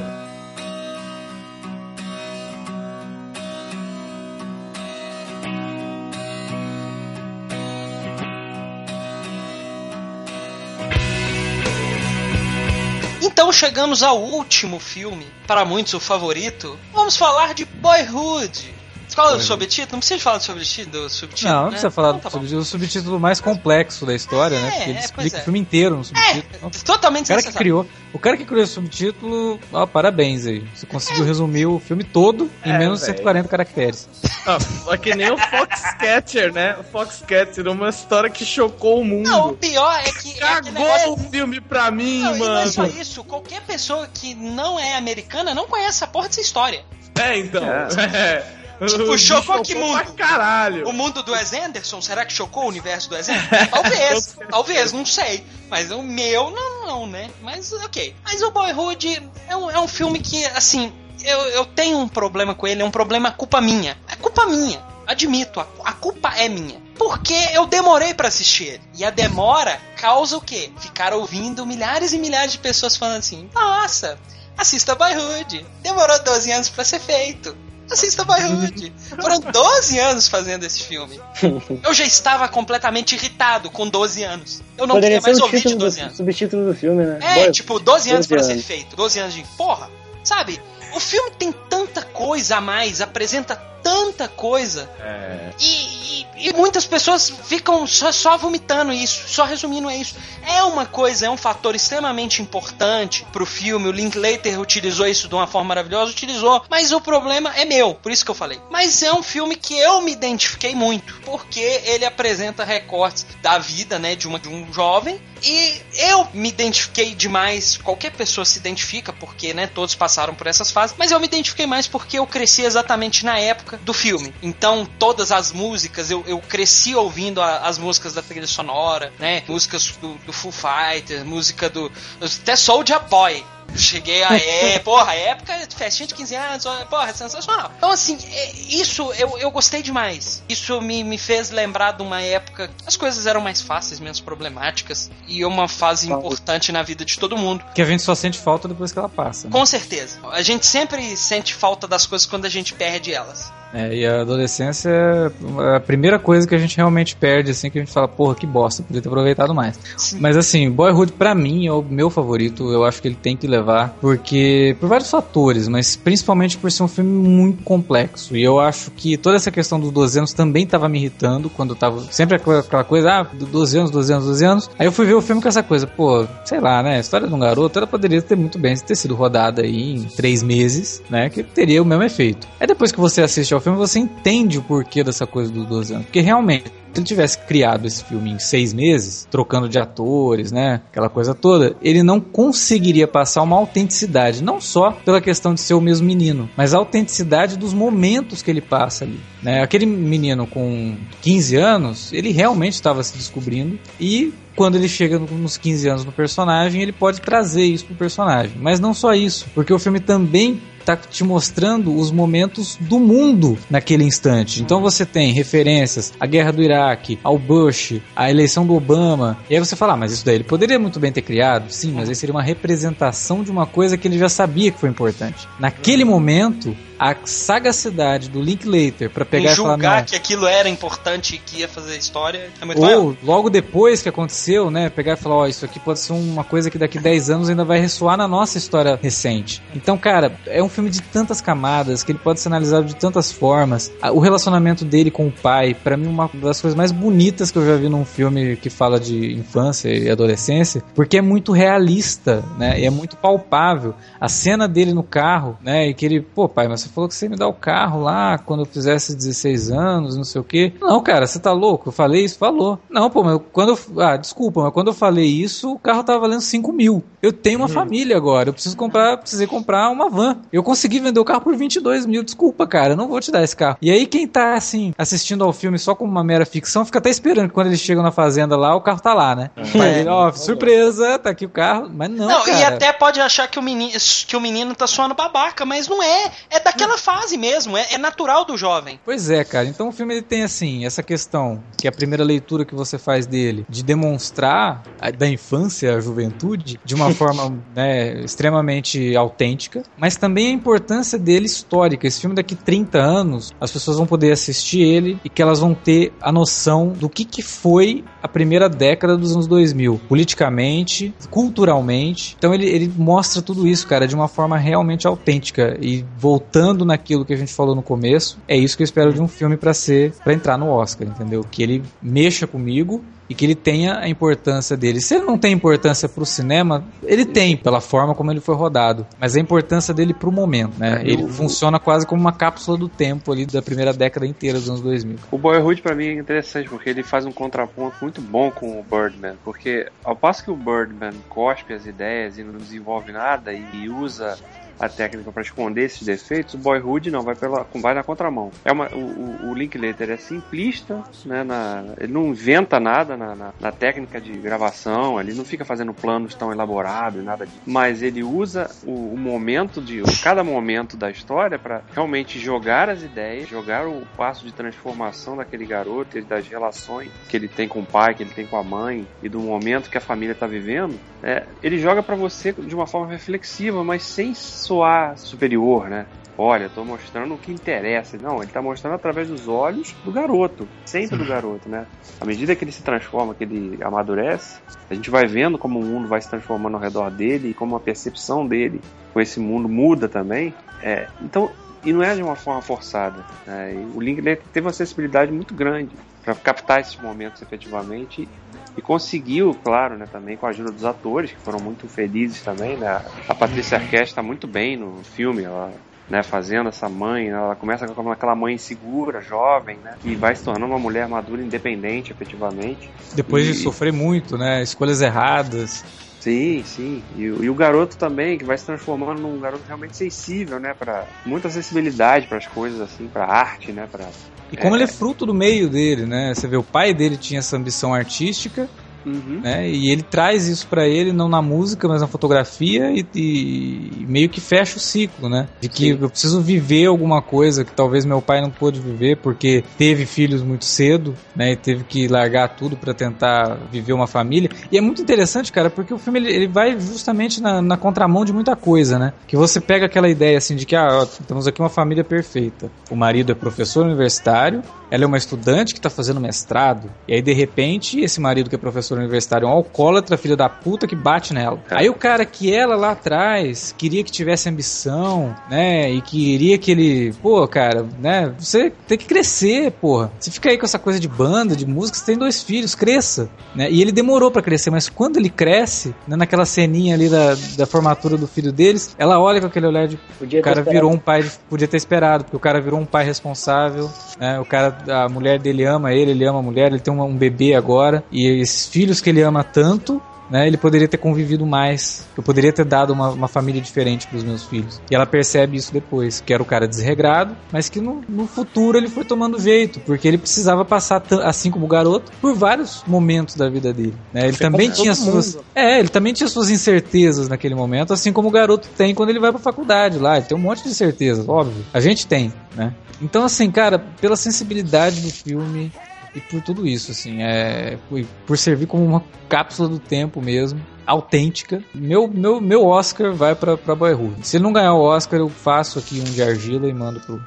Então chegamos ao último filme, para muitos o favorito. Vamos falar de Boyhood. Qual é o subtítulo? Não precisa falar do subtítulo, do subtítulo Não, não né? precisa falar do tá bom. subtítulo, o subtítulo mais complexo da história, né? É, Porque ele é, explica é. o filme inteiro no subtítulo. É, totalmente O cara que criou, o cara que criou esse subtítulo, ó, parabéns aí. Você conseguiu resumir o filme todo em É, menos de velho. 140 caracteres. Ah, é que nem o Foxcatcher, né? O Foxcatcher, uma história que chocou o mundo. Não, o pior é que. é Cagou negócio- o filme pra mim, Não, e não é só mano. isso. Qualquer pessoa que não é americana não conhece a porra dessa história. É, então. É. *laughs* Tipo, *laughs* chocou que mundo? Caralho. O mundo do Wes Anderson, será que chocou o universo do Wes *laughs* Anderson? Talvez, talvez, não sei. Mas o meu, não, não, né? Mas ok. Mas o Boyhood é um, é um filme que, assim, eu, eu tenho um problema com ele, é um problema culpa minha. É culpa minha. Admito, a, a culpa é minha. Porque eu demorei pra assistir ele. E a demora causa o quê? Ficar ouvindo milhares e milhares de pessoas falando assim: Nossa, assista Boyhood. Demorou 12 anos pra ser feito. Assista Boyhood. Foram 12 anos fazendo esse filme. *laughs* Eu já estava completamente irritado com 12 anos. Eu não Poderia queria ser mais ouvir de título 12 do, anos. subtítulo do filme, né? É, Boy- tipo, 12 anos 12 pra ser anos. feito. 12 anos de porra. Sabe? O filme tem tanta coisa a mais, apresenta tanta coisa. É. E, e e muitas pessoas ficam só, só vomitando isso, só resumindo é isso. É uma coisa, é um fator extremamente importante pro filme. O Linklater utilizou isso de uma forma maravilhosa, utilizou, mas o problema é meu, por isso que eu falei. Mas é um filme que eu me identifiquei muito, porque ele apresenta recortes da vida, né, de, uma, de um jovem e eu me identifiquei demais. Qualquer pessoa se identifica, porque, né, todos passaram por essas fases. Mas eu me identifiquei mais porque eu cresci exatamente na época do filme. Então, todas as músicas, eu, eu cresci ouvindo a, as músicas da trilha sonora, né? Músicas do, do Full Fighter, música do. Até Soulja Boy Cheguei a. É, porra, a época, festinha de 15 anos, porra, é sensacional. Então, assim, é, isso eu, eu gostei demais. Isso me, me fez lembrar de uma época as coisas eram mais fáceis, menos problemáticas. E uma fase importante na vida de todo mundo. Que a gente só sente falta depois que ela passa. Né? Com certeza. A gente sempre sente falta das coisas quando a gente perde elas. É, e a adolescência é a primeira coisa que a gente realmente perde, assim, que a gente fala, porra, que bosta, podia ter aproveitado mais. Sim. Mas assim, Boyhood, pra mim, é o meu favorito. Eu acho que ele tem que levar, porque. por vários fatores, mas principalmente por ser um filme muito complexo. E eu acho que toda essa questão dos 12 anos também tava me irritando, quando eu tava. Sempre aquela coisa, ah, 12 anos, 12 anos, 12 anos. Aí eu fui ver o filme com essa coisa, pô, sei lá, né? A história de um garoto, ela poderia ter muito bem ter sido rodada aí em três meses, né? Que teria o mesmo efeito. Aí depois que você assiste ao filme, você entende o porquê dessa coisa dos 12 anos. Porque realmente, se ele tivesse criado esse filme em seis meses, trocando de atores, né? Aquela coisa toda, ele não conseguiria passar uma autenticidade, não só pela questão de ser o mesmo menino, mas a autenticidade dos momentos que ele passa ali. Né? Aquele menino com 15 anos, ele realmente estava se descobrindo e quando ele chega nos 15 anos no personagem, ele pode trazer isso pro personagem. Mas não só isso, porque o filme também tá te mostrando os momentos do mundo naquele instante. Então você tem referências à guerra do Iraque, ao Bush, à eleição do Obama. E aí você fala, ah, mas isso daí ele poderia muito bem ter criado. Sim, mas aí seria uma representação de uma coisa que ele já sabia que foi importante. Naquele momento, a sagacidade do Linklater para pegar em julgar e falar, que aquilo era importante e que ia fazer a história é muito ou maior. logo depois que aconteceu, né, pegar e falar, ó, oh, isso aqui pode ser uma coisa que daqui 10 anos ainda vai ressoar na nossa história recente. Então, cara, é um filme de tantas camadas que ele pode ser analisado de tantas formas. O relacionamento dele com o pai, para mim uma das coisas mais bonitas que eu já vi num filme que fala de infância e adolescência, porque é muito realista, né? E é muito palpável. A cena dele no carro, né, e que ele, pô, pai, mas falou que você ia me dar o carro lá quando eu fizesse 16 anos, não sei o quê. Não, cara, você tá louco? Eu falei isso? Falou. Não, pô, mas quando eu. Ah, desculpa, mas quando eu falei isso, o carro tava valendo 5 mil. Eu tenho uma uhum. família agora, eu preciso comprar, precisei comprar uma van. Eu consegui vender o carro por 22 mil. Desculpa, cara, eu não vou te dar esse carro. E aí, quem tá assim, assistindo ao filme só como uma mera ficção, fica até esperando que quando eles chegam na fazenda lá, o carro tá lá, né? É. ó, surpresa, tá aqui o carro. Mas não. Não, cara. e até pode achar que o menino, que o menino tá suando babaca, mas não é. É daquele aquela fase mesmo, é, é, natural do jovem. Pois é, cara. Então o filme ele tem assim, essa questão, que é a primeira leitura que você faz dele, de demonstrar a, da infância à juventude de uma *laughs* forma né, extremamente autêntica, mas também a importância dele histórica. Esse filme daqui 30 anos, as pessoas vão poder assistir ele e que elas vão ter a noção do que, que foi a primeira década dos anos 2000, politicamente, culturalmente. Então ele, ele mostra tudo isso, cara, de uma forma realmente autêntica e voltando voltando naquilo que a gente falou no começo, é isso que eu espero de um filme para ser, para entrar no Oscar, entendeu? Que ele mexa comigo e que ele tenha a importância dele. Se ele não tem importância para o cinema, ele tem pela forma como ele foi rodado, mas a importância dele para o momento, né? É, ele funciona quase como uma cápsula do tempo ali da primeira década inteira dos anos 2000. O Boyhood para mim é interessante porque ele faz um contraponto muito bom com o Birdman, porque ao passo que o Birdman cospe as ideias e não desenvolve nada e usa a técnica para esconder esses defeitos, o Boyhood não, vai, pela, vai na contramão. É uma, o, o Linklater é simplista, né, na, ele não inventa nada na, na, na, técnica de gravação, ele não fica fazendo planos tão elaborados, nada disso. Mas ele usa o, o momento de, cada momento da história para realmente jogar as ideias, jogar o passo de transformação daquele garoto das relações que ele tem com o pai, que ele tem com a mãe e do momento que a família está vivendo. É, ele joga para você de uma forma reflexiva, mas sem soar superior, né? Olha, estou mostrando o que interessa. Não, ele está mostrando através dos olhos do garoto, sempre do garoto, né? À medida que ele se transforma, que ele amadurece, a gente vai vendo como o mundo vai se transformando ao redor dele e como a percepção dele com esse mundo muda também. É, então, e não é de uma forma forçada. Né? o Linklater teve uma sensibilidade muito grande para captar esses momentos efetivamente e conseguiu, claro, né, também com a ajuda dos atores, que foram muito felizes também, né? A Patrícia Arquette está muito bem no filme, ela né, fazendo essa mãe, né, ela começa com aquela mãe segura, jovem, né, e vai se tornando uma mulher madura, independente, efetivamente. Depois e... de sofrer muito, né, escolhas erradas. Sim, sim. E, e, o garoto também, que vai se transformando num garoto realmente sensível, né, para muita sensibilidade para as coisas assim, para arte, né, para e como é. ele é fruto do meio dele, né? Você vê, o pai dele tinha essa ambição artística Uhum. Né? E ele traz isso para ele, não na música, mas na fotografia, e, e, meio que fecha o ciclo, né? De que Sim. eu preciso viver alguma coisa que talvez meu pai não pôde viver porque teve filhos muito cedo, né? E teve que largar tudo para tentar viver uma família. E é muito interessante, cara, porque o filme ele, ele vai justamente na, na, contramão de muita coisa, né? Que você pega aquela ideia assim de que, ah, ó, temos aqui uma família perfeita. O marido é professor universitário, ela é uma estudante que tá fazendo mestrado, e aí de repente esse marido que é professor professor universitário, um alcoólatra, filho da puta, que bate nela. É. Aí o cara que ela lá atrás queria que tivesse ambição, né? E queria que ele, pô, cara, né? Você tem que crescer, porra. Você fica aí com essa coisa de banda, de música, você tem dois filhos, cresça, né? E ele demorou para crescer, mas quando ele cresce, né, naquela ceninha ali da, da formatura do filho deles, ela olha com aquele olhar de podia o cara virou um pai, podia ter esperado, porque o cara virou um pai responsável, né? O cara, a mulher dele ama ele, ele ama a mulher, ele tem um, um bebê agora, e esses filhos filhos que ele ama tanto, né, ele poderia ter convivido mais. Eu poderia ter dado uma, uma família diferente para os meus filhos. E ela percebe isso depois, que era o cara desregrado, mas que no, no futuro ele foi tomando jeito, porque ele precisava passar, assim como o garoto, por vários momentos da vida dele. Né? Ele também tinha suas. É, ele também tinha suas incertezas naquele momento, assim como o garoto tem quando ele vai para a faculdade lá. Ele tem um monte de incertezas, óbvio. A gente tem, né? Então, assim, cara, pela sensibilidade do filme, e por tudo isso, assim, é por servir como uma cápsula do tempo mesmo, autêntica. Meu, meu, meu Oscar vai pra, pra Boyhood. Se ele não ganhar o Oscar, eu faço aqui um de argila e mando pro.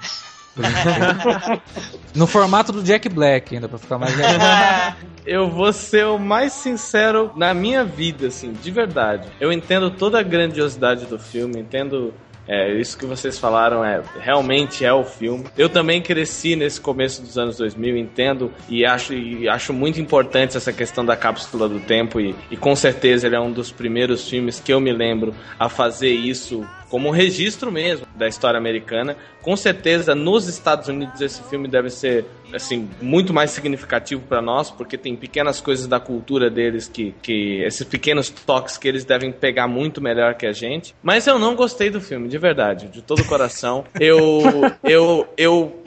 *laughs* no formato do Jack Black, ainda pra ficar mais legal. *laughs* Eu vou ser o mais sincero na minha vida, assim, de verdade. Eu entendo toda a grandiosidade do filme, entendo é, isso que vocês falaram é realmente é o filme. Eu também cresci nesse começo dos anos 2000, entendo e acho, e acho muito importante essa questão da cápsula do tempo e, e com certeza ele é um dos primeiros filmes que eu me lembro a fazer isso como um registro mesmo da história americana. Com certeza, nos Estados Unidos esse filme deve ser assim muito mais significativo para nós, porque tem pequenas coisas da cultura deles que, que esses pequenos toques que eles devem pegar muito melhor que a gente. Mas eu não gostei do filme, de verdade, de todo o coração. Eu eu eu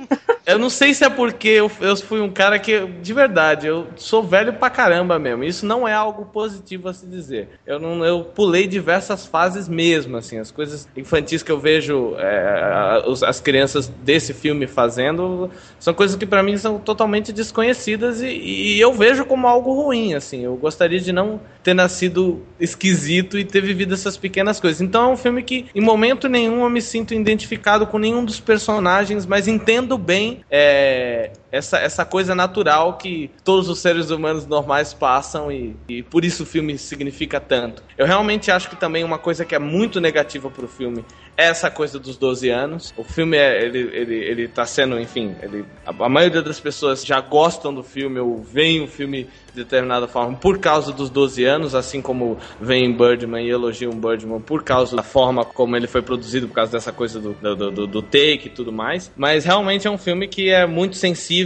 eu não sei se é porque eu, eu fui um cara que, de verdade, eu sou velho pra caramba mesmo. Isso não é algo positivo a se dizer. Eu não eu pulei diversas fases mesmo, assim, as coisas infantis que eu vejo é, as crianças desse filme fazendo são coisas que para mim são totalmente desconhecidas e, e, eu vejo como algo ruim, assim. Eu gostaria de não ter nascido esquisito e ter vivido essas pequenas coisas. Então é um filme que em momento nenhum eu me sinto identificado com nenhum dos personagens, mas entendo bem é, essa, essa coisa natural que todos os seres humanos normais passam e, e por isso o filme significa tanto. Eu realmente acho que também uma coisa que é muito negativa pro filme é essa coisa dos 12 anos. O filme é, ele, ele, ele tá sendo, enfim, ele, a, a maioria das pessoas já gostam do filme ou veem o filme de determinada forma por causa dos 12 anos, assim como vem Birdman e elogiam Birdman por causa da forma como ele foi produzido, por causa dessa coisa do, do, do, do take e tudo mais. Mas realmente é um filme que é muito sensível,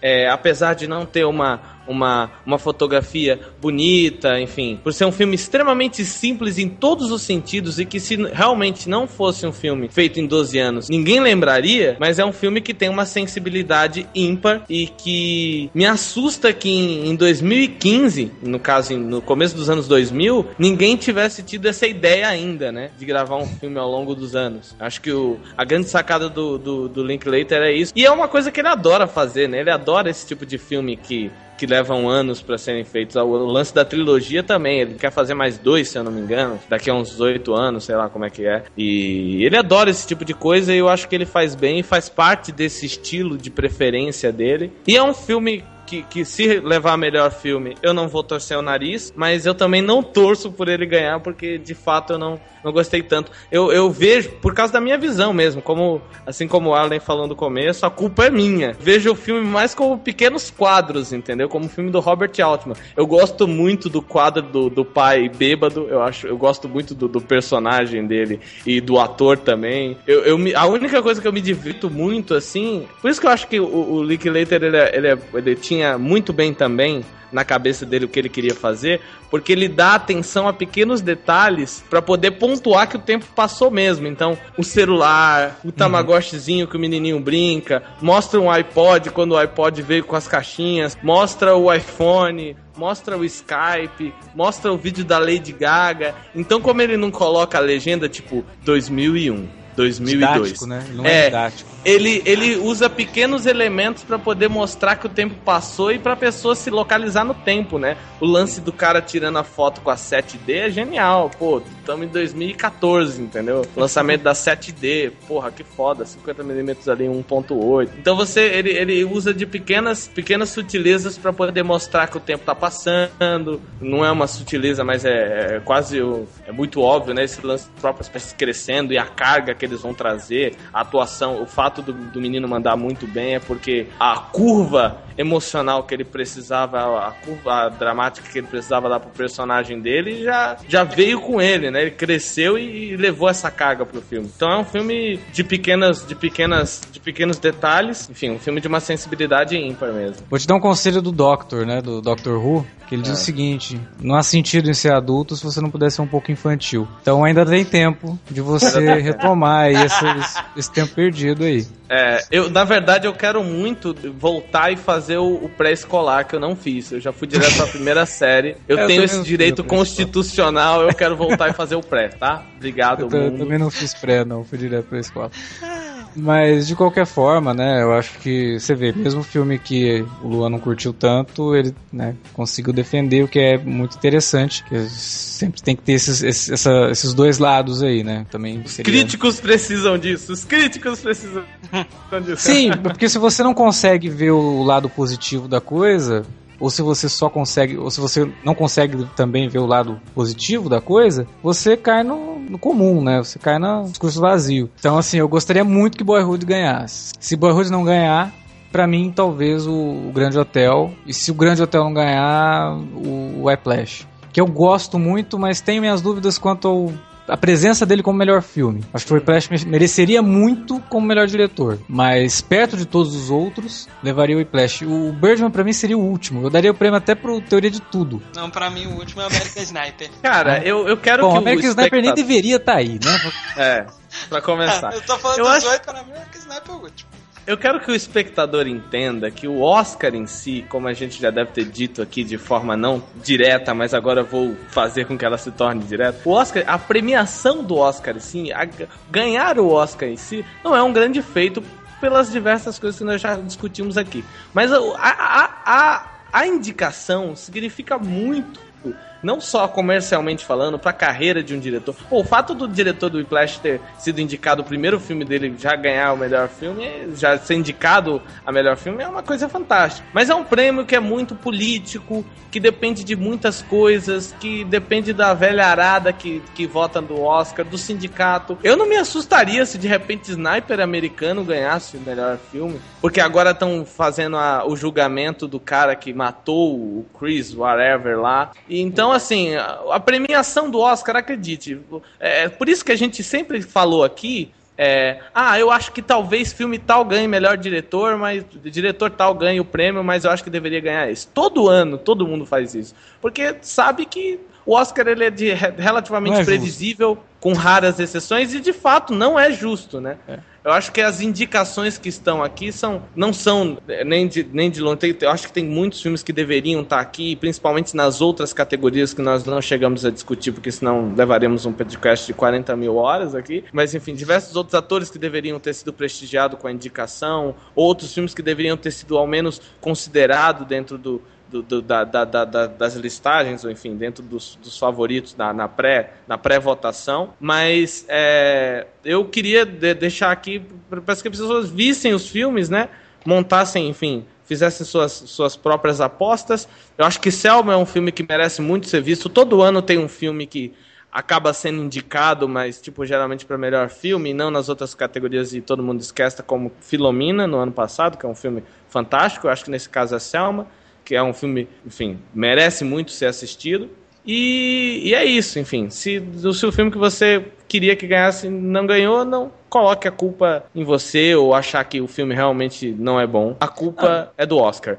é, apesar de não ter uma uma, uma fotografia bonita, enfim. Por ser um filme extremamente simples em todos os sentidos e que se realmente não fosse um filme feito em 12 anos, ninguém lembraria, mas é um filme que tem uma sensibilidade ímpar e que me assusta que em, em 2015, no caso no começo dos anos 2000, ninguém tivesse tido essa ideia ainda, né, de gravar um filme ao longo dos anos. Acho que o, a grande sacada do, do, do Linklater é isso. E é uma coisa que ele adora fazer, né? Ele adora esse tipo de filme que que levam anos para serem feitos. O lance da trilogia também, ele quer fazer mais dois, se eu não me engano, daqui a uns oito anos, sei lá como é que é. E ele adora esse tipo de coisa e eu acho que ele faz bem, faz parte desse estilo de preferência dele. E é um filme que, que se levar melhor filme, eu não vou torcer o nariz, mas eu também não torço por ele ganhar, porque de fato eu não, não gostei tanto. Eu, eu vejo, por causa da minha visão mesmo, como assim como o Arlen falou no começo, a culpa é minha. Vejo o filme mais como pequenos quadros, entendeu? Como o filme do Robert Altman. Eu gosto muito do quadro do, do pai bêbado, eu acho, eu gosto muito do, do personagem dele e do ator também. Eu, eu me, a única coisa que eu me divirto muito, assim, por isso que eu acho que o, o Linklater, ele, é, ele, é, ele tinha muito bem também na cabeça dele o que ele queria fazer, porque ele dá atenção a pequenos detalhes para poder pontuar que o tempo passou mesmo. Então, o celular, o Tamagotchizinho que o menininho brinca, mostra um iPod quando o iPod veio com as caixinhas, mostra o iPhone, mostra o Skype, mostra o vídeo da Lady Gaga. Então, como ele não coloca a legenda tipo 2001, 2002. Didático, né? Não é, é didático. Ele, ele usa pequenos elementos para poder mostrar que o tempo passou e para pessoa se localizar no tempo, né? O lance do cara tirando a foto com a 7D é genial. Pô, estamos em 2014, entendeu? *laughs* Lançamento da 7D. Porra, que foda. 50mm ali, 1.8. Então você, ele, ele usa de pequenas, pequenas sutilezas para poder mostrar que o tempo tá passando. Não é uma sutileza, mas é, é quase. É muito óbvio, né? Esse lance próprias pessoas crescendo e a carga que eles vão trazer, a atuação, o fato do, do menino mandar muito bem é porque a curva emocional que ele precisava, a curva dramática que ele precisava dar pro personagem dele já, já veio com ele, né? Ele cresceu e, e levou essa carga pro filme. Então é um filme de pequenas, de pequenas, de pequenos detalhes, enfim, um filme de uma sensibilidade ímpar mesmo. Vou te dar um conselho do Doctor, né? Do Doctor Who, que ele é. diz o seguinte: não há sentido em ser adulto se você não puder ser um pouco infantil. Então ainda tem tempo de você retomar esse, esse, esse tempo perdido aí. É, eu, na verdade, eu quero muito voltar e fazer o, o pré-escolar que eu não fiz. Eu já fui direto pra primeira *laughs* série. Eu, eu tenho esse direito constitucional, eu quero voltar e fazer o pré, tá? Obrigado, eu, eu também não fiz pré, não, fui direto pra escola. Mas de qualquer forma, né, eu acho que você vê, mesmo o filme que o Luan não curtiu tanto, ele né, conseguiu defender, o que é muito interessante. Que sempre tem que ter esses, esses, essa, esses dois lados aí, né? Também Os críticos precisam disso, os críticos precisam disso. Sim, porque se você não consegue ver o lado positivo da coisa, ou se você só consegue, ou se você não consegue também ver o lado positivo da coisa, você cai no, no comum, né? Você cai no discurso vazio. Então, assim, eu gostaria muito que Boyhood ganhasse. Se Boyhood não ganhar, para mim, talvez o, o, Grande Hotel. E se o Grande Hotel não ganhar, o, o Whiplash. Que eu gosto muito, mas tenho minhas dúvidas quanto ao a presença dele como melhor filme. Acho que o Whiplash mereceria muito como melhor diretor, mas perto de todos os outros, levaria o Whiplash. O Birdman para mim seria o último. Eu daria o prêmio até pro Teoria de Tudo. Não, para mim o último é o American Sniper. *laughs* Cara, eu, eu quero Bom, que o American Sniper nem deveria estar tá aí, né? É, pra começar. *laughs* eu tô falando eu dos acho... oito, para mim o American Sniper é o último. Eu quero que o espectador entenda que o Oscar em si, como a gente já deve ter dito aqui de forma não direta, mas agora vou fazer com que ela se torne direta. O Oscar, a premiação do Oscar, sim, a, ganhar o Oscar em si, não é um grande feito pelas diversas coisas que nós já discutimos aqui. Mas a, a, a, a indicação significa muito não só comercialmente falando, pra carreira de um diretor. Pô, o fato do diretor do Whiplash ter sido indicado o primeiro filme dele já ganhar o melhor filme, já ser indicado a melhor filme, é uma coisa fantástica. Mas é um prêmio que é muito político, que depende de muitas coisas, que depende da velha arada que, que vota no Oscar, do sindicato. Eu não me assustaria se de repente Sniper americano ganhasse o melhor filme, porque agora estão fazendo a, o julgamento do cara que matou o Chris, whatever lá. E então, assim, a, premiação do Oscar, acredite, é por isso que a gente sempre falou aqui é, ah, eu acho que talvez filme tal ganhe melhor diretor, mas diretor tal ganhe o prêmio, mas eu acho que deveria ganhar esse. Todo ano, todo mundo faz isso. Porque sabe que o Oscar ele é de, relativamente é previsível. Com raras exceções, e de fato não é justo, né? É. Eu acho que as indicações que estão aqui são, não são é, nem de, nem de longe. Eu acho que tem muitos filmes que deveriam estar aqui, principalmente nas outras categorias que nós não chegamos a discutir, porque senão levaremos um podcast de 40 mil horas aqui. Mas, enfim, diversos outros atores que deveriam ter sido prestigiados com a indicação, outros filmes que deveriam ter sido ao menos considerados dentro do, do, do, da, da, da, das listagens, ou enfim, dentro dos, dos favoritos na, na, pré, na pré-votação. Mas é, eu queria de, deixar aqui para que as pessoas vissem os filmes, né? Montassem, enfim, fizessem suas, suas próprias apostas. Eu acho que Selma é um filme que merece muito ser visto. Todo ano tem um filme que acaba sendo indicado, mas tipo geralmente para melhor filme, não nas outras categorias e todo mundo esquece, como Filomena no ano passado, que é um filme fantástico. Eu acho que nesse caso é Selma, que é um filme, enfim, merece muito ser assistido. E, e é isso, enfim. Se o seu filme que você queria que ganhasse não ganhou, não coloque a culpa em você ou achar que o filme realmente não é bom. A culpa ah. é do Oscar.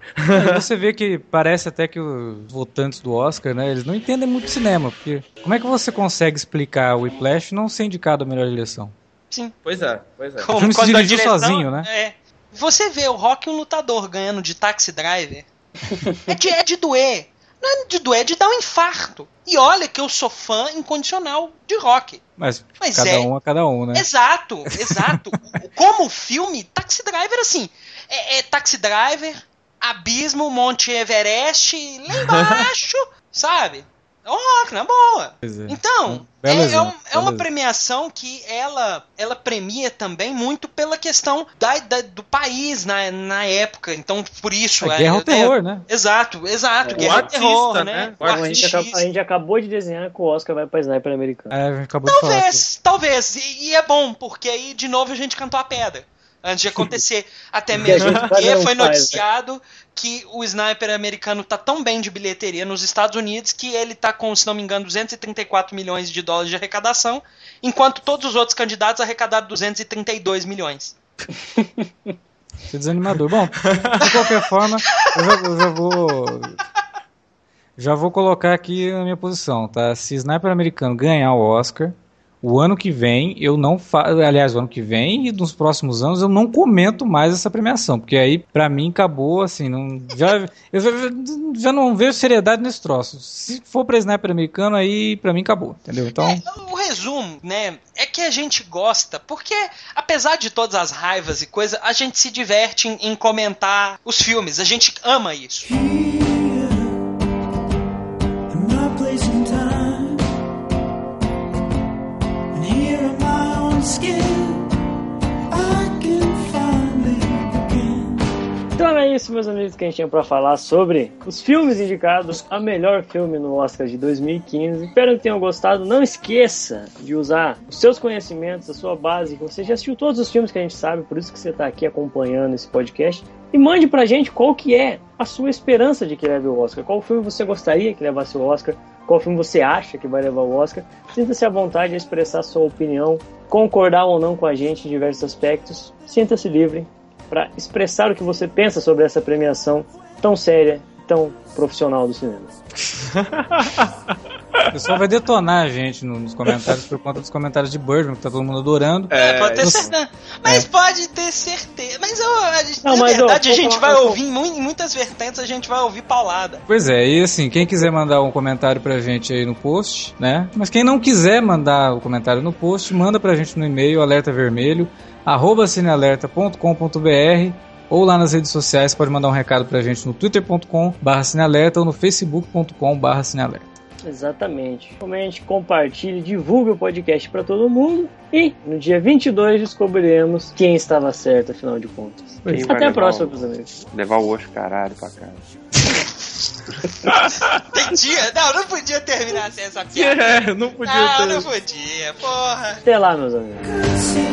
você vê que parece até que os votantes do Oscar, né, eles não entendem muito cinema, porque como é que você consegue explicar o Whiplash não ser indicado a melhor direção? Sim. Pois é, pois é. Como, o filme se dirigiu direção, sozinho, né? É. Você vê o Rock um lutador ganhando de Taxi Driver. É, de, é de doer. Não é de doer, é de dar um infarto. E olha que eu sou fã incondicional de rock. Mas, Mas cada é... um a cada um, né? Exato, exato. *laughs* Como filme, Taxi Driver, assim, é, é Taxi Driver, Abismo, Monte Everest, lá *laughs* embaixo, sabe? É um rock, na boa. É. Então, é, é, um, é, uma premiação que ela, ela premia também muito pela questão da, da do país na, na época. Então, por isso. É, guerra ao terror, né? Exato, exato. guerra ao terror, né? né? a, gente acabou, a, gente acabou, de desenhar que o Oscar vai pra Sniper americano. É, acabou talvez, de falar. Talvez, e, e é bom, porque aí de novo a gente cantou a pedra antes de *laughs* acontecer. Até mesmo porque foi né? noticiado que o sniper americano tá tão bem de bilheteria nos Estados Unidos que ele tá com, se não me engano, 234 milhões de dólares de arrecadação, enquanto todos os outros candidatos arrecadaram 232 milhões. Que desanimador. Bom, de qualquer forma, eu já, eu já vou. Já vou colocar aqui a minha posição, tá? Se Sniper americano ganhar o Oscar, o ano que vem eu não faço, aliás, o ano que vem e nos próximos anos eu não comento mais essa premiação, porque aí para mim acabou assim, não já eu já, já, não vejo seriedade nesse troço. Se for para sniper americano aí para mim acabou, entendeu? Então, é, o resumo, né, é que a gente gosta, porque apesar de todas as raivas e coisa, a gente se diverte em, em comentar os filmes, a gente ama isso. Isso, meus amigos, que a gente tinha para falar sobre os filmes indicados a melhor filme no Oscar de 2015. Espero que tenham gostado. Não esqueça de usar os seus conhecimentos, a sua base. Você já assistiu todos os filmes que a gente sabe, por isso que você está aqui acompanhando esse podcast. E mande pra gente qual que é a sua esperança de que leve o Oscar. Qual filme você gostaria que levasse o Oscar? Qual filme você acha que vai levar o Oscar? Sinta-se à vontade de expressar sua opinião, concordar ou não com a gente em diversos aspectos. Sinta-se livre para expressar o que você pensa sobre essa premiação tão séria, tão profissional do cinema. *laughs* O pessoal vai detonar a gente nos comentários por conta dos comentários de Birdman, que tá todo mundo adorando. É, pode ter certeza. Mas é. pode ter certeza. Mas eu, a gente, não, na mas, verdade, ó, a gente vai ouvir em muitas vertentes, a gente vai ouvir paulada. Pois é, e assim, quem quiser mandar um comentário pra gente aí no post, né? Mas quem não quiser mandar o comentário no post, manda pra gente no e-mail, alerta vermelho, arroba cinealerta.com.br ou lá nas redes sociais, pode mandar um recado pra gente no twitter.com barra cinealerta ou no facebook.com barra cinealerta. Exatamente. Comente, compartilhe, divulgue o podcast para todo mundo e no dia 22 descobriremos quem estava certo, afinal de contas. Quem Até a próxima, meus amigos. Levar o osso caralho pra casa. *laughs* Entendia? Não, não podia terminar sem essa piada. *laughs* É, não podia Não, ter. não podia, porra. Até lá, meus amigos.